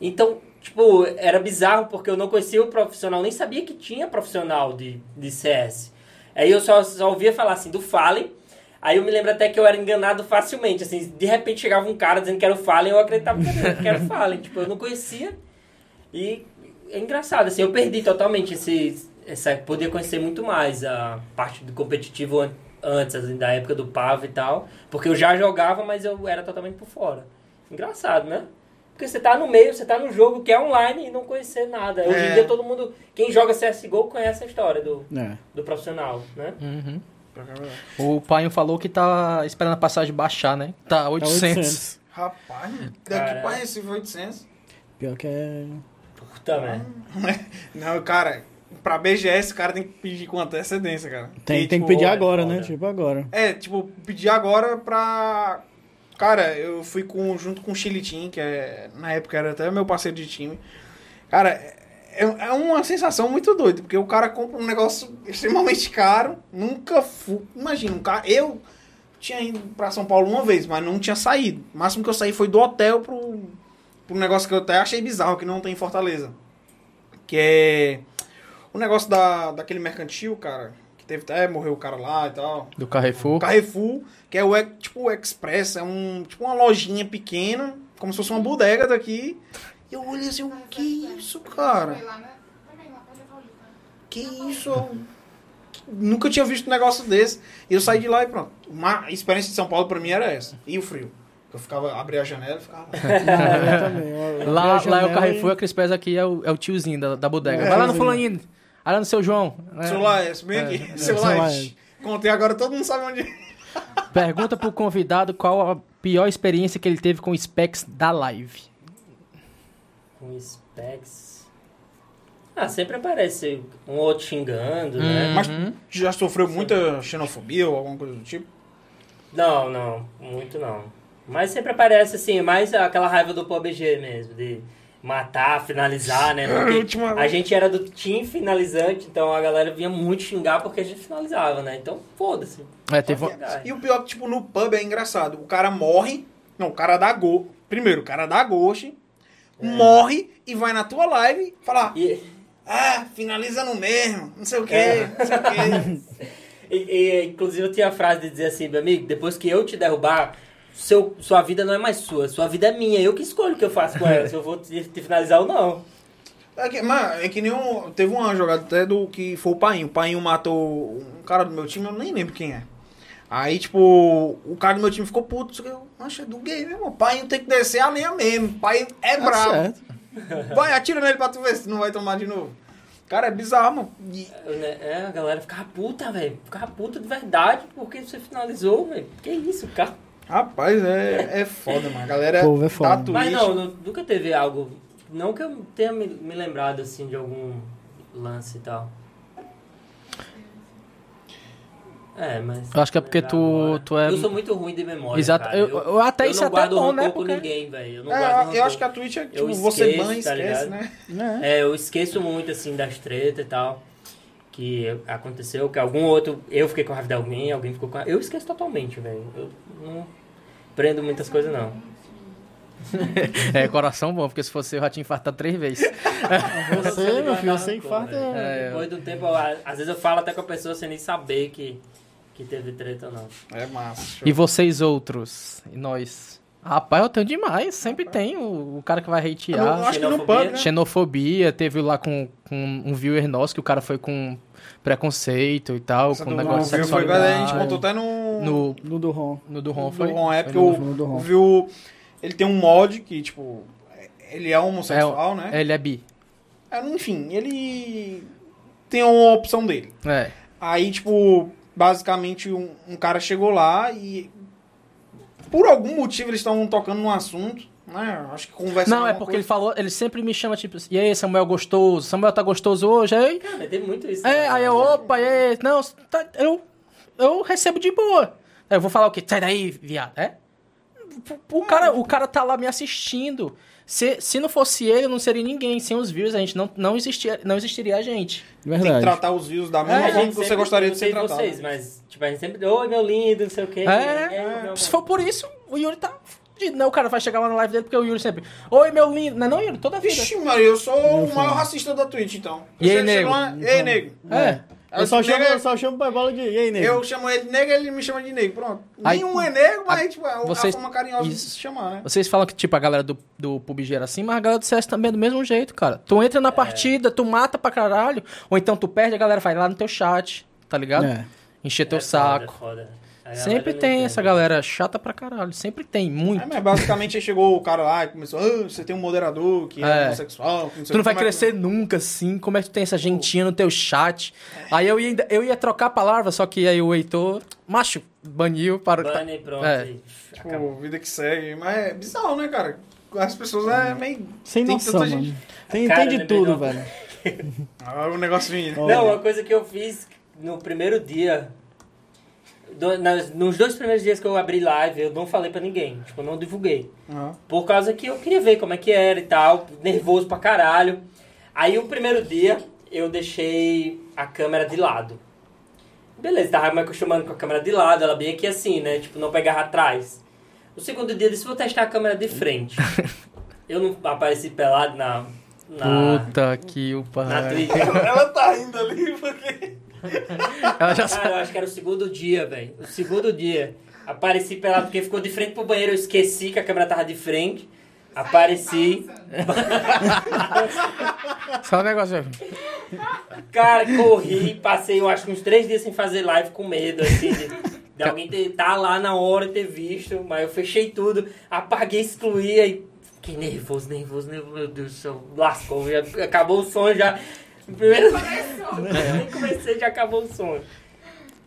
Então, tipo, era bizarro porque eu não conhecia o profissional, nem sabia que tinha profissional de, de CS. Aí eu só, só ouvia falar assim do Fallen. Aí eu me lembro até que eu era enganado facilmente, assim, de repente chegava um cara dizendo que era o Fallen, eu acreditava que era o Fallen, tipo, eu não conhecia. E é engraçado, assim, eu perdi totalmente esse, essa, poder conhecer muito mais a parte do competitivo an- antes, assim, da época do Pava e tal, porque eu já jogava, mas eu era totalmente por fora. Engraçado, né? Porque você tá no meio, você tá no jogo que é online e não conhecer nada. Hoje É. em dia todo mundo, quem joga CSGO conhece a história do, É. do profissional, né? Uhum. O Painho falou que tá esperando a passagem baixar, né? Tá Tá 800. 800. Rapaz, daqui Cara. pra Recife 800. Pior que é... Puta merda. [laughs] Não, cara, pra BGS, o cara tem que pedir com antecedência, cara. Tem, Porque, tem tipo, que pedir agora, foda. né? Tipo, agora. É, tipo, pedir agora pra. Cara, eu fui com, junto com o Chilitim, que é, na época era até meu parceiro de time. Cara, é, é uma sensação muito doida, porque o cara compra um negócio extremamente caro, nunca fui. Imagina, um cara. Eu tinha ido pra São Paulo uma vez, mas não tinha saído. O máximo que eu saí foi do hotel pro, pro negócio que eu até achei bizarro, que não tem em Fortaleza. Que é. O negócio da, daquele mercantil, cara. Que teve até, morreu o cara lá e tal. Do Carrefour. Carrefour, que é o tipo o Express, é um tipo uma lojinha pequena, como se fosse uma bodega daqui. E eu olhei assim, o que isso, cara? Né? Também lá, pode levar o livro. Que isso? Nunca tinha visto um negócio desse. E eu saí de lá e pronto. Uma experiência de São Paulo pra mim era essa. E o frio. Eu ficava, abria a janela e ficava. [laughs] eu também. Eu- eu Lá, lá é o Carrefour, e- a aqui é o, é o tiozinho da, da bodega. É, Vai lá no fulaninho. No seu João. É. Seu Laes, bem aqui. É, [laughs] Seu Laes. Contei agora, todo mundo sabe onde. [laughs] Pergunta pro convidado qual a pior experiência que ele teve com specs da live. Com specs. Ah, sempre aparece um outro xingando, né? Mas Uhum. já sofreu muita xenofobia ou alguma coisa do tipo? Não, não, muito não. Mas sempre aparece assim, mais aquela raiva do PUBG mesmo, de matar, finalizar, né? A Porque última a gente era do team finalizante, então a galera vinha muito xingar porque a gente finalizava, né? Então, foda-se. É, teve. E o pior é que, tipo, no pub é engraçado. O cara morre. Não, o cara dá go. Primeiro, o cara dá ghost. Morre e vai na tua live falar. E, Ah, finaliza no mesmo. Não sei o quê. É. Não sei o quê. [laughs] e- e, inclusive eu tinha a frase de dizer assim, meu amigo, depois que eu te derrubar, seu, sua vida não é mais sua, sua vida é minha. Eu que escolho o que eu faço com ela, se eu vou te, te finalizar ou não. É que, mas é que nem um, Teve uma jogada até do que foi o Painho. O Painho matou um cara do meu time, eu nem lembro quem é. Aí, tipo, o cara do meu time ficou puto. Eu, Nossa, é do game, meu irmão. O Painho tem que descer a linha mesmo. O Painho é Tá brabo. certo. Vai, atira nele pra tu ver se não vai tomar de novo. Cara, é bizarro, mano. E- Né, É, a galera ficava puta, velho. Ficava puta de verdade porque você finalizou, velho. Que isso, cara. Rapaz, é, é foda, mano. A galera povo é da foda. Twitch. Mas não, nu- nunca teve algo. Não que eu tenha me, me lembrado assim de algum lance e tal. É, mas. Eu acho que é porque tu- Agora- tu é- Eu sou muito ruim de memória. Exato. cara. Eu- eu até eu isso não é até guardo bom, né, com porque- ninguém, velho. Eu não É, guardo eu rancor. acho que a Twitch é tipo, Eu você esqueço, banha, tá esquece, ligado? né? Né? É, eu esqueço muito, assim, das tretas e tal. Que aconteceu, que algum outro. Eu fiquei com raiva de alguém, alguém ficou com raiva. Eu esqueço totalmente, velho. Eu não prendo muitas coisas, não. [laughs] É, coração bom, porque se fosse eu já tinha infartado três vezes. [laughs] Você, meu filho, você infarta. É, Depois do tempo, às vezes eu falo até com a pessoa sem nem saber que, que teve treta ou não. É massa. E vocês outros? E nós? Rapaz, eu tenho demais. Sempre tem o, o cara que vai Eu hatear. acho que no xenofobia. pub, né? Xenofobia, teve lá com, com um viewer nosso que o cara foi com preconceito e tal, Essa com do um negócio de Viu foi a gente contou até no, No, No do Ron. no do Ron do foi? Ron é porque no- eu, no do Ron. eu vi o... Ele tem um mod que, tipo... Ele é homossexual, né? Ele é bi. É, Enfim, ele tem uma opção dele. É. Aí, tipo, basicamente um, um cara chegou lá e por algum motivo eles estavam tocando num assunto, né? Acho que conversa Não, é porque ele falou, ele sempre me chama tipo, e aí, Samuel gostoso? Samuel tá gostoso hoje? Aí, Cara, tem muito isso. é, né? aí eu, opa, e aí, não, tá- eu, eu recebo de boa. Aí eu vou falar o quê? Sai daí, viado, é? O cara, o cara tá lá me assistindo. Se, se não fosse ele, não seria ninguém. Sem os views, a gente não, não, existia, não existiria a gente. Tem que Verdade. tratar os views da É, mesma a forma que você sempre- gostaria não de ser tratado. vocês, mas, tipo, a gente sempre... Oi, meu lindo, não sei o quê. É, meu Se for por isso, o Yuri tá fudido, né? O cara vai chegar lá na live dele porque o Yuri sempre. Oi, meu lindo. Não é não, Yuri? Toda vida. Vixe, Maria, eu sou o maior racista da Twitch, então. E aí, nego? lá, E aí, nego? É. Eu só chamo, Nego- eu só chamo o bola de. E aí, nego? Eu chamo ele de negro, ele me chama de negro, pronto. Aí- Nenhum é negro, mas a- tipo, é vocês- a forma carinhosa isso. de se chamar, né? Vocês falam que, tipo, a galera do, do PUBG era assim, mas a galera do CS também é do mesmo jeito, cara. Tu entra na partida, tu mata pra caralho, ou então tu perde, a galera vai lá no teu chat, tá ligado? É. Encher teu É foda, saco. é foda. Galera Sempre não tem essa galera chata pra caralho. Sempre tem, muito. É, mas basicamente aí chegou o cara lá e começou, ah, você tem um moderador que é, É. homossexual. que não Tu não vai é que- crescer nunca, assim. Como é que tu tem essa gentinha no teu chat? Aí eu ia, ainda- eu ia trocar a palavra, só que aí o Heitor, macho, baniu para. Bane, pronto. É. e acabou. Tipo, vida que segue. Mas é bizarro, né, cara? As pessoas é meio. Sem tem noção, mano. gente- Tem, Cara, tem de lembrei tudo, uma- velho. [laughs] Ah, o negócio vindo. Olha. Não, uma coisa que eu fiz no primeiro dia. Do- nas- nos dois primeiros dias que eu abri live, eu não falei pra ninguém. Tipo, eu não divulguei. Aham. Por causa que eu queria ver como é que era e tal. Nervoso pra caralho. Aí o primeiro dia eu deixei a câmera de lado. Beleza, tava me acostumando com a câmera de lado, ela bem aqui assim, né? Tipo, não pegava atrás. O segundo dia eu disse, vou testar a câmera de frente. [laughs] eu não apareci pelado na. na Puta que o pai. Ela tá rindo ali porque. [laughs] Ela já Cara, eu acho que era o segundo dia, velho. O segundo dia. Apareci pelado porque ficou de frente pro banheiro, eu esqueci que a câmera tava de frente. Apareci. [laughs] Só um negócio. Cara, corri, passei, eu acho uns três dias sem fazer live com medo, assim, de, de alguém ter, tá lá na hora e ter visto. Mas eu fechei tudo, apaguei, excluí, aí fiquei nervoso, nervoso, nervoso, meu Deus do céu, lascou, já, acabou o som já. Primeiro. Nem comecei, já acabou o som.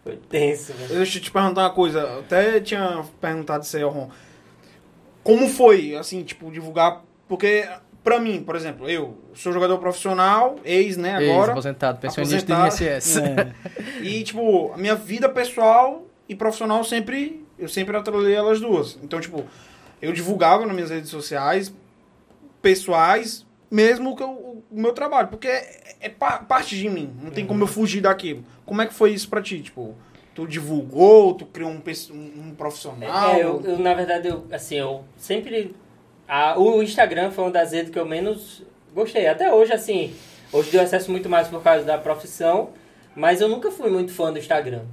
Foi tenso, velho. Deixa eu te perguntar uma coisa. Eu até tinha perguntado isso aí ao Ron. Como foi, assim, tipo, divulgar? Porque, pra mim, por exemplo, eu sou jogador profissional, ex, né, agora. Ex-aposentado, pensionista Aposentado. do INSS. É. E, tipo, a minha vida pessoal e profissional sempre. Eu sempre atrelei elas duas. Então, tipo, eu divulgava nas minhas redes sociais, pessoais, mesmo que eu- o meu trabalho. Porque é, é pa- parte de mim. Não tem como eu fugir daquilo. Como é que foi isso pra ti? Tipo, tu divulgou, tu criou um, um, profissional? É, eu, eu, na verdade, eu, assim, eu sempre. a- o Instagram foi uma das redes que eu menos gostei. Até hoje, assim, hoje deu acesso muito mais por causa da profissão, mas eu nunca fui muito fã do Instagram.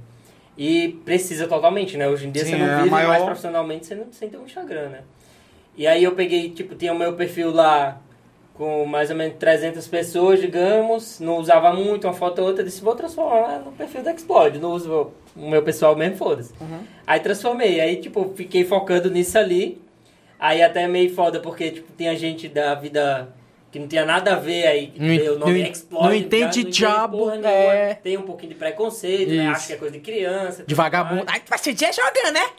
E precisa totalmente, né? Hoje em dia Sim, você não é vive mais maior- profissionalmente sem, não- sem ter um Instagram, né? E aí eu peguei, tipo, tinha o meu perfil lá com mais ou menos 300 pessoas, digamos, não usava muito, uma foto ou outra, disse, vou transformar no perfil da Explode, não uso o meu pessoal mesmo, foda-se. Uhum. Aí transformei, aí tipo, fiquei focando nisso ali, aí até é meio foda, porque tipo, tinha gente da vida que não tinha nada a ver aí, que Não o nome en- Explode, não entende diabo, porra nenhuma, é. tem um pouquinho de preconceito, né? Acho que é coisa de criança. De vagabundo. tu vai ser dia jogando, né?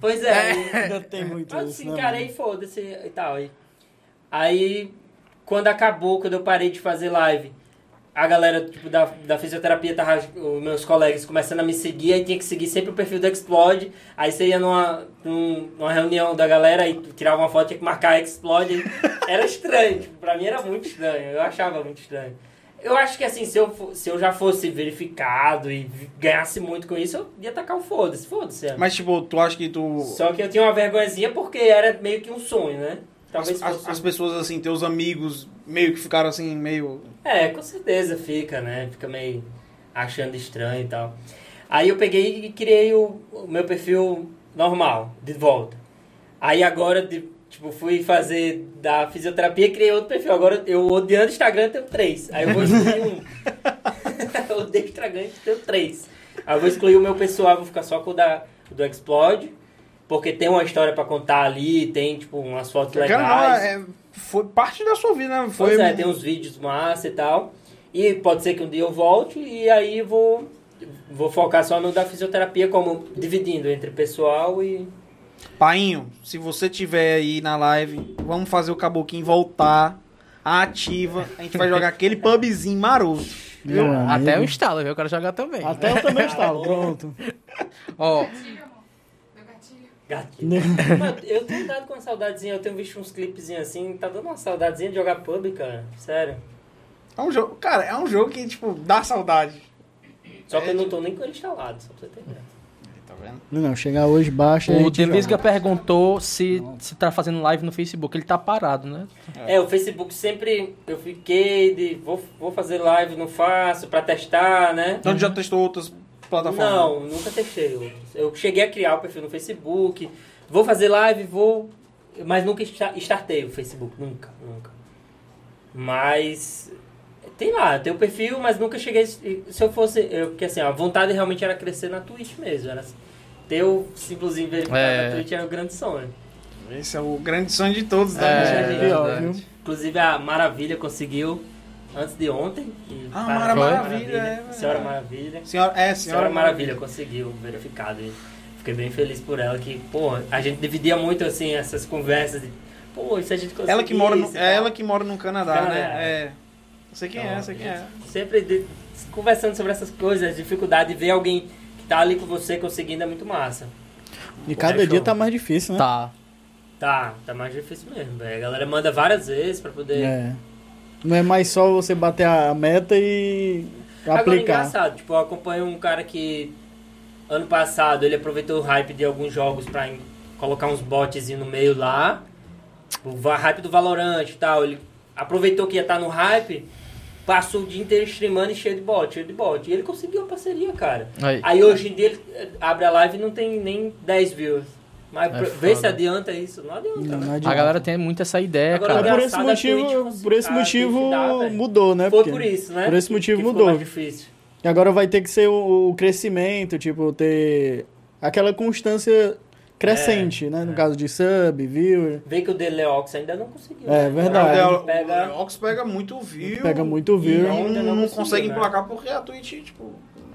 Pois é, [laughs] aí- Ainda tem muito Mas isso, assim, né, mano? aí foda-se e tal. Aí, aí, quando acabou, quando eu parei de fazer live, a galera tipo, da, da fisioterapia, tava, os meus colegas começando a me seguir, aí tinha que seguir sempre o perfil do Explode. Aí você ia numa, num- numa reunião da galera e tirava uma foto, tinha que marcar Explode. Era estranho, tipo, pra mim era muito estranho, eu achava muito estranho. Eu acho que assim, se eu, se eu já fosse verificado e ganhasse muito com isso, eu ia tacar o foda-se, foda-se. é. Mas, tipo, tu acha que tu. Só que eu tinha uma vergonhazinha porque era meio que um sonho, né? Talvez As, fosse... as pessoas, assim, teus amigos, meio que ficaram assim, meio. É, com certeza fica, né? Fica meio achando estranho e tal. Aí eu peguei e criei o, o meu perfil normal, de volta. Aí agora, de- tipo, fui fazer da fisioterapia e criei outro perfil. Agora eu odiando o Instagram, tenho três. Aí eu vou excluir um. [laughs] eu odeio o Instagram, tenho três. Aí eu vou excluir o meu pessoal, vou ficar só com o da, do Explode, porque tem uma história pra contar ali, tem, tipo, umas fotos Cara, não, legais. é, foi parte da sua vida, né? Foi, Pois é, tem uns vídeos massa e tal. E pode ser que um dia eu volte e aí vou, vou focar só no da fisioterapia, como dividindo entre pessoal e. Painho, se você tiver aí na live, vamos fazer o Caboquinho voltar ativa. A gente vai jogar aquele pubzinho maroto. Meu amigo. Até o instalo, viu? Eu quero jogar também. Até eu também estava, [laughs] pronto. Ó, Gatilho. Mano, eu tenho dado com uma saudadezinha, eu tenho visto uns clipezinhos assim, tá dando uma saudadezinha de jogar pub, cara. Sério. É um jogo, cara, é um jogo que, tipo, dá saudade. Só que eu não tô nem com ele instalado, só pra você ter ideia. Tá vendo? Não, não, chegar hoje, baixa o Delisga perguntou se, se tá fazendo live no Facebook. Ele tá parado, né? É, o Facebook sempre eu fiquei de vou, vou fazer live, não faço, pra testar, né? Então já testou outras plataformas? Não, nunca testei outros. Eu cheguei a criar o perfil no Facebook, vou fazer live, vou. Mas nunca startei o Facebook, nunca, nunca. Mas. Tem lá, tem o perfil, mas nunca cheguei. Se eu fosse. Eu, porque assim, a vontade realmente era crescer na Twitch mesmo. Era ter o simplesmente verificado É. na Twitch era o grande sonho. Esse é o grande sonho de todos, É, né? É, verdade. viu? Inclusive a Maravilha conseguiu antes de ontem. e Ah, Mara? Maravilha, é verdade. Senhora Maravilha. Senhora, é, Senhora senhora Maravilha conseguiu verificado. E fiquei bem feliz por ela que, pô, a gente dividia muito assim essas conversas de, pô, isso a gente conseguiu. Ela que mora no, é ela que mora no Canadá, Canadá. né? É. Eu sei quem Então, é, sei quem é. Sempre de- conversando sobre essas coisas, a dificuldade de ver alguém que tá ali com você conseguindo é muito massa. E cada É dia tá mais difícil, né? Tá. Tá, tá mais difícil mesmo, velho. A galera manda várias vezes pra poder. É. Não é mais só você bater a meta e Agora, aplicar. engraçado, tipo, eu acompanho um cara que ano passado ele aproveitou o hype de alguns jogos pra colocar uns bots no meio lá. O va- hype do Valorant e tal. Ele aproveitou que ia estar no hype, passou o dia inteiro streamando e cheio de bot, cheio de bot. E ele conseguiu a parceria, cara. Aí. Aí hoje em dia ele abre a live e não tem nem 10 views. Mas É vê se foda. adianta isso. Não adianta, Não, né? não A adianta. galera tem muito essa ideia, Agora, cara. por esse a motivo, por esse a motivo dá, mudou, né? Foi Porque- por isso, né? por esse que- motivo que ficou mudou. E agora vai ter que ser o, o crescimento, tipo, ter aquela constância crescente, É, né? No é. caso de sub, viewer. Vê que o Deleox ainda não conseguiu. É né? verdade. O Ele Del- pega- pega muito view. Pega muito view. Não, ainda não, não consegue né? emplacar porque a Twitch, tipo,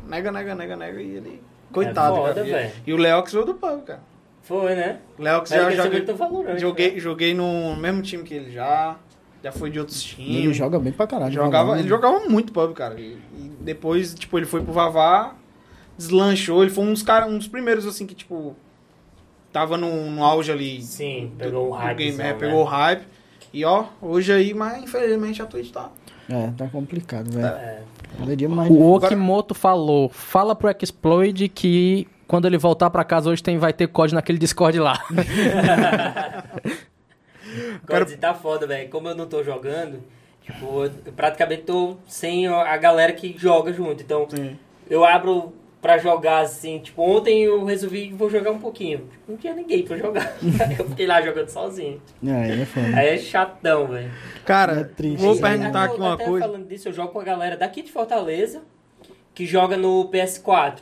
nega, nega, nega, nega e ele. É Coitado, foda, cara. velho. E o Leox veio do pub, cara. Foi, né? O Leox Era já que esse joguei, valorante, joguei, né? joguei no mesmo time que ele já. Já foi de outros E ele times. joga bem pra caralho. Jogava, ele jogava muito pub, cara. E, e depois, tipo, ele foi pro Vavá, deslanchou. Ele foi um dos, cara, um dos primeiros, assim, que, tipo, tava no, no auge ali. Sim, do- pegou o hype. game, é, pegou o hype. E ó, hoje aí, mas infelizmente a Twitch tá. É, tá complicado, velho. É. O Okimoto falou, fala pro Exploid que quando ele voltar pra casa hoje tem, vai ter código naquele Discord lá. [laughs] Dizer, tá foda, velho. Como eu não tô jogando, tipo, eu praticamente tô sem a galera que joga junto. Então, Sim. eu abro pra jogar assim. Tipo, ontem eu resolvi que vou jogar um pouquinho. Tipo, não tinha ninguém pra jogar. [laughs] eu fiquei lá jogando sozinho. É, aí é foda. Aí é chatão, velho. Cara, É triste, vou né? perguntar aqui uma até coisa. falando disso, eu jogo com a galera daqui de Fortaleza que joga no PS4.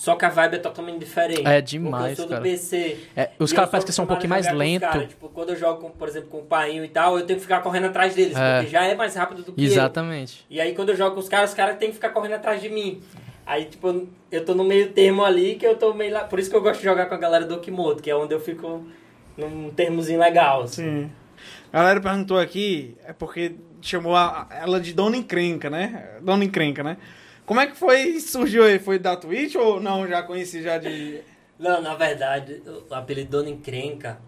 Só que a vibe é totalmente diferente. É demais, eu sou cara. do PC. É, os caras eu parecem que são um pouquinho mais lentos. Tipo, quando eu jogo, com, por exemplo, com o painho e tal, eu tenho que ficar correndo atrás deles, É. porque já é mais rápido do que eu. Exatamente. E aí quando eu jogo com os caras, os caras têm que ficar correndo atrás de mim. Aí, tipo, eu tô no meio termo ali, que eu tô meio lá... Por isso que eu gosto de jogar com a galera do Okimoto, que é onde eu fico num termozinho legal, assim. Sim. A galera perguntou aqui, é porque chamou a- ela de Dona Encrenca, né? Dona Encrenca, né? Como é que foi, surgiu aí? Foi da Twitch ou não? Já conheci já de... Não, na verdade, o apelido Dona Encrenca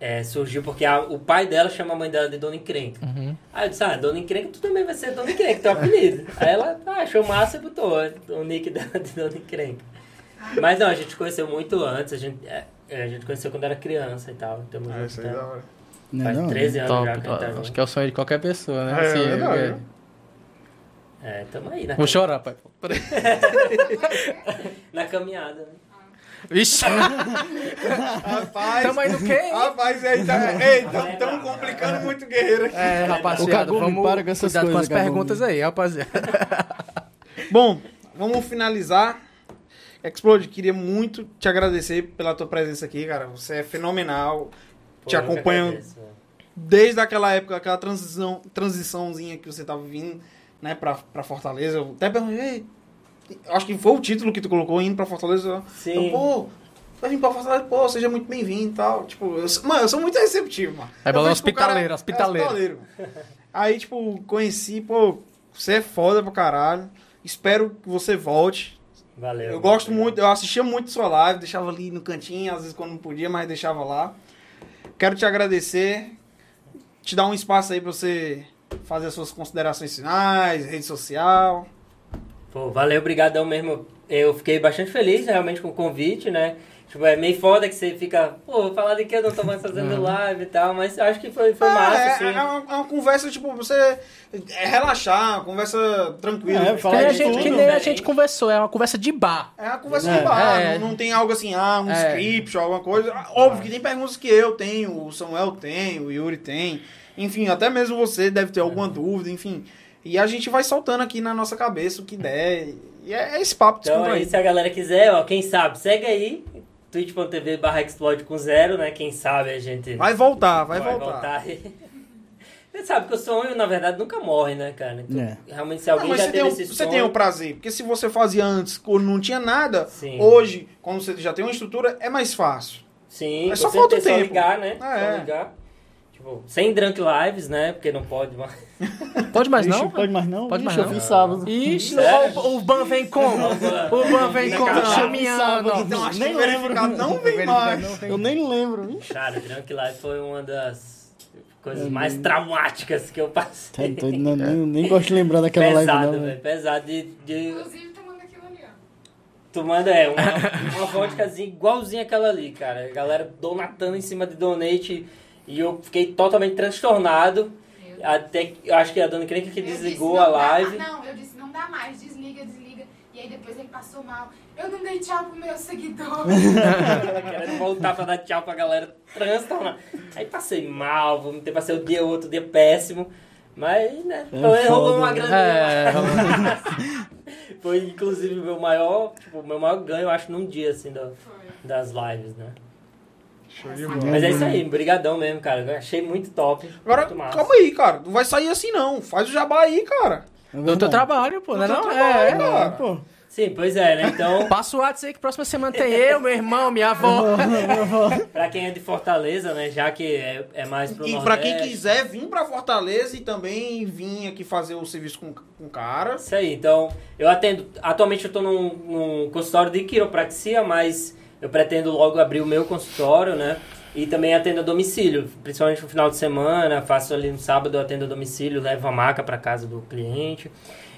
é, surgiu porque a- o pai dela chama a mãe dela de Dona Encrenca. Uhum. Aí eu disse, ah, Dona Encrenca, tu também vai ser Dona Encrenca, teu apelido. [laughs] Aí ela ah, achou massa e botou o nick dela de Dona Encrenca. Mas não, a gente conheceu muito antes, a gente, é, é, a gente conheceu quando era criança e tal. Tamo Ah, isso aí é né? da hora. Não, Faz não, 13 anos Top. já que tá Acho junto. que é o sonho de qualquer pessoa, né? É, Assim, é verdade. é- É, tamo aí na, Vou chorar, pai. [laughs] na caminhada, né? Vixe, Rapaz, tamo aí no quê? rapaz, aí tá... Ei, estamos complicando muito o guerreiro aqui. É, O rapaziada, Kagumi, vamos para com essas cuidado com as coisas, Kagumi. perguntas aí, rapaziada. [laughs] Bom, vamos finalizar. Explode, queria muito te agradecer pela tua presença aqui, cara. Você é fenomenal. Pô, te acompanho agradeço, desde aquela época, aquela transição, transiçãozinha que você tava vindo, né, pra, pra Fortaleza. Eu até perguntei, "Ei, acho que foi o título que tu colocou, indo pra Fortaleza. Sim. Eu, pô, vai vir pra Fortaleza, pô, seja muito bem-vindo e tal. Tipo, eu, sou- mano, eu sou muito receptivo, mano. É balão hospitaleiro, hospitaleiro. É hospitaleiro. Aí, tipo, conheci, pô, você é foda pra caralho. Espero que você volte. Valeu. Eu gosto Obrigado. muito, eu assistia muito sua live, deixava ali no cantinho, às vezes quando não podia, mas deixava lá. Quero te agradecer, te dar um espaço aí pra você fazer as suas considerações finais, rede social. Pô, valeu, obrigadão mesmo. Eu fiquei bastante feliz realmente com o convite, né? Tipo, é meio foda que você fica, pô, vou falar de que eu não tô mais fazendo live e tal, mas acho que foi, foi Ah, massa, é, assim. é uma, é uma conversa, tipo, você é relaxar, uma conversa tranquila. É, Que falar nem, a de gente, tudo, que nem a gente conversou, é uma conversa de bar. É uma conversa É. de bar, É. não, não tem algo assim, ah, um É. script ou alguma coisa. Óbvio que tem perguntas que eu tenho, o Samuel tem, o Yuri tem. Enfim, até mesmo você deve ter alguma dúvida, enfim. E a gente vai soltando aqui na nossa cabeça o que der. E é, é esse papo Então aí, se a galera quiser, ó, quem sabe, segue aí, twitch.tv barra explode com zero, né? Quem sabe a gente Vai voltar, vai, voltar. aí. [laughs] Você sabe que o sonho, na verdade, nunca morre, né, cara? Então, É. realmente, se Não, alguém mas já você, teve tem, o- esse você sonho... tem o prazer, porque se você fazia antes, quando não tinha nada, Sim. hoje, quando você já tem uma estrutura, é mais fácil. Sim, É só falta o tempo. Só ligar, né? Ah, é. Só ligar. Tipo, sem drunk lives, né? Porque não pode mais. [laughs] Pode mais não? Pode mais não? Pode mais não? eu vi sábado. Ixi, Sério? o, o Ban vem como? O Ban vem como? Não, Chumiano. Então, acho Nem que lembro. não vem mais. Eu nem lembro. Cara, drunk live foi uma das coisas mais traumáticas que eu Tá passei. doido, não, nem, nem gosto de lembrar daquela live pesado, não, velho. Pesado de, de Inclusive, tomando aquilo ali, ó. Tu manda, é, uma, uma vodkazinha igualzinha aquela ali, cara. A galera donatando em cima de donate e eu fiquei totalmente transtornado. Até que, eu acho que a dona Crenca que Eu desligou disse, a não dá live. ma- Não, eu disse, não dá mais, desliga, desliga. E aí depois ele passou mal. Eu não dei tchau pro meu seguidor. Querendo voltar pra dar tchau pra galera transtornada. Aí passei mal, vomitei, passei o dia outro dia péssimo. Mas, né, É foi- rolou uma né? grande. É, [laughs] Foi inclusive o meu maior, tipo, o meu maior ganho, eu acho, num dia, assim, da- das lives, né? Show de bola. Mas é isso aí, brigadão mesmo, cara. Eu achei muito top. Agora, muito massa. calma aí, cara. Não vai sair assim, não. Faz o jabá aí, cara. É do teu trabalho, pô, né Do teu não? trabalho, É. cara. É, pô. Sim, pois é, né? Então, [laughs] Passa o WhatsApp aí que próxima semana tem eu, meu irmão, minha avó. pra quem é de Fortaleza, né? Já que é, é mais pro E Nordeste. pra quem quiser vir pra Fortaleza e também vir aqui fazer o serviço com, com o cara. Isso aí, então, eu atendo. Atualmente eu tô num, num consultório de quiropraxia, mas eu pretendo logo abrir o meu consultório, né? E também atendo a domicílio, principalmente no final de semana, faço ali no sábado, eu atendo a domicílio, levo a maca para casa do cliente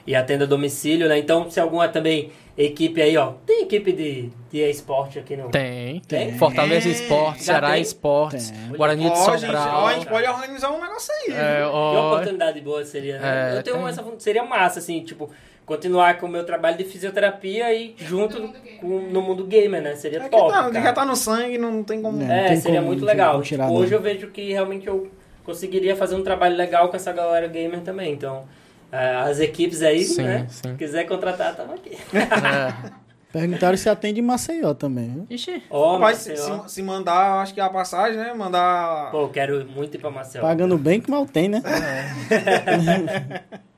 e atendo a domicílio, né? Então, se alguma também equipe aí, ó, tem equipe de, de esporte aqui no... Tem. Tem? Fortaleza Esportes, Já Ceará tem? Esportes, Tem. Guarani de Ó, gente, Sobral. ó, a gente pode organizar um negócio aí. É, viu? Que ó, oportunidade boa seria, né? É, eu tenho tem. essa seria massa, assim, tipo, continuar com o meu trabalho de fisioterapia e junto No mundo gamer. com, no mundo gamer, né? Seria É que top. tá, cara. já tá no sangue, não tem como. É. É, tem seria como muito legal. Tipo, hoje eu vejo que realmente eu conseguiria fazer um trabalho legal com essa galera gamer também. Então, é, as equipes aí, Sim, né? sim. Se quiser contratar, tamo aqui. é. Perguntaram se atende em Maceió também. viu? Ixi. Ó, Mas se, Maceió. se- se mandar, acho que a passagem, né? Mandar. Pô, quero muito ir pra Maceió. Pagando bem que mal tem, né? [laughs]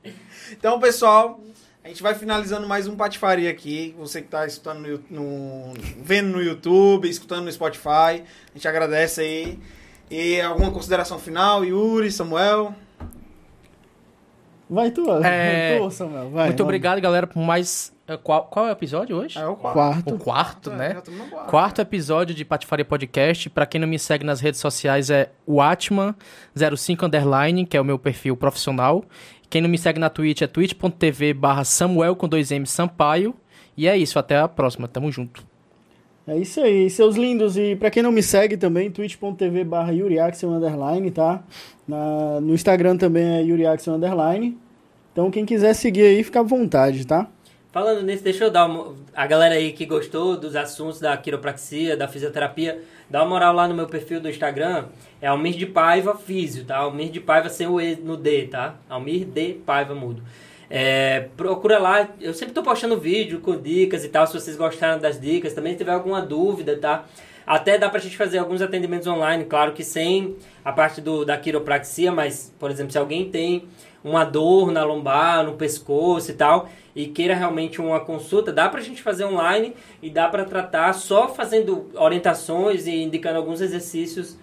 Então, pessoal, a gente vai finalizando mais um Patifaria aqui. Você que tá escutando no, no- vendo no YouTube, escutando no Spotify, a gente agradece aí. E alguma consideração final, Yuri, Samuel? Vai tu. É, Vai tu, Samuel. Vai, Muito vamos. obrigado, galera, por mais. eh, Qual, qual é o episódio hoje? É o quarto. Quarto. O quarto, É, né? no quarto. Episódio de Patifaria Podcast. Pra quem não me segue nas redes sociais é o Atman05 Underline, que é o meu perfil profissional. Quem não me segue na Twitch é twitch.tv barra Samuel com dois M Sampaio. E é isso, até a próxima. Tamo junto. É isso aí, seus lindos. E pra quem não me segue também, twitch.tv barra Yuriaxel Underline, tá? Na, no Instagram também é Yuriaxel Underline. Então quem quiser seguir aí, fica à vontade, tá? Falando nisso, deixa eu dar uma... A galera aí que gostou dos assuntos da quiropraxia, da fisioterapia, dá uma moral lá no meu perfil do Instagram. É Almir de Paiva Físio, tá? Almir de Paiva sem o E no D, tá? Almir de Paiva mudo. É, procura lá, eu sempre tô postando vídeo com dicas e tal, se vocês gostaram das dicas, também se tiver alguma dúvida, tá? Até dá pra gente fazer alguns atendimentos online, claro que sem a parte do, da quiropraxia, mas, por exemplo, se alguém tem uma dor na lombar, no pescoço e tal, e queira realmente uma consulta, dá pra gente fazer online e dá pra tratar só fazendo orientações e indicando alguns exercícios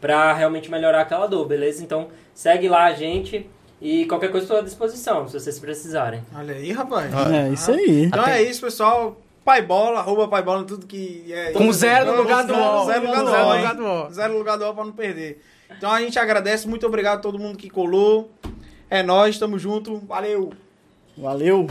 pra realmente melhorar aquela dor, beleza? Então segue lá a gente e qualquer coisa estou à disposição, se vocês precisarem. Olha aí, rapaz. É, isso aí. Então Até- é isso, pessoal. Pai Bola, arroba Pai Bola, tudo que é. Com zero no lugar do Zero, O. Zero no lugar do Zero no O, lugar hein? do O. Zero no lugar do O pra não perder. Então a gente agradece, muito obrigado a todo mundo que colou. É nóis, tamo junto. Valeu! Valeu.